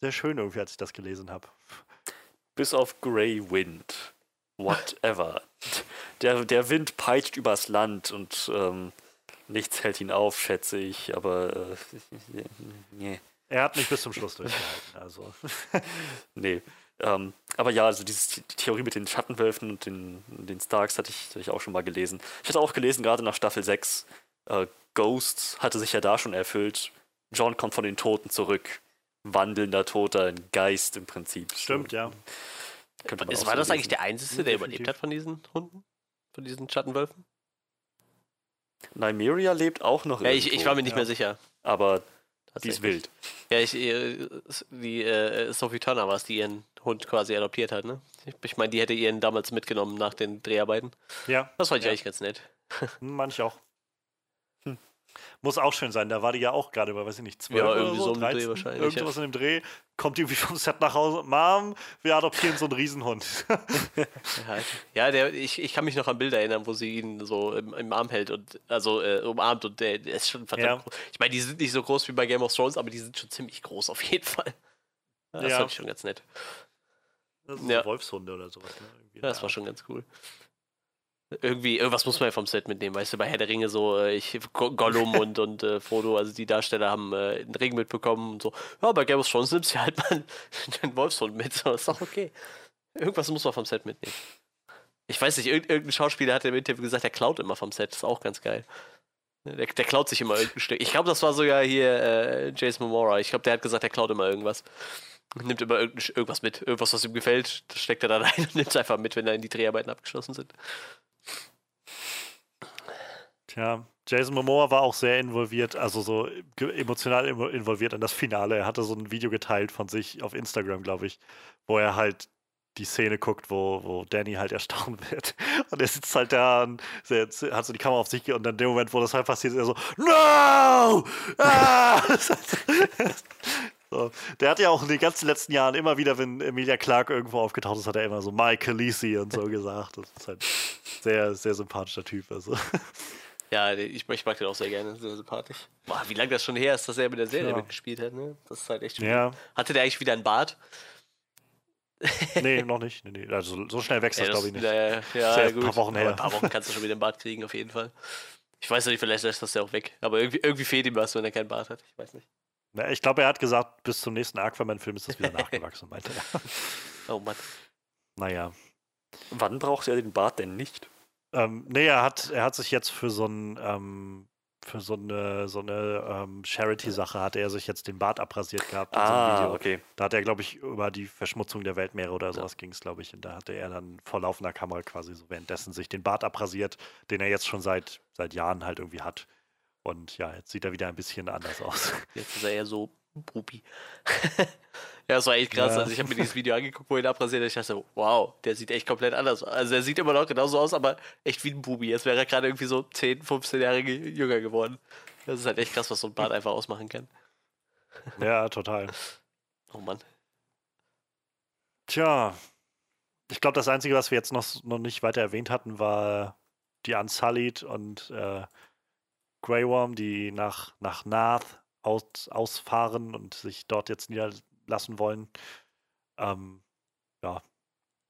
Speaker 1: sehr schön irgendwie, als ich das gelesen habe.
Speaker 2: Bis auf Grey Wind. Whatever. Der, der Wind peitscht übers Land und ähm, nichts hält ihn auf, schätze ich, aber äh, nee.
Speaker 1: Er hat nicht bis zum Schluss durchgehalten. Also.
Speaker 2: Nee. Ähm, aber ja, also diese die Theorie mit den Schattenwölfen und den, den Starks hatte ich, hatte ich auch schon mal gelesen. Ich hatte auch gelesen, gerade nach Staffel 6, äh, Ghost hatte sich ja da schon erfüllt. John kommt von den Toten zurück. Wandelnder Toter, ein Geist im Prinzip.
Speaker 1: Stimmt, ja.
Speaker 2: Könnte man
Speaker 3: Ist, war
Speaker 2: so
Speaker 3: das eigentlich
Speaker 2: lesen.
Speaker 3: der Einzige, der überlebt hat von diesen Hunden? Von diesen Schattenwölfen?
Speaker 2: Nymeria lebt auch noch
Speaker 3: Ja, ich, ich war mir nicht
Speaker 1: ja.
Speaker 3: mehr sicher.
Speaker 2: aber die ist wild.
Speaker 3: Ja, ich, äh, die äh, Sophie Turner war es, die ihren Hund quasi adoptiert hat, ne? Ich, ich meine, die hätte ihren damals mitgenommen nach den Dreharbeiten.
Speaker 1: Ja,
Speaker 3: Das fand ich
Speaker 1: Ja.
Speaker 3: eigentlich ganz nett.
Speaker 1: hm, manch auch. Muss auch schön sein. Da war die ja auch gerade bei, weiß ich nicht, 12
Speaker 3: Ja,
Speaker 1: oder
Speaker 3: irgendwie
Speaker 1: so,
Speaker 3: so um den Dreh
Speaker 1: 13,
Speaker 3: wahrscheinlich,
Speaker 1: Irgendwas in dem Dreh. Kommt irgendwie vom Set nach Hause. Mom, wir adoptieren so einen Riesenhund.
Speaker 3: Ja, ja der, ich, ich kann mich noch an Bilder erinnern, wo sie ihn so im, im Arm hält und also äh, umarmt und der, der ist schon verdammt
Speaker 1: Ja.
Speaker 3: groß. Ich meine, die sind nicht so groß wie bei Game of Thrones, aber die sind schon ziemlich groß auf jeden Fall. Ja, das
Speaker 1: Ja.
Speaker 3: fand ich schon ganz nett.
Speaker 1: Das sind
Speaker 3: Ja.
Speaker 1: so Wolfshunde oder sowas. Ne?
Speaker 3: Ja, das war schon ganz cool. Irgendwie, irgendwas muss man ja vom Set mitnehmen, weißt du, bei Herr der Ringe so, äh, ich, Go- Gollum und, und äh, Frodo, also die Darsteller haben äh, einen Ring mitbekommen und so, ja, bei Game of Thrones nimmst du halt mal einen Wolfshund mit, so, ist doch okay. Irgendwas muss man vom Set mitnehmen. Ich weiß nicht, irgend, irgendein Schauspieler hat im Interview gesagt, der klaut immer vom Set, ist auch ganz geil. Der, der klaut sich immer irgendein Stück. Ich glaube, das war sogar hier äh, Jason Momoa. Ich glaube, der hat gesagt, der klaut immer irgendwas. Nimmt immer irgend, irgendwas mit. Irgendwas, was ihm gefällt, das steckt er dann ein und nimmt es einfach mit, wenn dann die Dreharbeiten abgeschlossen sind.
Speaker 1: Tja, Jason Momoa war auch sehr involviert, also so emotional invo- involviert in das Finale. Er hatte so ein Video geteilt von sich auf Instagram, glaube ich, wo er halt die Szene guckt, wo, wo Danny halt erstaunt wird. Und er sitzt halt da und hat so die Kamera auf sich und in dem Moment, wo das halt passiert, ist er so, No! Ah! so. Der hat ja auch in den ganzen letzten Jahren immer wieder, wenn Emilia Clark irgendwo aufgetaucht ist, hat er immer so Mike Khaleesi und so gesagt. Das ist halt sehr, sehr sympathischer Typ. Also.
Speaker 3: Ja, ich, ich mag den auch sehr gerne, sehr sympathisch. Boah, wie lange das schon her ist, dass er mit der Serie
Speaker 1: Ja.
Speaker 3: mitgespielt hat, ne? Das ist halt echt.
Speaker 1: Ja,
Speaker 3: Hatte der eigentlich wieder einen Bart?
Speaker 1: nee, noch nicht. Nee, nee. Also so schnell wächst das,
Speaker 3: Ja,
Speaker 1: glaube ich nicht.
Speaker 3: Naja, ja,
Speaker 1: ja ein paar Wochen her.
Speaker 3: Ein paar Wochen kannst du schon wieder einen Bart kriegen, auf jeden Fall. Ich weiß nicht, vielleicht lässt das ja auch weg. Aber irgendwie, irgendwie fehlt ihm was, wenn er keinen Bart hat. Ich weiß nicht.
Speaker 1: Na, Ich glaube, er hat gesagt, bis zum nächsten Aquaman-Film ist das wieder nachgewachsen, meinte er.
Speaker 3: Oh Mann.
Speaker 1: Naja.
Speaker 2: Wann braucht er den Bart denn nicht?
Speaker 1: Ähm, nee, er hat, er hat sich jetzt für so ein, ähm, für so eine, so eine ähm, Charity-Sache hat er sich jetzt den Bart abrasiert gehabt. so
Speaker 2: Ah,
Speaker 1: Video.
Speaker 2: okay.
Speaker 1: Da hat er, glaube ich, über die Verschmutzung der Weltmeere oder sowas ging es, glaube ich. Und da hatte er dann vor laufender Kamera quasi so währenddessen sich den Bart abrasiert, den er jetzt schon seit, seit Jahren halt irgendwie hat. Und ja, jetzt sieht er wieder ein bisschen anders aus.
Speaker 3: Jetzt ist er eher so Bubi. ja, das war echt krass.
Speaker 1: Ja.
Speaker 3: Also ich habe mir dieses Video angeguckt, wo er ihn abrasiert. Ich dachte, wow, der sieht echt komplett anders aus. Also er sieht immer noch genauso aus, aber echt wie ein Bubi. Jetzt wäre er gerade irgendwie so 10, 15 Jahre ge- jünger geworden. Das ist halt echt krass, was so ein Bart einfach ausmachen kann.
Speaker 1: ja, total.
Speaker 3: Oh Mann.
Speaker 1: Tja, ich glaube, das Einzige, was wir jetzt noch, noch nicht weiter erwähnt hatten, war die Unsullied und äh, Grey Worm, die nach, nach Nath aus, ausfahren und sich dort jetzt niederlassen wollen. Ähm, ja,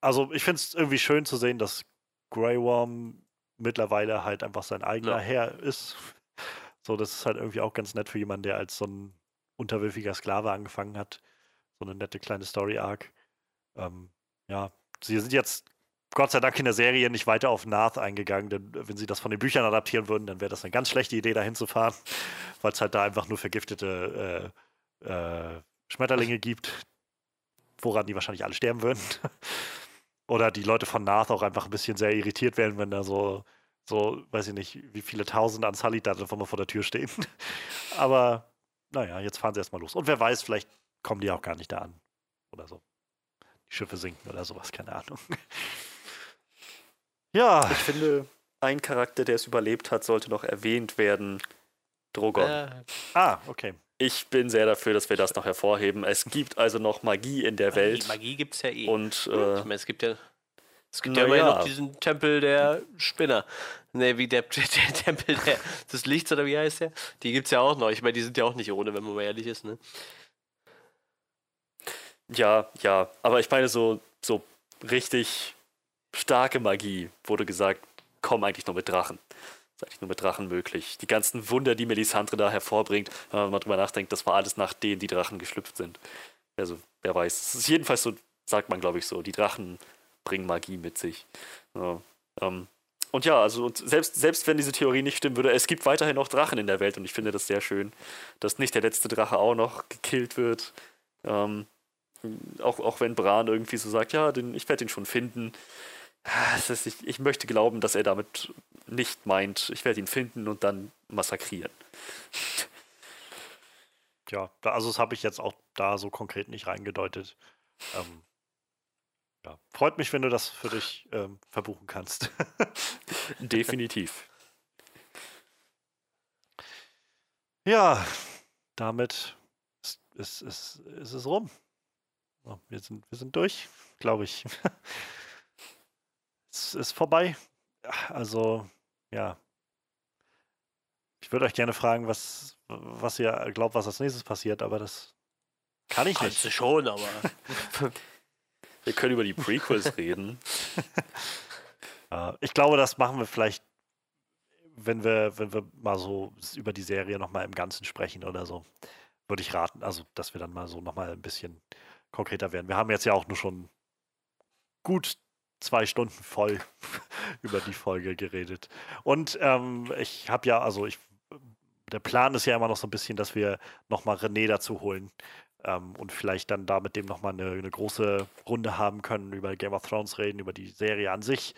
Speaker 1: also ich finde es irgendwie schön zu sehen, dass Grey Worm mittlerweile halt einfach sein eigener
Speaker 3: Ja.
Speaker 1: Herr ist. So, das ist halt irgendwie auch ganz nett für jemanden, der als so ein unterwürfiger Sklave angefangen hat. So eine nette kleine Story-Arc. Ähm, ja, sie sind jetzt Gott sei Dank in der Serie nicht weiter auf Nath eingegangen, denn wenn sie das von den Büchern adaptieren würden, dann wäre das eine ganz schlechte Idee, da hinzufahren, weil es halt da einfach nur vergiftete äh, äh, Schmetterlinge gibt, woran die wahrscheinlich alle sterben würden. Oder die Leute von Nath auch einfach ein bisschen sehr irritiert werden, wenn da so, so, weiß ich nicht, wie viele tausend an Sully da einfach mal vor der Tür stehen. Aber naja, jetzt fahren sie erstmal los. Und wer weiß, vielleicht kommen die auch gar nicht da an. Oder so. Die Schiffe sinken oder sowas, keine Ahnung. Ja,
Speaker 2: Ich finde, ein Charakter, der es überlebt hat, sollte noch erwähnt werden. Drogon.
Speaker 3: Äh,
Speaker 1: ah, okay.
Speaker 2: Ich bin sehr dafür, dass wir das noch hervorheben. Es gibt also noch Magie in der Welt.
Speaker 3: Magie, Magie gibt es ja eh.
Speaker 2: Und
Speaker 3: ich
Speaker 2: äh,
Speaker 3: meine, es gibt ja. Es gibt ja immerhin
Speaker 2: ja.
Speaker 3: noch diesen Tempel der Spinner. Ne, wie der, der Tempel der, des Lichts oder wie heißt der? Die gibt es ja auch noch. Ich meine, die sind ja auch nicht ohne, wenn man mal ehrlich ist, ne?
Speaker 2: ja, ja. Aber ich meine, so, so richtig starke Magie wurde gesagt, kommen eigentlich nur mit Drachen. Ist eigentlich nur mit Drachen möglich. Die ganzen Wunder, die Melisandre da hervorbringt, wenn man drüber nachdenkt, das war alles nach denen die Drachen geschlüpft sind. Also, wer weiß. Es ist jedenfalls so, sagt man, glaube ich, so. Die Drachen bringen Magie mit sich. Ja, ähm, und ja, also und selbst, selbst wenn diese Theorie nicht stimmen würde, es gibt weiterhin noch Drachen in der Welt und ich finde das sehr schön, dass nicht der letzte Drache auch noch gekillt wird. Ähm, auch, auch wenn Bran irgendwie so sagt, ja, den, ich werde ihn schon finden. Ah, ist, ich, ich möchte glauben, dass er damit nicht meint, ich werde ihn finden und dann massakrieren.
Speaker 1: Ja, also das habe ich jetzt auch da so konkret nicht reingedeutet. Ähm, ja, freut mich, wenn du das für dich ähm, verbuchen kannst.
Speaker 2: Definitiv.
Speaker 1: ja, damit ist, ist, ist, ist es rum. So, wir, sind, wir sind durch, glaube ich. es ist vorbei. Also, ja. Ich würde euch gerne fragen, was, was ihr glaubt, was als nächstes passiert, aber das kann ich
Speaker 3: Kannst
Speaker 1: nicht.
Speaker 3: du schon, aber.
Speaker 2: Wir können über die Prequels reden.
Speaker 1: Ich glaube, das machen wir vielleicht, wenn wir, wenn wir mal so über die Serie nochmal im Ganzen sprechen oder so. Würde ich raten, also dass wir dann mal so nochmal ein bisschen konkreter werden. Wir haben jetzt ja auch nur schon gut zwei Stunden voll über die Folge geredet. Und ähm, ich habe ja, also ich, der Plan ist ja immer noch so ein bisschen, dass wir nochmal René dazu holen ähm, und vielleicht dann da mit dem nochmal eine, eine große Runde haben können, über Game of Thrones reden, über die Serie an sich.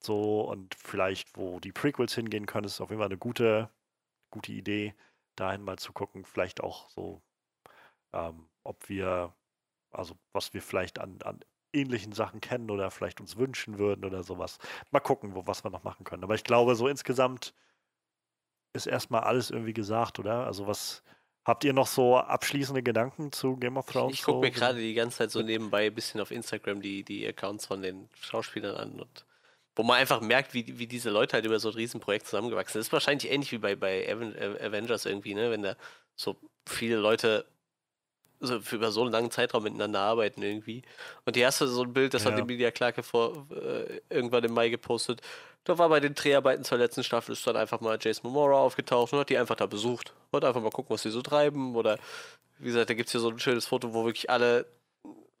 Speaker 1: So und vielleicht, wo die Prequels hingehen können, ist auf jeden Fall eine gute, gute Idee, dahin mal zu gucken. Vielleicht auch so, ähm, ob wir, also was wir vielleicht an, an ähnlichen Sachen kennen oder vielleicht uns wünschen würden oder sowas. Mal gucken, wo, was wir noch machen können. Aber ich glaube, so insgesamt ist erstmal alles irgendwie gesagt, oder? Also was habt ihr noch so abschließende Gedanken zu Game of Thrones?
Speaker 3: Ich gucke
Speaker 1: so?
Speaker 3: mir gerade die ganze Zeit so nebenbei ein bisschen auf Instagram die, die Accounts von den Schauspielern an und wo man einfach merkt, wie, wie diese Leute halt über so ein Riesenprojekt zusammengewachsen sind. Das ist wahrscheinlich ähnlich wie bei, bei Aven Avengers irgendwie, ne? Wenn da so viele Leute so für über so einen langen Zeitraum miteinander arbeiten irgendwie. Und hast du so ein Bild, das hat
Speaker 1: Ja.
Speaker 3: die Media Clarke vor äh, irgendwann im Mai gepostet. Da war bei den Dreharbeiten zur letzten Staffel ist dann einfach mal Jason Momoa aufgetaucht und hat die einfach da besucht. Wollte einfach mal gucken, was sie so treiben. Oder wie gesagt, da gibt es hier so ein schönes Foto, wo wirklich alle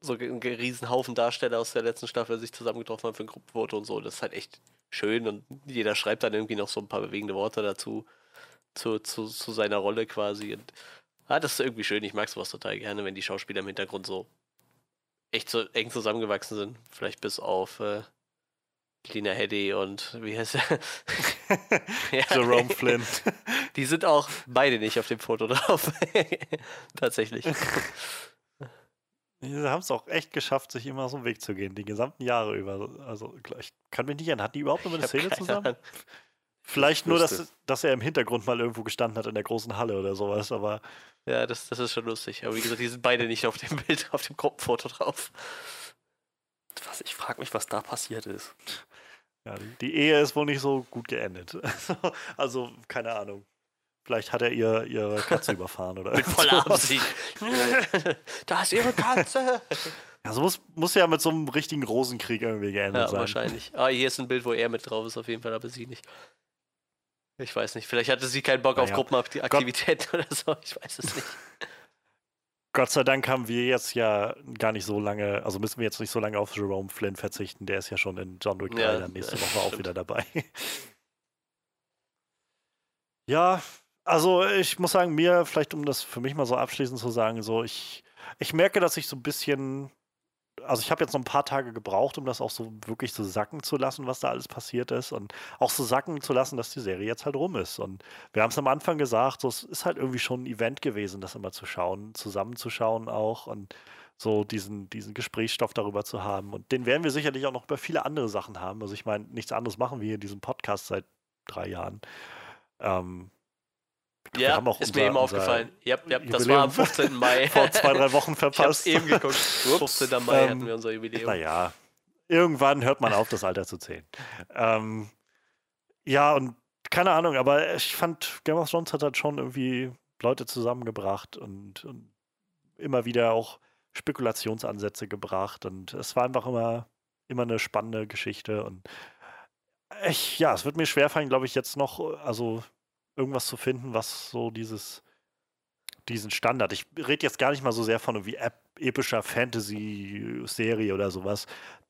Speaker 3: so ein riesen Haufen Darsteller aus der letzten Staffel sich zusammengetroffen haben für ein Gruppenfoto und so. Das ist halt echt schön und jeder schreibt dann irgendwie noch so ein paar bewegende Worte dazu. zu, zu, zu seiner Rolle quasi. Und ah, das ist irgendwie schön. Ich mag sowas total gerne, wenn die Schauspieler im Hintergrund so echt so eng zusammengewachsen sind. Vielleicht bis auf äh, Lina Headey und wie heißt er?
Speaker 1: ja, Jerome Flynn.
Speaker 3: Die sind auch beide nicht auf dem Foto drauf. Tatsächlich.
Speaker 1: Die haben es auch echt geschafft, sich immer so einen Weg zu gehen, die gesamten Jahre über. Also, ich kann mich nicht erinnern, hatten die überhaupt noch eine Szene zusammen? Ahnung. Vielleicht nur, dass, dass er im Hintergrund mal irgendwo gestanden hat in der großen Halle oder sowas, aber.
Speaker 3: Ja, das, das ist schon lustig. Aber wie gesagt, die sind beide nicht auf dem Bild, auf dem Gruppenfoto drauf.
Speaker 2: Was, ich frage mich, was da passiert ist.
Speaker 1: Ja, die, die Ehe ist wohl nicht so gut geendet. also, keine Ahnung. Vielleicht hat er ihr, ihre Katze überfahren oder
Speaker 3: Mit voller Absicht. da ist ihre Katze.
Speaker 1: Ja, so muss, muss ja mit so einem richtigen Rosenkrieg irgendwie geendet ja, sein.
Speaker 3: wahrscheinlich. Ah, hier ist ein Bild, wo er mit drauf ist, auf jeden Fall, aber sie nicht. Ich weiß nicht. Vielleicht hatte sie keinen Bock naja. auf Gruppenaktivitäten oder so. Ich weiß es nicht.
Speaker 1: Gott sei Dank haben wir jetzt ja gar nicht so lange, also müssen wir jetzt nicht so lange auf Jerome Flynn verzichten. Der ist ja schon in John Wick 3 ja, dann nächste Woche auch wieder dabei. ja, also ich muss sagen, mir, vielleicht um das für mich mal so abschließend zu sagen, so ich, ich merke, dass ich so ein bisschen also ich habe jetzt noch ein paar Tage gebraucht, um das auch so wirklich so sacken zu lassen, was da alles passiert ist und auch so sacken zu lassen, dass die Serie jetzt halt rum ist. Und wir haben es am Anfang gesagt, so, es ist halt irgendwie schon ein Event gewesen, das immer zu schauen, zusammenzuschauen auch und so diesen, diesen Gesprächsstoff darüber zu haben. Und den werden wir sicherlich auch noch über viele andere Sachen haben. Also ich meine, nichts anderes machen wir hier in diesem Podcast seit drei Jahren. Ähm,
Speaker 3: ja, ist unser, mir eben aufgefallen. Ja, ja, das war am 15. Mai.
Speaker 1: Vor zwei, drei Wochen verpasst.
Speaker 3: Ich eben geguckt. 15. Mai hatten wir unser Jubiläum.
Speaker 1: Naja, irgendwann hört man auf, das Alter zu zählen. Ähm, ja, und keine Ahnung, aber ich fand, Game of Thrones hat halt schon irgendwie Leute zusammengebracht und, und immer wieder auch Spekulationsansätze gebracht und es war einfach immer, immer eine spannende Geschichte und ich, ja, es wird mir schwerfallen, glaube ich, jetzt noch, also irgendwas zu finden, was so dieses, diesen Standard. Ich rede jetzt gar nicht mal so sehr von irgendwie epischer Fantasy-Serie oder sowas.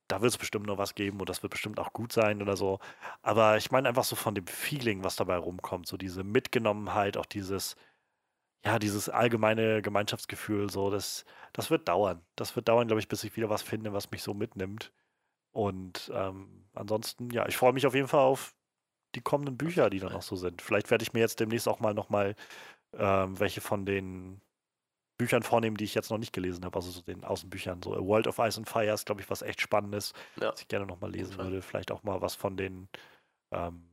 Speaker 1: Da wird es bestimmt noch was geben und das wird bestimmt auch gut sein oder so. Aber ich meine einfach so von dem Feeling, was dabei rumkommt, so diese Mitgenommenheit, auch dieses, ja, dieses allgemeine Gemeinschaftsgefühl, so, das, das wird dauern. Das wird dauern, glaube ich, bis ich wieder was finde, was mich so mitnimmt. Und ähm, ansonsten, ja, ich freue mich auf jeden Fall auf die kommenden Bücher, die dann noch so sind. Vielleicht werde ich mir jetzt demnächst auch mal nochmal ähm, welche von den Büchern vornehmen, die ich jetzt noch nicht gelesen habe, also so den Außenbüchern. So A World of Ice and Fire ist, glaube ich, was echt Spannendes, ja. was ich gerne nochmal lesen würde. Vielleicht auch mal was von den ähm,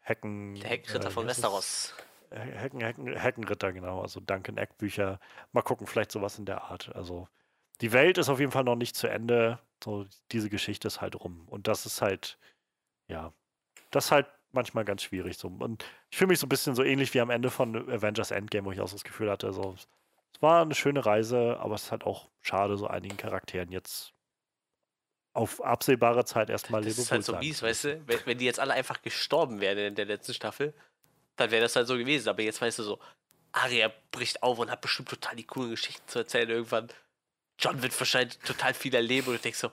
Speaker 1: Hecken.
Speaker 3: Der Heckenritter äh, von Westeros.
Speaker 1: Hecken, Hecken, Heckenritter, genau. Also Duncan Egg Bücher. Mal gucken, vielleicht sowas in der Art. Also die Welt ist auf jeden Fall noch nicht zu Ende. So, diese Geschichte ist halt rum. Und das ist halt, ja, das ist halt manchmal ganz schwierig. So. Und ich fühle mich so ein bisschen so ähnlich wie am Ende von Avengers Endgame, wo ich auch so das Gefühl hatte, so, es war eine schöne Reise, aber es ist halt auch schade, so einigen Charakteren jetzt auf absehbare Zeit erstmal.
Speaker 3: Das ist halt so mies, weißt du, wenn, wenn, die jetzt alle einfach gestorben wären in der letzten Staffel, dann wäre das halt so gewesen. Aber jetzt weißt du so, Arya bricht auf und hat bestimmt total die coolen Geschichten zu erzählen irgendwann. John wird wahrscheinlich total viel erleben und du denkst so,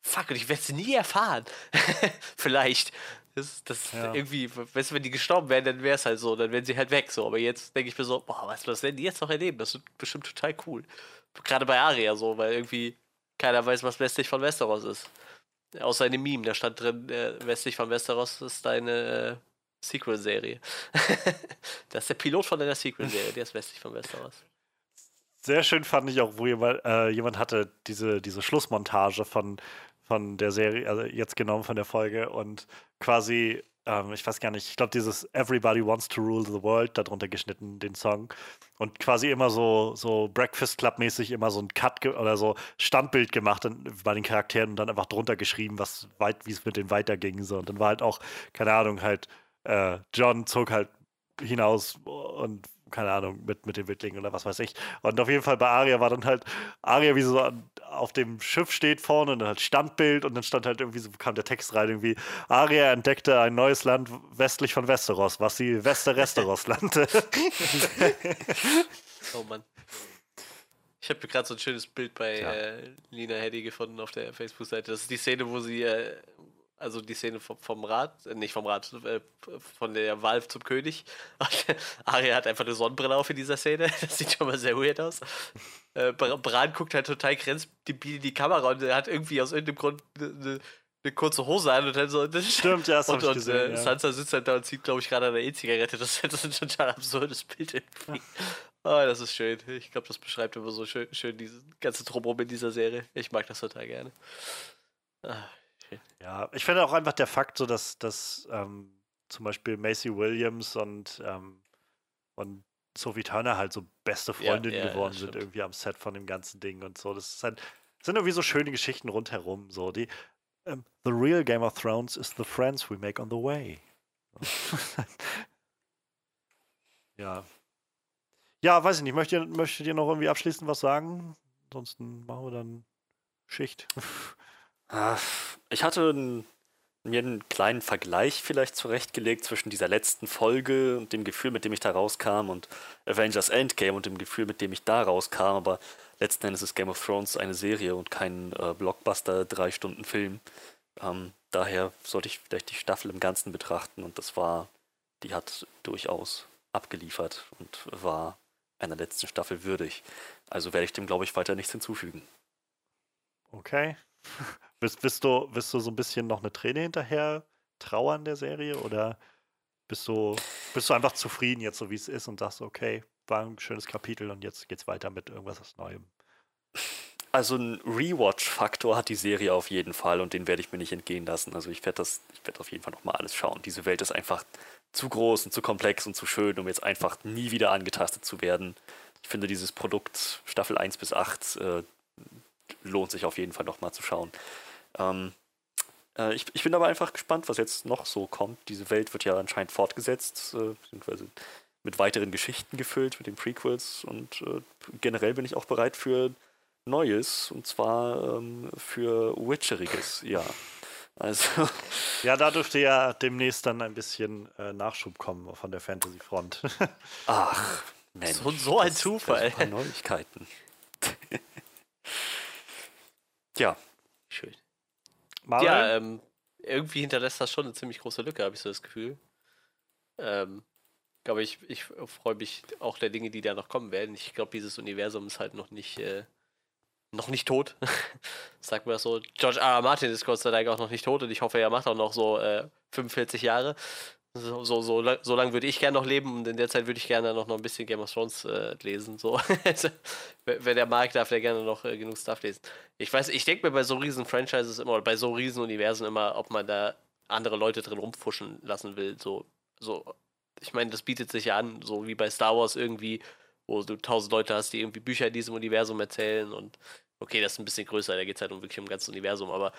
Speaker 3: fuck, und ich werde es nie erfahren. Vielleicht. Das, das ja. irgendwie, weißt du, wenn die gestorben wären, dann wäre es halt so, dann wären sie halt weg so. Aber jetzt denke ich mir so, boah, was, was werden die jetzt noch erleben? Das ist bestimmt total cool. Gerade bei Aria so, weil irgendwie keiner weiß, was westlich von Westeros ist. Außer in dem Meme, da stand drin, äh, westlich von Westeros ist deine äh, Sequel-Serie. das ist der Pilot von deiner Sequel-Serie, der ist westlich von Westeros.
Speaker 1: Sehr schön fand ich auch, wo jemand, äh, jemand hatte diese, diese Schlussmontage von von der Serie, also jetzt genommen von der Folge und quasi, ähm, ich weiß gar nicht, ich glaube, dieses Everybody Wants to Rule the World darunter geschnitten, den Song. Und quasi immer so, so Breakfast Club-mäßig immer so ein Cut oder so Standbild gemacht bei den Charakteren und dann einfach drunter geschrieben, was weit, wie es mit denen weiterging. So. Und dann war halt auch, keine Ahnung, halt, äh, John zog halt hinaus und keine Ahnung, mit, mit den Wittlingen oder was weiß ich. Und auf jeden Fall bei Aria war dann halt Aria, wie so auf dem Schiff steht vorne und dann halt Standbild und dann stand halt irgendwie, so kam der Text rein, irgendwie, Aria entdeckte ein neues Land westlich von Westeros, was sie Westeresteros nannte.
Speaker 3: oh Mann. Ich habe gerade so ein schönes Bild bei ja. äh, Lina Heddy gefunden auf der Facebook-Seite. Das ist die Szene, wo sie äh, also die Szene vom, vom Rad, äh, nicht vom Rad, äh, von der Wahl zum König. Arya hat einfach eine Sonnenbrille auf in dieser Szene. Das sieht schon mal sehr weird aus. Äh, Bran guckt halt total grenzdebil in die Kamera und er hat irgendwie aus irgendeinem Grund eine, eine kurze Hose an und dann so. Das
Speaker 1: Stimmt, ja, das
Speaker 3: und,
Speaker 1: hab ich
Speaker 3: und
Speaker 1: gesehen,
Speaker 3: äh,
Speaker 1: ja.
Speaker 3: Sansa sitzt halt da und zieht, glaube ich, gerade an der E-Zigarette. Das, das ist ein total absurdes Bild irgendwie. Oh, das ist schön. Ich glaube, das beschreibt immer so schön, schön diese ganze Drumherum in dieser Serie. Ich mag das total gerne. Ah, schön.
Speaker 1: Ja, ich finde auch einfach der Fakt, so dass, dass ähm, zum Beispiel Macy Williams und, ähm, und Sophie Turner halt so beste
Speaker 3: Ja,
Speaker 1: Freundinnen
Speaker 3: ja, ja,
Speaker 1: geworden sind
Speaker 3: stimmt.
Speaker 1: irgendwie am Set von dem ganzen Ding und so. Das halt, sind irgendwie so schöne Geschichten rundherum. So die ähm, The real Game of Thrones is the friends we make on the way. ja. Ja, weiß ich nicht. Möchtet ihr, möchtet ihr noch irgendwie abschließend was sagen? Ansonsten machen wir dann Schicht.
Speaker 2: Ah, Ich hatte n- mir einen kleinen Vergleich vielleicht zurechtgelegt zwischen dieser letzten Folge und dem Gefühl, mit dem ich da rauskam und Avengers Endgame und dem Gefühl, mit dem ich da rauskam, aber letzten Endes ist Game of Thrones eine Serie und kein äh, Blockbuster drei Stunden Film. Ähm, daher sollte ich vielleicht die Staffel im Ganzen betrachten und das war, die hat durchaus abgeliefert und war einer letzten Staffel würdig. Also werde ich dem, glaube ich, weiter nichts hinzufügen.
Speaker 1: Okay. Bist, bist, du, bist du so ein bisschen noch eine Träne hinterher trauern der Serie oder bist du, bist du einfach zufrieden jetzt so wie es ist und sagst, okay, war ein schönes Kapitel und jetzt geht's weiter mit irgendwas aus Neuem?
Speaker 2: Also ein Rewatch-Faktor hat die Serie auf jeden Fall und den werde ich mir nicht entgehen lassen. Also ich werde das, ich werde auf jeden Fall nochmal alles schauen. Diese Welt ist einfach zu groß und zu komplex und zu schön, um jetzt einfach nie wieder angetastet zu werden. Ich finde dieses Produkt Staffel 1 bis 8 äh, lohnt sich auf jeden Fall nochmal zu schauen. Ähm, äh, ich, ich bin aber einfach gespannt, was jetzt noch so kommt. Diese Welt wird ja anscheinend fortgesetzt, äh, beziehungsweise mit weiteren Geschichten gefüllt, mit den Prequels und äh, generell bin ich auch bereit für Neues und zwar ähm, für Witcheriges, ja. Also,
Speaker 1: Ja, da dürfte ja demnächst dann ein bisschen äh, Nachschub kommen von der Fantasy-Front.
Speaker 2: ach, Mensch.
Speaker 3: So- so ein
Speaker 2: das-
Speaker 3: Zufall.
Speaker 2: Das Neuigkeiten. ja,
Speaker 3: Schön.
Speaker 1: Marvel?
Speaker 3: Ja, ähm, irgendwie hinterlässt das schon eine ziemlich große Lücke, habe ich so das Gefühl. Ähm, glaube ich, ich freue mich auch der Dinge, die da noch kommen werden. Ich glaube, dieses Universum ist halt noch nicht, äh, noch nicht tot. Sagt man das so. George R. R. Martin ist Gott sei Dank auch noch nicht tot und ich hoffe, er macht auch noch so äh, 45 Jahre. So, so, so, so lange würde ich gerne noch leben und in der Zeit würde ich gerne noch, noch ein bisschen Game of Thrones äh, lesen. So. Wenn der mag, darf der gerne noch äh, genug Stuff lesen. Ich weiß, ich denke mir bei so riesen Franchises immer, bei so riesen Universen immer, ob man da andere Leute drin rumfuschen lassen will. So, so, ich meine, das bietet sich ja an, so wie bei Star Wars irgendwie, wo du tausend Leute hast, die irgendwie Bücher in diesem Universum erzählen und okay, das ist ein bisschen größer, da geht es halt um wirklich um das ganze Universum, aber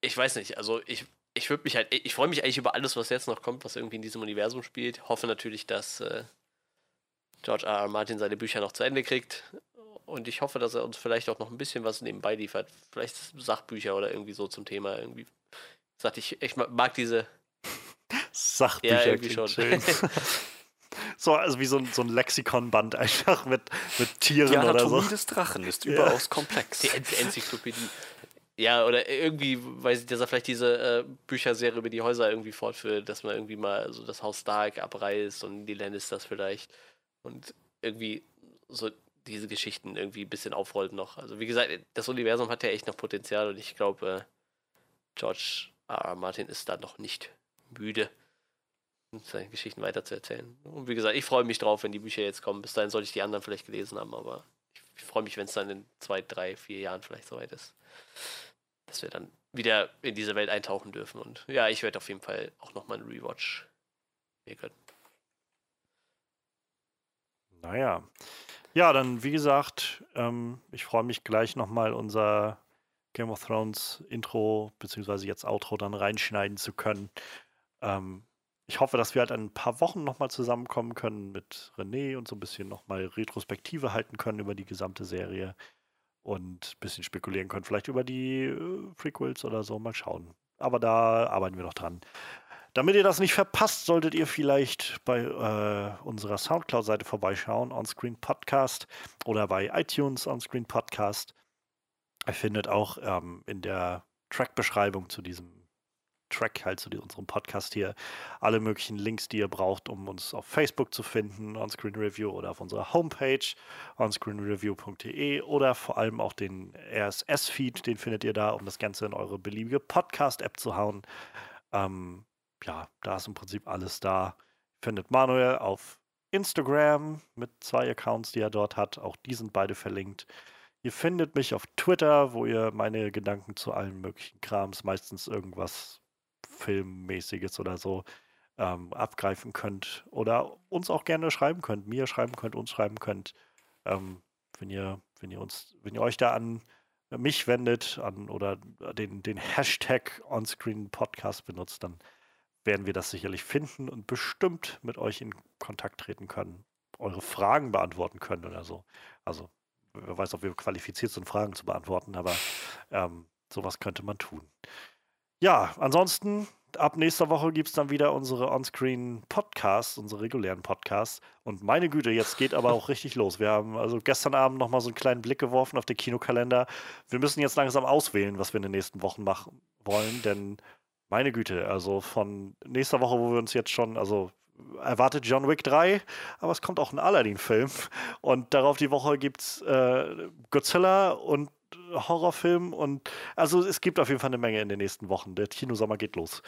Speaker 3: ich weiß nicht, also ich, ich würde mich halt, ich freue mich eigentlich über alles, was jetzt noch kommt, was irgendwie in diesem Universum spielt. Hoffe natürlich, dass äh, George R. R. Martin seine Bücher noch zu Ende kriegt. Und ich hoffe, dass er uns vielleicht auch noch ein bisschen was nebenbei liefert. Vielleicht Sachbücher oder irgendwie so zum Thema. Irgendwie. Sagt ich, ich mag diese.
Speaker 1: Sachbücher
Speaker 3: Ja, irgendwie schon.
Speaker 1: schön. so, also wie so ein, so ein Lexikon-Band einfach mit, mit Tieren
Speaker 2: die
Speaker 1: oder
Speaker 2: Anatomie
Speaker 1: so.
Speaker 2: des Drachen ist
Speaker 1: Ja.
Speaker 2: überaus komplex.
Speaker 3: Die En Enzyklopädie. Ja, oder irgendwie, weiß ich, dass er vielleicht diese äh, Bücherserie über die Häuser irgendwie fortführt, dass man irgendwie mal so das Haus Stark abreißt und die Lannisters vielleicht. Und irgendwie so diese Geschichten irgendwie ein bisschen aufrollt noch. Also wie gesagt, das Universum hat ja echt noch Potenzial und ich glaube, äh, George R. R. Martin ist da noch nicht müde, seine Geschichten weiterzuerzählen. Und wie gesagt, ich freue mich drauf, wenn die Bücher jetzt kommen. Bis dahin sollte ich die anderen vielleicht gelesen haben, aber ich, ich freue mich, wenn es dann in zwei, drei, vier Jahren vielleicht soweit ist. Dass wir dann wieder in diese Welt eintauchen dürfen. Und ja, ich werde auf jeden Fall auch nochmal einen Rewatch mir gönnen.
Speaker 1: Naja. Ja, dann wie gesagt, ähm, ich freue mich gleich nochmal unser Game of Thrones Intro beziehungsweise jetzt Outro dann reinschneiden zu können. Ähm, ich hoffe, dass wir halt in ein paar Wochen nochmal zusammenkommen können mit René und so ein bisschen nochmal Retrospektive halten können über die gesamte Serie und ein bisschen spekulieren können, vielleicht über die äh, Prequels oder so. Mal schauen. Aber da arbeiten wir noch dran. Damit ihr das nicht verpasst, solltet ihr vielleicht bei äh, unserer Soundcloud-Seite vorbeischauen, Onscreen Podcast oder bei iTunes Onscreen Podcast. Ihr findet auch ähm, in der Track-Beschreibung zu diesem Track halt zu unserem Podcast hier. Alle möglichen Links, die ihr braucht, um uns auf Facebook zu finden, Onscreen Review oder auf unserer Homepage onscreenreview.de oder vor allem auch den RSS-Feed, den findet ihr da, um das Ganze in eure beliebige Podcast-App zu hauen. Ähm, ja, da ist im Prinzip alles da. Findet Manuel auf Instagram mit zwei Accounts, die er dort hat. Auch die sind beide verlinkt. Ihr findet mich auf Twitter, wo ihr meine Gedanken zu allen möglichen Krams, meistens irgendwas Filmmäßiges oder so, ähm, abgreifen könnt. Oder uns auch gerne schreiben könnt, mir schreiben könnt, uns schreiben könnt. Ähm, wenn ihr, wenn ihr uns, wenn ihr euch da an mich wendet an, oder den, den Hashtag Onscreen Podcast benutzt, dann werden wir das sicherlich finden und bestimmt mit euch in Kontakt treten können, eure Fragen beantworten können oder so. Also wer weiß, ob wir qualifiziert sind, Fragen zu beantworten, aber ähm, sowas könnte man tun. Ja, ansonsten, ab nächster Woche gibt es dann wieder unsere On-Screen-Podcasts, unsere regulären Podcasts. Und meine Güte, jetzt geht aber auch richtig los. Wir haben also gestern Abend nochmal so einen kleinen Blick geworfen auf den Kinokalender. Wir müssen jetzt langsam auswählen, was wir in den nächsten Wochen machen wollen, denn meine Güte, also von nächster Woche, wo wir uns jetzt schon, also erwartet John Wick 3, aber es kommt auch ein Aladdin-Film. Und darauf die Woche gibt es äh, Godzilla und Horrorfilm und also es gibt auf jeden Fall eine Menge in den nächsten Wochen. Der Kinosommer geht los.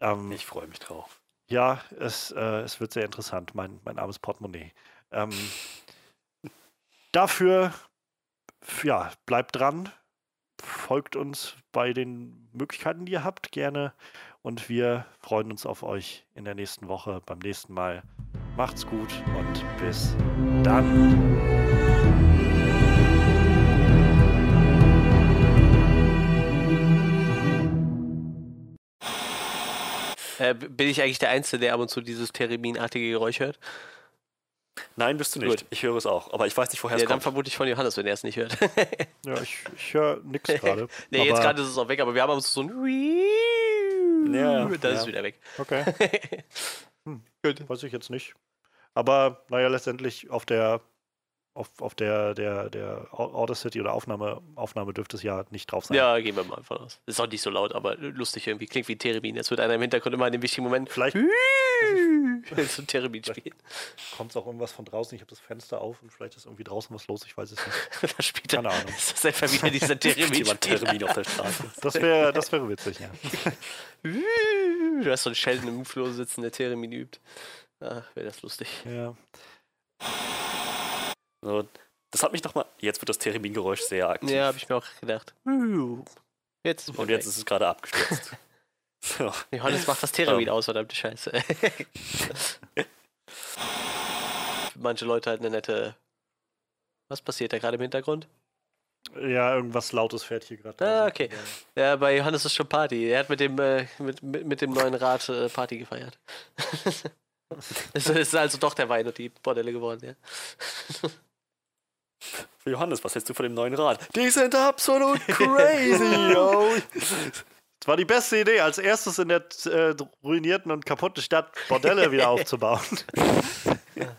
Speaker 2: Ähm, ich freue mich drauf.
Speaker 1: Ja, es, äh, es wird sehr interessant, mein, mein armes Portemonnaie. Ähm, dafür, ja, bleibt dran, folgt uns bei den Möglichkeiten, die ihr habt, gerne. Und wir freuen uns auf euch in der nächsten Woche, beim nächsten Mal. Macht's gut und bis dann.
Speaker 3: Äh, bin ich eigentlich der Einzige, der ab und zu dieses Thereminartige Geräusch hört?
Speaker 2: Nein, bist du nicht. Gut. Ich höre es auch, aber ich weiß nicht, woher ja, es
Speaker 3: kommt. Dann vermute ich von Johannes, wenn er es nicht hört.
Speaker 1: ja, ich, ich höre nichts gerade.
Speaker 3: nee, jetzt gerade ist es auch weg, aber wir haben uns so ein ja, Das ja. ist wieder weg.
Speaker 1: Okay. Hm, Gut. Weiß ich jetzt nicht. Aber naja, letztendlich auf der auf, auf der, der, der Audacity oder Aufnahme, Aufnahme dürfte es ja nicht drauf sein.
Speaker 3: Ja, gehen wir mal von aus. Ist auch nicht so laut, aber lustig irgendwie. Klingt wie Terebin. Jetzt wird einer im Hintergrund immer in dem wichtigen Moment.
Speaker 1: Vielleicht.
Speaker 3: so Terebin spielen.
Speaker 1: Kommt auch irgendwas von draußen. Ich habe das Fenster auf und vielleicht ist irgendwie draußen was los. Ich weiß es nicht.
Speaker 3: da spielt Keine Ahnung. Ist das einfach wieder dieser Terebin?
Speaker 2: Terebin auf der Straße.
Speaker 1: Das wäre das wär witzig, ja.
Speaker 3: du hast so einen Sheldon im Flur sitzen, der Teremin übt. Ach, wäre das lustig.
Speaker 1: Ja.
Speaker 2: So, das hat mich doch mal. Jetzt wird das Theremin-Geräusch sehr aktiv.
Speaker 3: Ja, habe ich mir auch gedacht.
Speaker 2: Jetzt Und jetzt ist es gerade abgestürzt.
Speaker 3: so. Johannes macht das Theremin um. aus, verdammte Scheiße. Manche Leute halt eine nette. Was passiert da gerade im Hintergrund?
Speaker 1: Ja, irgendwas Lautes fährt hier gerade.
Speaker 3: Ah, okay. Ja, bei Johannes ist schon Party. Er hat mit dem, äh, mit, mit, mit, dem neuen Rad äh, Party gefeiert. Es ist also doch der Wein und die Bordelle geworden, ja.
Speaker 2: Johannes, was hältst du von dem neuen Rad? Die sind absolut crazy, yo.
Speaker 1: Das war die beste Idee, als erstes in der äh, ruinierten und kaputten Stadt Bordelle wieder aufzubauen.